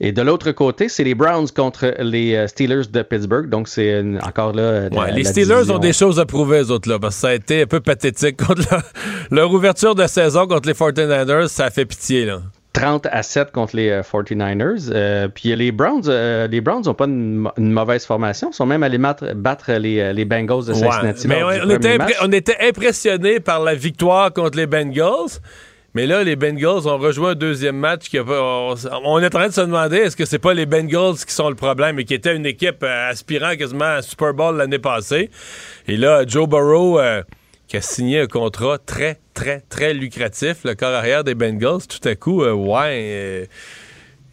Et de l'autre côté, c'est les Browns contre les euh, Steelers de Pittsburgh. Donc, c'est encore là. les Steelers ont des choses à prouver, eux autres, là, parce que ça a été un peu pathétique contre [LAUGHS] leur, ouverture de saison contre les 49ers. Ça a fait pitié, là. 30 à 7 contre les 49ers. Euh, euh, puis les Browns les Browns n'ont pas une, mauvaise formation. Ils sont même allés battre, les, les, Bengals de Cincinnati. mais on, était on était impressionnés par la victoire contre les Bengals. Mais là, les Bengals ont rejoué un deuxième match. Qui on, est en train de se demander est-ce que c'est pas les Bengals qui sont le problème et qui étaient une équipe euh, aspirant quasiment à Super Bowl l'année passée? Et là, Joe Burrow, euh, qui a signé un contrat très, très, très lucratif, le corps arrière des Bengals, tout à coup, euh, ouais.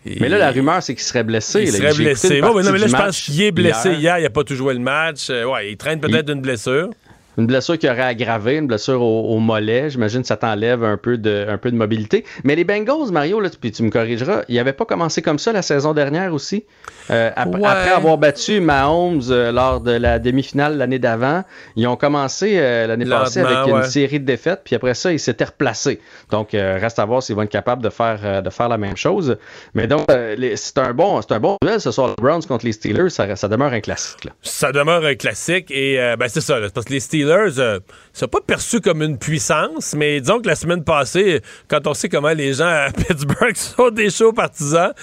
mais là, la rumeur, c'est qu'il serait blessé. Il serait blessé. non, mais là, je pense qu'il est blessé hier. Il n'a pas tout joué le match. ouais, il traîne peut-être une blessure. Une blessure qui aurait aggravé, une blessure au, mollet. J'imagine que ça t'enlève un, peu de, un peu de mobilité. Mais les Bengals, Mario, là, puis tu me corrigeras, ils n'avaient pas commencé comme ça la saison dernière aussi. Euh, après, avoir battu Mahomes euh, lors de la demi-finale l'année d'avant, ils ont commencé euh, l'année passée avec une série de défaites, puis après ça, ils s'étaient replacés. Donc, reste à voir s'ils vont être capables de faire, de faire la même chose. Mais donc, c'est un, bon, un bon duel ce soir, les Browns contre les Steelers. Ça, ça demeure un classique. Ça demeure un classique, et ben, c'est ça, parce que les Steelers Steelers, euh, sont pas perçu comme une puissance, mais disons que la semaine passée, quand on sait comment les gens à [LAUGHS] Pittsburgh sont des chauds partisans,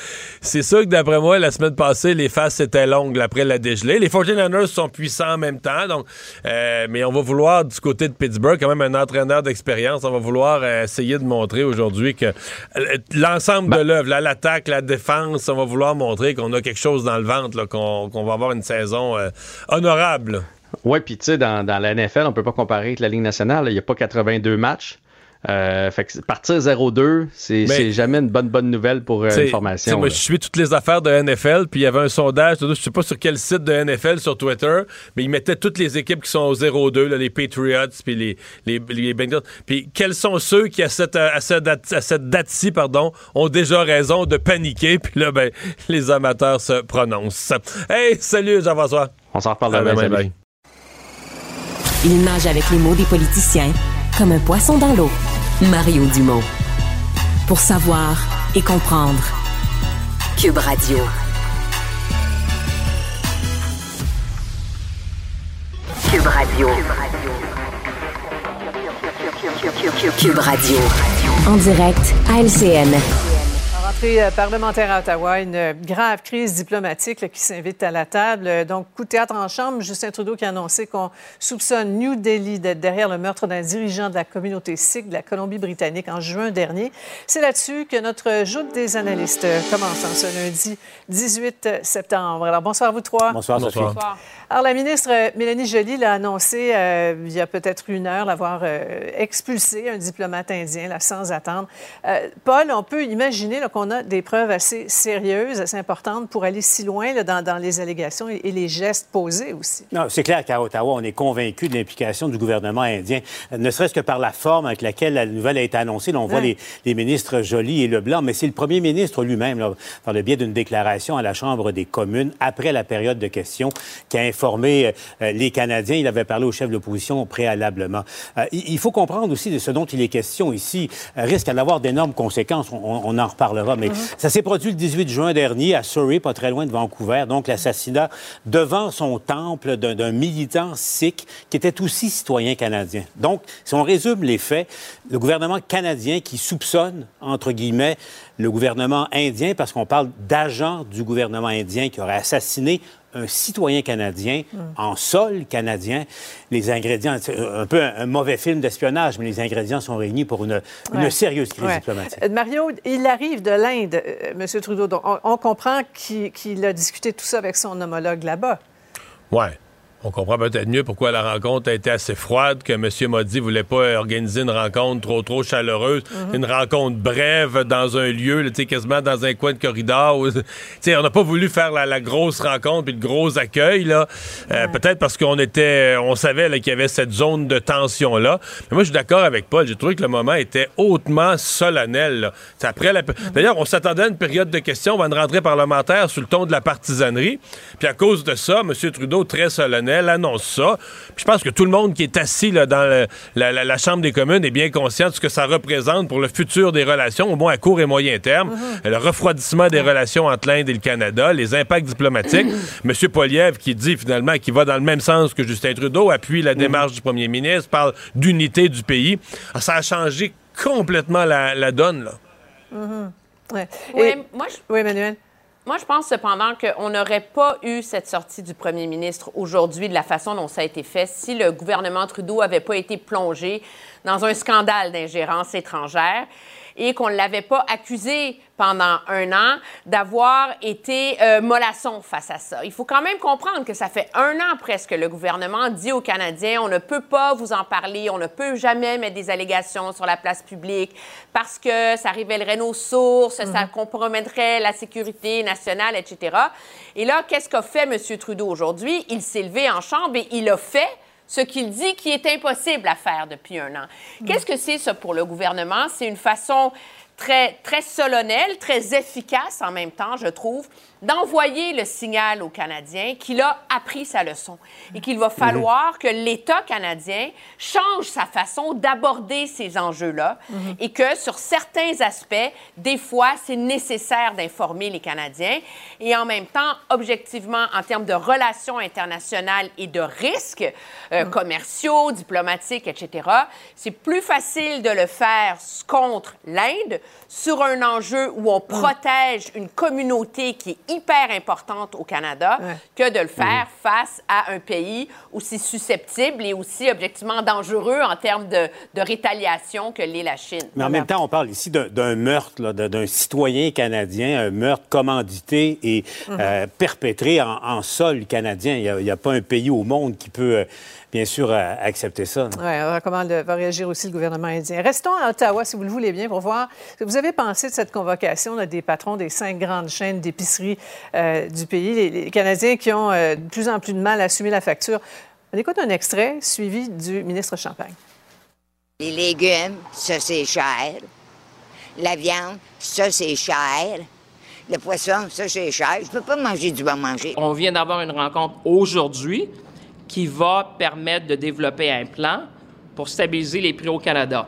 c'est sûr que d'après moi, la semaine passée, les faces étaient longues après la dégelée. Les 49ers sont puissants en même temps, donc, euh, mais on va vouloir, du côté de Pittsburgh, quand même un entraîneur d'expérience, on va vouloir euh, essayer de montrer aujourd'hui que l'ensemble de ben l'œuvre, l'attaque, la défense, on va vouloir montrer qu'on a quelque chose dans le ventre, qu'on va avoir une saison honorable. Oui, puis tu sais, dans, dans, la NFL, on peut pas comparer avec la Ligue nationale. Il n'y a pas 82 matchs. Euh, fait que partir 0-2, c'est jamais une bonne bonne nouvelle pour euh, une formation. Moi, je suis toutes les affaires de NFL, puis il y avait un sondage, je sais pas sur quel site de NFL sur Twitter, mais ils mettaient toutes les équipes qui sont au 0-2, les Patriots, puis les, les, les, Bengals. Puis quels sont ceux qui, à cette, à cette, date, à cette date-ci, pardon, ont déjà raison de paniquer, puis là, ben, les amateurs se prononcent. Hey, salut Jean-François. On s'en reparle demain. Il nage avec les mots des politiciens comme un poisson dans l'eau. Mario Dumont. Pour savoir et comprendre. Cube Radio. Cube Radio. Cube Radio. En direct à LCN. Euh, parlementaire à Ottawa, une grave crise diplomatique qui s'invite à la table. Donc, coup de théâtre en chambre, Justin Trudeau qui a annoncé qu'on soupçonne New Delhi d'être derrière le meurtre d'un dirigeant de la communauté sikh de la Colombie-Britannique en juin dernier. C'est là-dessus que notre joute des analystes commence en ce lundi 18 septembre. Alors, bonsoir à vous trois. Bonsoir, bonsoir. Alors, la ministre Mélanie Joly l'a annoncé euh, il y a peut-être une heure, l'avoir euh, expulsé un diplomate indien, là, sans attendre. Paul, on peut imaginer qu'on a des preuves assez sérieuses, assez importantes pour aller si loin là, dans, dans, les allégations et, et, les gestes posés aussi. Non, c'est clair qu'à Ottawa, on est convaincu de l'implication du gouvernement indien, ne serait-ce que par la forme avec laquelle la nouvelle a été annoncée. Là, on voit les, les, ministres Joly et Leblanc, mais c'est le premier ministre lui-même, par le biais d'une déclaration à la Chambre des communes, après la période de questions, qui a informé euh, les Canadiens. Il avait parlé au chef de l'opposition préalablement. Euh, il, il faut comprendre aussi de ce dont il est question ici euh, risque d'avoir d'énormes conséquences. On, on, en reparlera. Mais mm-hmm. ça s'est produit le 18 juin dernier à Surrey, pas très loin de Vancouver. Donc, l'assassinat devant son temple d'un militant sikh qui était aussi citoyen canadien. Donc, si on résume les faits, le gouvernement canadien qui soupçonne, entre guillemets, le gouvernement indien, parce qu'on parle d'agents du gouvernement indien qui auraient assassiné un citoyen canadien mm. en sol canadien. Les ingrédients, c'est un peu un, un mauvais film d'espionnage, mais les ingrédients sont réunis pour une, une ouais. sérieuse crise ouais. diplomatique. Euh, Mario, il arrive de l'Inde, euh, M. Trudeau. Donc on, on comprend qu'il qu a discuté tout ça avec son homologue là-bas. Oui on comprend peut-être mieux pourquoi la rencontre a été assez froide, que M. Modi voulait pas organiser une rencontre trop, trop chaleureuse, mm -hmm. une rencontre brève dans un lieu, quasiment dans un coin de corridor. Où, [LAUGHS] on n'a pas voulu faire la, la, grosse rencontre et le gros accueil, là. Euh, peut-être parce qu'on était, on savait qu'il y avait cette zone de tension-là. Mais moi, je suis d'accord avec Paul. J'ai trouvé que le moment était hautement solennel. Après la... mm -hmm. D'ailleurs, on s'attendait à une période de questions, à une rentrée parlementaire sur le ton de la partisanerie. Puis à cause de ça, M. Trudeau, très solennel, elle annonce ça. Puis je pense que tout le monde qui est assis là, dans le, la, la, la, Chambre des communes est bien conscient de ce que ça représente pour le futur des relations, au moins à court et moyen terme. Mm -hmm. Le refroidissement des relations entre l'Inde et le Canada, les impacts diplomatiques. [CLEARS THROAT] M. Poliev qui dit finalement qu'il va dans le même sens que Justin Trudeau, appuie la démarche mm -hmm. du premier ministre, parle d'unité du pays. Alors, ça a changé complètement la, la donne. Là. Mm -hmm. ouais. Oui, moi, je... oui, Emmanuel. Moi, je pense cependant qu'on n'aurait pas eu cette sortie du premier ministre aujourd'hui de la façon dont ça a été fait si le gouvernement Trudeau n'avait pas été plongé dans un scandale d'ingérence étrangère et qu'on ne l'avait pas accusé pendant un an d'avoir été euh, mollasson face à ça. Il faut quand même comprendre que ça fait un an presque que le gouvernement dit aux Canadiens on ne peut pas vous en parler, on ne peut jamais mettre des allégations sur la place publique parce que ça révélerait nos sources, mm -hmm. ça compromettrait la sécurité nationale, etc. Et là, qu'est-ce qu'a fait M. Trudeau aujourd'hui? Il s'est levé en chambre et il a fait ce qu'il dit qui est impossible à faire depuis un an. Mmh. Qu'est-ce que c'est ça pour le gouvernement? C'est une façon très, très solennelle, très efficace en même temps, je trouve, d'envoyer le signal aux Canadiens qu'il a appris sa leçon et qu'il va falloir mmh. que l'État canadien change sa façon d'aborder ces enjeux-là mmh. et que sur certains aspects, des fois, c'est nécessaire d'informer les Canadiens et en même temps, objectivement, en termes de relations internationales et de risques euh, mmh. commerciaux, diplomatiques, etc., c'est plus facile de le faire contre l'Inde sur un enjeu où on protège une communauté qui est hyper importante au Canada ouais. que de le faire mmh. face à un pays aussi susceptible et aussi objectivement dangereux en termes de, de rétaliation que l'est la Chine. Mais en même temps, on parle ici d'un meurtre d'un citoyen canadien, un meurtre commandité et mmh. euh, perpétré en, en, sol canadien. Il n'y a, a, pas un pays au monde qui peut... Euh, bien sûr, à accepter ça. Oui, comment le, va réagir aussi le gouvernement indien. Restons à Ottawa, si vous le voulez bien, pour voir ce que vous avez pensé de cette convocation là, des patrons des cinq grandes chaînes d'épicerie euh, du pays, les, les, Canadiens qui ont euh, de plus en plus de mal à assumer la facture. On écoute un extrait suivi du ministre Champagne. Les légumes, ça c'est cher. La viande, ça c'est cher. Le poisson, ça c'est cher. Je peux pas manger du bon manger. On vient d'avoir une rencontre aujourd'hui qui va permettre de développer un plan pour stabiliser les prix au Canada.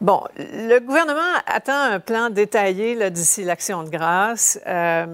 Bon, le gouvernement attend un plan détaillé d'ici l'action de grâce. Euh,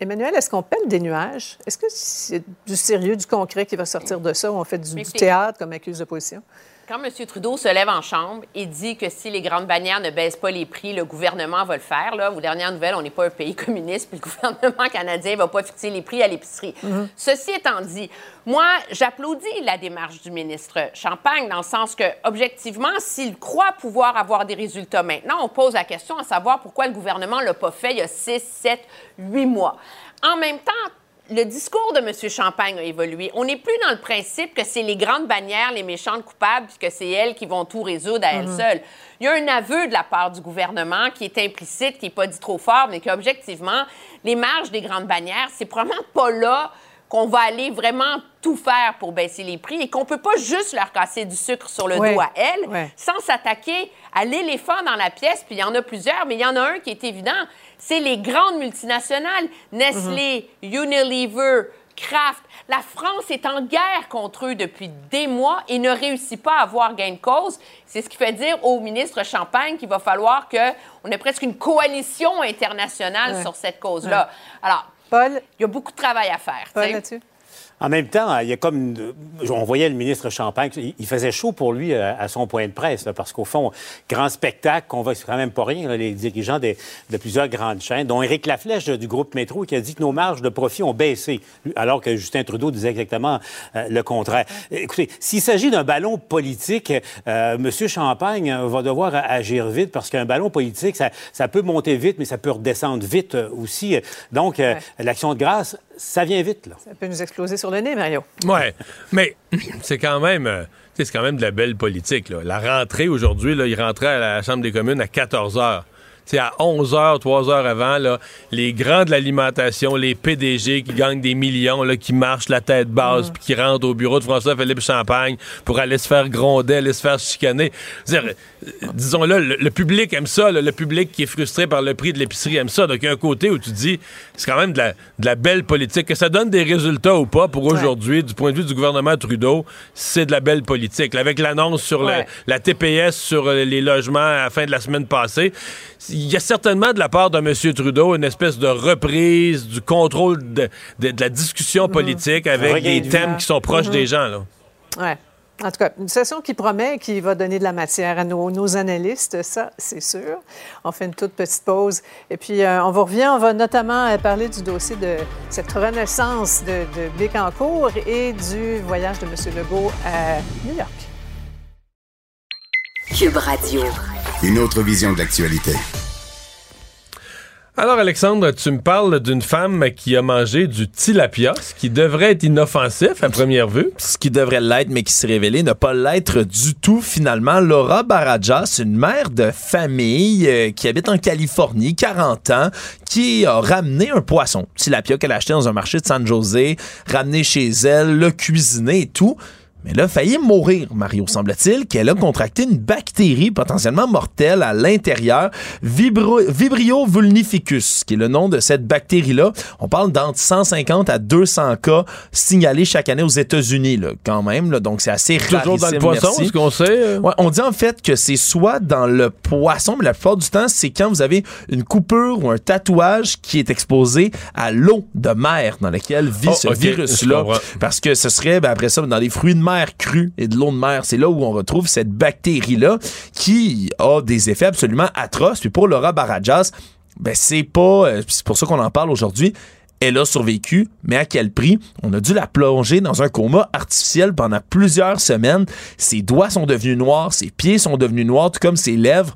Emmanuel, est-ce qu'on pèle des nuages? Est-ce que c'est du sérieux, du concret qui va sortir de ça? Ou on fait du, du théâtre comme accuse d'opposition? Quand M. Trudeau se lève en chambre et dit que si les grandes bannières ne baissent pas les prix, le gouvernement va le faire. Là, aux dernières nouvelles, on n'est pas un pays [LAUGHS] communiste, puis le gouvernement canadien ne va pas fixer les prix à l'épicerie. Mm -hmm. Ceci étant dit, moi, j'applaudis la démarche du ministre Champagne dans le sens que, objectivement, s'il croit pouvoir avoir des résultats maintenant, on pose la question à savoir pourquoi le gouvernement ne l'a pas fait il y a 6, 7, 8 mois. En même temps, le discours de M. Champagne a évolué. On n'est plus dans le principe que c'est les grandes bannières, les méchantes coupables, puis que c'est elles qui vont tout résoudre à elles Mhm. seules. Il y a un aveu de la part du gouvernement qui est implicite, qui n'est pas dit trop fort, mais qu'objectivement, les marges des grandes bannières, c'est probablement pas là qu'on va aller vraiment tout faire pour baisser les prix et qu'on peut pas juste leur casser du sucre sur le Ouais. dos à elles Ouais. sans s'attaquer à l'éléphant dans la pièce. Puis il y en a plusieurs, mais il y en a un qui est évident, c'est les grandes multinationales, Nestlé, Unilever, Kraft. La France est en guerre contre eux depuis des mois et ne réussit pas à avoir gain de cause. C'est ce qui fait dire au ministre Champagne qu'il va falloir qu'on ait presque une coalition internationale Ouais. sur cette cause-là. Alors, Paul, il y a beaucoup de travail à faire. Paul tu sais. là-dessus? En même temps, il y a comme. une- On voyait le ministre Champagne, il faisait chaud pour lui euh, à son point de presse, là, parce qu'au fond, grand spectacle, qu'on va, c'est quand même pas rien, là, les dirigeants des- de plusieurs grandes chaînes, dont Éric Laflèche du groupe Métro, qui a dit que nos marges de profit ont baissé, alors que Justin Trudeau disait exactement euh, le contraire. Écoutez, s'il s'agit d'un ballon politique, euh, M. Champagne euh, va devoir agir vite, parce qu'un ballon politique, ça, ça peut monter vite, mais ça peut redescendre vite euh, aussi. Donc, l'action de grâce, ça vient vite, là. Ça peut nous exploser sur le nez, Mario. Ouais, mais [CLEARS THROAT] c'est quand même. euh, c'est quand même de la belle politique. Là. La rentrée aujourd'hui, là, il rentrait à la Chambre des communes à 14 h. C'est à 11 h, 3 heures avant, là, les grands de l'alimentation, les PDG qui gagnent des millions, là, qui marchent la tête basse, puis qui rentrent au bureau de François-Philippe Champagne pour aller se faire gronder, aller se faire chicaner. Euh, Disons-le, le, le public aime ça, là, le public qui est frustré par le prix de l'épicerie aime ça. Donc, il y a un côté où tu dis, c'est quand même de la, de la belle politique. Que ça donne des résultats ou pas pour aujourd'hui, du point de vue du gouvernement Trudeau, c'est de la belle politique. Avec l'annonce sur Ouais. la TPS sur euh, les logements à la fin de la semaine passée, il y a certainement de la part de M. Trudeau une espèce de reprise du contrôle de, de- de la discussion politique avec des de thèmes qui sont proches Mhm. des gens. Là. Ouais. En tout cas, une session qui promet, qui va donner de la matière à nos, nos analystes, ça, c'est sûr. On fait une toute petite pause. Et puis, euh, on vous revient, on va notamment euh, parler du dossier de cette renaissance de, de Bécancourt et du voyage de M. Legault à New York. Cube Radio. Une autre vision de l'actualité. Alors, Alexandre, tu me parles d'une femme qui a mangé du tilapia, ce qui devrait être inoffensif à première vue. Ce qui devrait l'être, mais qui s'est révélé ne pas l'être du tout finalement. Laura Barajas, une mère de famille euh, qui habite en Californie, 40 ans, qui a ramené un poisson, tilapia qu'elle a acheté dans un marché de San José, ramené chez elle, le cuisiné et tout. Mais là, a failli mourir, Mario, semble-t-il, qu'elle a contracté une bactérie potentiellement mortelle à l'intérieur, Vibro- Vibrio vulnificus, qui est le nom de cette bactérie-là. On parle d'entre 150 à 200 cas signalés chaque année aux États-Unis, là, quand même. là. donc, c'est assez Toujours dans le poisson, est-ce qu'on sait? euh? Ouais, on dit en fait que c'est soit dans le poisson, mais la plupart du temps, c'est quand vous avez une coupure ou un tatouage qui est exposé à l'eau de mer dans laquelle vit Oh, ce virus-là. Parce que ce serait, ben, après ça, dans les fruits de mer crus et de l'eau de mer, c'est là où on retrouve cette bactérie-là qui a des effets absolument atroces. Puis pour Laura Barajas, ben, c'est pas, euh, c'est pour ça qu'on en parle aujourd'hui. Elle a survécu, mais à quel prix? On a dû la plonger dans un coma artificiel pendant plusieurs semaines. Ses doigts sont devenus noirs, ses pieds sont devenus noirs, tout comme ses lèvres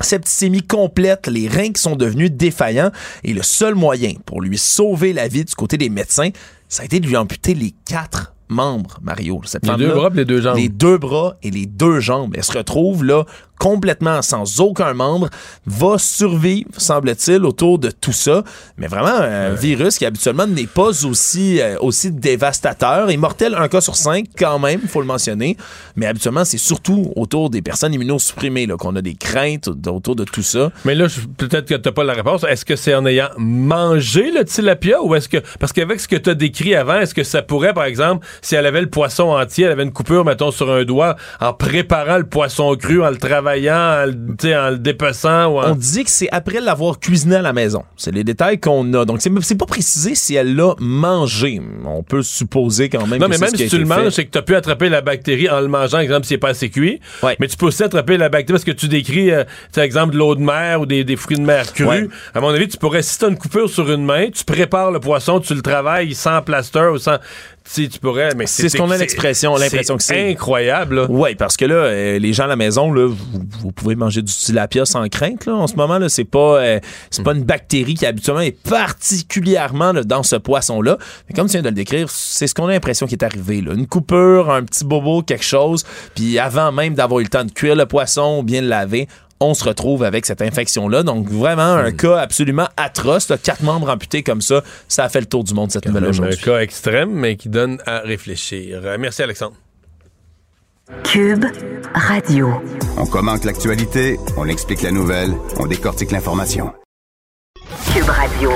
septicémie complète, les reins qui sont devenus défaillants. Et le seul moyen pour lui sauver la vie du côté des médecins, ça a été de lui amputer les quatre membres, Mario. Cette Les deux bras les deux jambes. Les deux bras et les deux jambes. Elle se retrouve là complètement sans aucun membre, va survivre, semble-t-il, autour de tout ça. Mais vraiment, un virus qui habituellement n'est pas aussi, euh, aussi dévastateur et mortel, un cas sur cinq quand même, il faut le mentionner. Mais habituellement, c'est surtout autour des personnes immunosupprimées là, qu'on a des craintes autour de tout ça. Mais là, peut-être que t'as pas la réponse. Est-ce que c'est en ayant mangé le tilapia ou est-ce que parce qu'avec ce que tu as décrit avant, est-ce que ça pourrait, par exemple, si elle avait le poisson entier, elle avait une coupure, mettons, sur un doigt, en préparant le poisson cru, en le travaillant, en le, en dépeçant ou en... On dit que c'est après l'avoir cuisiné à la maison. C'est les détails qu'on a. Donc, c'est c'est pas précisé si elle l'a mangé. On peut supposer quand même Non, que mais c'est même ce si tu le manges, c'est que tu as pu attraper la bactérie en le mangeant, exemple, s'il n'est pas assez cuit. Mais tu peux aussi attraper la bactérie parce que tu décris, euh, tu sais, exemple, de l'eau de mer ou des, des fruits de mer crus. Ouais. À mon avis, tu pourrais, si tu as une coupure sur une main, tu prépares le poisson, tu le travailles sans plaster ou sans. Si tu pourrais, mais c'est ce qu'on a l'expression, l'impression que c'est incroyable. Oui, parce que là, euh, les gens à la maison, là, vous, pouvez manger du tilapia sans crainte. Là, en ce moment, là, c'est pas, euh, c'est pas une bactérie qui habituellement est particulièrement dans ce poisson-là. Mais comme tu viens de le décrire, c'est ce qu'on a l'impression qui est arrivé. Là. Une coupure, un petit bobo, quelque chose. Puis avant même d'avoir eu le temps de cuire le poisson ou bien le laver, on se retrouve avec cette infection-là. Donc, vraiment, un hmm. cas absolument atroce. Quatre membres amputés comme ça, ça a fait le tour du monde, cette nouvelle aujourd'hui. Un cas extrême, mais qui donne à réfléchir. Euh, merci, Alexandre. Cube Radio. On commente l'actualité, on explique la nouvelle, on décortique l'information. Cube Radio.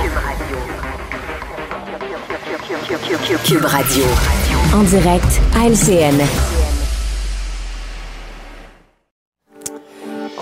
Cube Radio. En direct à LCN.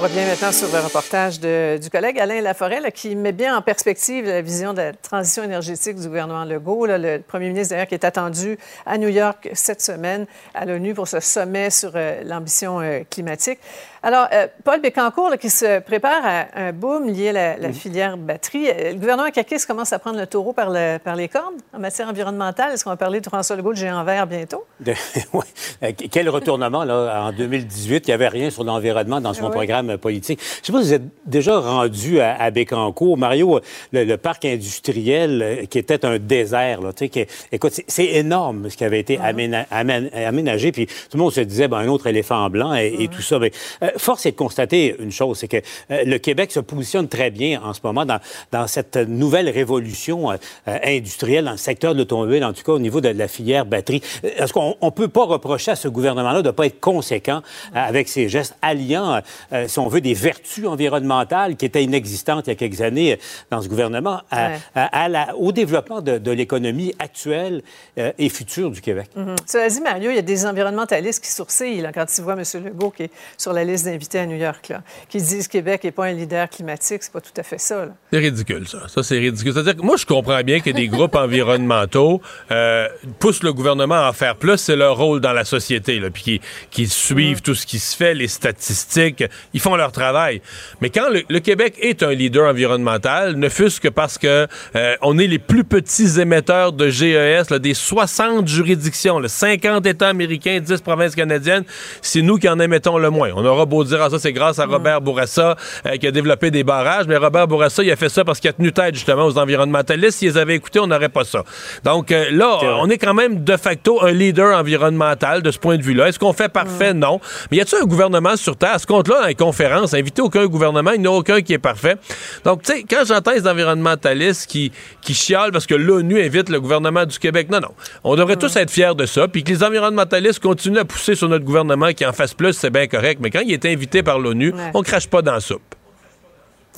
Revient maintenant sur le reportage du collègue Alain Laforêt qui met bien en perspective la vision de la transition énergétique du gouvernement Legault. le premier ministre, d'ailleurs, qui est attendu à New York cette semaine à l'ONU pour ce sommet sur euh, l'ambition euh, climatique. Alors, euh, Paul Bécancourt, qui se prépare à un boom lié à la, filière batterie. Euh, le gouvernement Kakis commence à prendre le taureau par, par les cornes en matière environnementale. Est-ce qu'on va parler de François Legault de géant vert bientôt? [LAUGHS] oui. Euh, quel retournement, là, en 2018. Il n'y avait rien sur l'environnement dans son programme politique. Je ne sais pas si vous êtes déjà rendu à, Bécancourt. Mario, le, parc industriel qui était un désert, là, tu sais, écoute, c'est énorme ce qui avait été uh-huh. aménagé. Puis tout le monde se disait, ben, un autre éléphant blanc et, et uh-huh. tout ça. Mais, force est de constater une chose, c'est que euh, le Québec se positionne très bien en ce moment dans, dans cette nouvelle révolution euh, euh, industrielle dans le secteur de l'automobile, en tout cas au niveau de la filière batterie. Est-ce qu'on ne peut pas reprocher à ce gouvernement-là de ne pas être conséquent avec ses gestes, alliant, si on veut, des vertus environnementales qui étaient inexistantes il y a quelques années dans ce gouvernement, à, la, au développement de, l'économie actuelle et future du Québec? Mm-hmm. Cela dit, Mario, il y a des environnementalistes qui sourcillent quand ils voient M. Legault qui est sur la liste d'invités à New York, là, qui disent que Québec n'est pas un leader climatique. C'est pas tout à fait ça. C'est ridicule, ça. Ça, c'est ridicule. C'est-à-dire que moi, je comprends bien que des groupes [LAUGHS] environnementaux euh, poussent le gouvernement à en faire plus. C'est leur rôle dans la société, là, puis qui, suivent mm. tout ce qui se fait, les statistiques. Ils font leur travail. Mais quand le, Québec est un leader environnemental, ne fût-ce que parce que euh, on est les plus petits émetteurs de GES, là, des 60 juridictions, là, 50 États américains, 10 provinces canadiennes, c'est nous qui en émettons le moins. On aura beau dire, ah, ça, c'est grâce à Robert Bourassa euh, qui a développé des barrages, mais Robert Bourassa, il a fait ça parce qu'il a tenu tête, justement, aux environnementalistes. S'ils avaient écouté, on n'aurait pas ça. Donc, euh, là, on est quand même, de facto, un leader environnemental de ce point de vue-là. Est-ce qu'on fait parfait? Non. Mais y a-t-il un gouvernement sur Terre? À ce compte-là, dans les conférences, invité aucun gouvernement, il n'y a aucun qui est parfait. Donc, tu sais, quand j'entends les environnementalistes qui, qui chialent parce que l'ONU invite le gouvernement du Québec, non, non. On devrait tous être fiers de ça. Puis que les environnementalistes continuent à pousser sur notre gouvernement qui en fasse plus, c'est bien correct. Mais quand il est invité par l'ONU, on crache pas dans la soupe.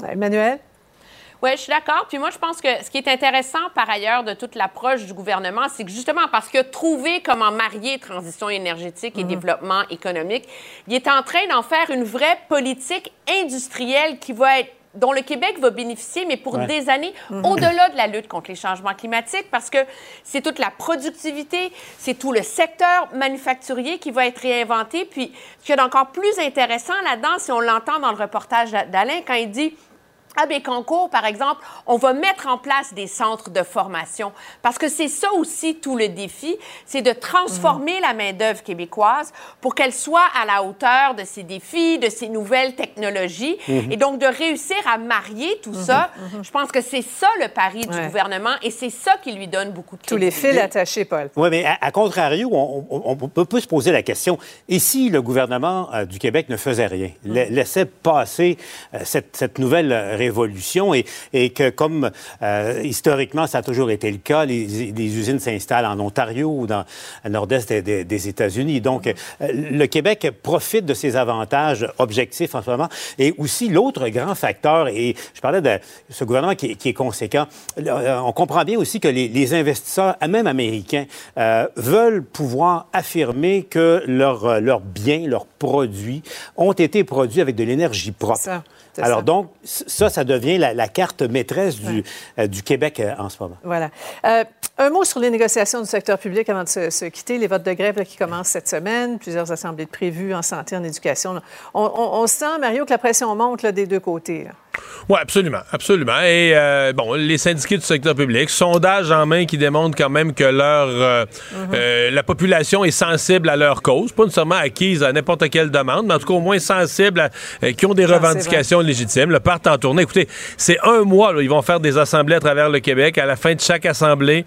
Emmanuel? Oui, je suis d'accord. Puis moi, je pense que ce qui est intéressant par ailleurs de toute l'approche du gouvernement, c'est que justement parce que trouver comment marier transition énergétique et mhm. développement économique, il est en train d'en faire une vraie politique industrielle qui va être dont le Québec va bénéficier, mais pour des années, mhm. au-delà de la lutte contre les changements climatiques, parce que c'est toute la productivité, c'est tout le secteur manufacturier qui va être réinventé. Puis, ce qui est encore plus intéressant là-dedans, si on l'entend dans le reportage d'Alain, quand il dit à Bécancourt, par exemple, on va mettre en place des centres de formation parce que c'est ça aussi tout le défi, c'est de transformer la main-d'œuvre québécoise pour qu'elle soit à la hauteur de ces défis, de ces nouvelles technologies mhm. et donc de réussir à marier tout ça. Mhm. Mhm. Je pense que c'est ça le pari du gouvernement et c'est ça qui lui donne beaucoup de Tous les fils attachés, Paul. Oui, mais à, contrario, on, peut, se poser la question et si le gouvernement euh, du Québec ne faisait rien, laissait passer euh, cette, cette nouvelle évolution et, et que comme euh, historiquement ça a toujours été le cas, les, usines s'installent en Ontario ou dans le nord-est des, États-Unis. Donc, euh, le Québec profite de ces avantages objectifs en ce moment. Et aussi, l'autre grand facteur, et je parlais de ce gouvernement qui, est conséquent, euh, on comprend bien aussi que les, investisseurs, même américains, veulent pouvoir affirmer que leurs leur biens, leurs produits ont été produits avec de l'énergie propre. Ça. Alors donc, ça, ça devient la, carte maîtresse du, euh, du Québec euh, en ce moment. Voilà. Euh, un mot sur les négociations du secteur public avant de se, quitter. Les votes de grève qui commencent cette semaine, plusieurs assemblées de prévues en santé, en éducation. On, sent, Mario, que la pression monte des deux côtés. Oui, absolument, absolument. Et euh, bon, les syndiqués du secteur public, sondage en main qui démontrent quand même que leur euh, Mhm. euh, la population est sensible à leur cause, pas nécessairement acquise à n'importe quelle demande, mais en tout cas au moins sensible, à, qui ont des revendications légitimes. Le partent en tournée. Écoutez, c'est un mois, là, ils vont faire des assemblées à travers le Québec. À la fin de chaque assemblée,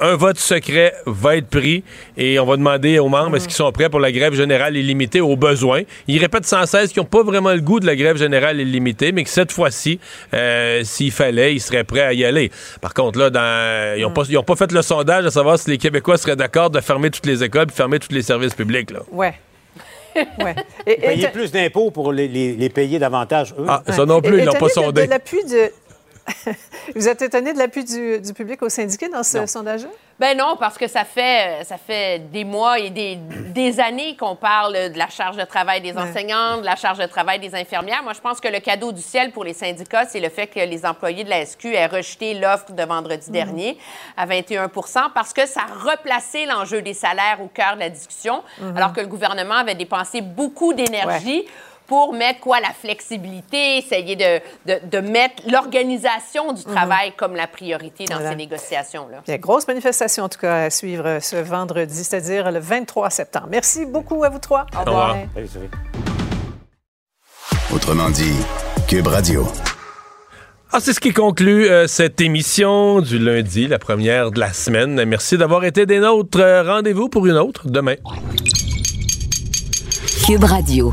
un vote secret va être pris et on va demander aux membres est-ce qu'ils sont prêts pour la grève générale illimitée au besoin? Ils répètent sans cesse qu'ils n'ont pas vraiment le goût de la grève générale illimitée, mais que cette fois-ci, euh, s'il fallait, ils seraient prêts à y aller. Par contre, là, dans, ils n'ont pas, fait le sondage à savoir si les Québécois seraient d'accord de fermer toutes les écoles et fermer tous les services publics. Là. Ouais. [LAUGHS] ouais. Et- et- Payer plus d'impôts pour les, les- les payer davantage, eux? Ah, ça non plus, ils n'ont pas de- sondé. De, l'appui de... Vous êtes étonné de l'appui du, du public au syndicat dans ce sondage-là? Ben non, parce que ça fait, ça fait des mois et des, des années qu'on parle de la charge de travail des enseignants, de la charge de travail des infirmières. Moi, je pense que le cadeau du ciel pour les syndicats, c'est le fait que les employés de la SQ aient rejeté l'offre de vendredi dernier à 21 parce que ça replaçait l'enjeu des salaires au cœur de la discussion, Mhm. alors que le gouvernement avait dépensé beaucoup d'énergie pour mettre quoi? La flexibilité, essayer de, de, de mettre l'organisation du travail comme la priorité dans Voilà. ces négociations-là. Bien, grosse manifestation, en tout cas, à suivre ce vendredi, c'est-à-dire le 23 septembre. Merci beaucoup à vous trois. Au revoir. Salut, salut. Autrement dit, Cube Radio. Ah, c'est ce qui conclut euh, cette émission du lundi, la première de la semaine. Merci d'avoir été des nôtres. Euh, Rendez-vous pour une autre demain. Cube Radio.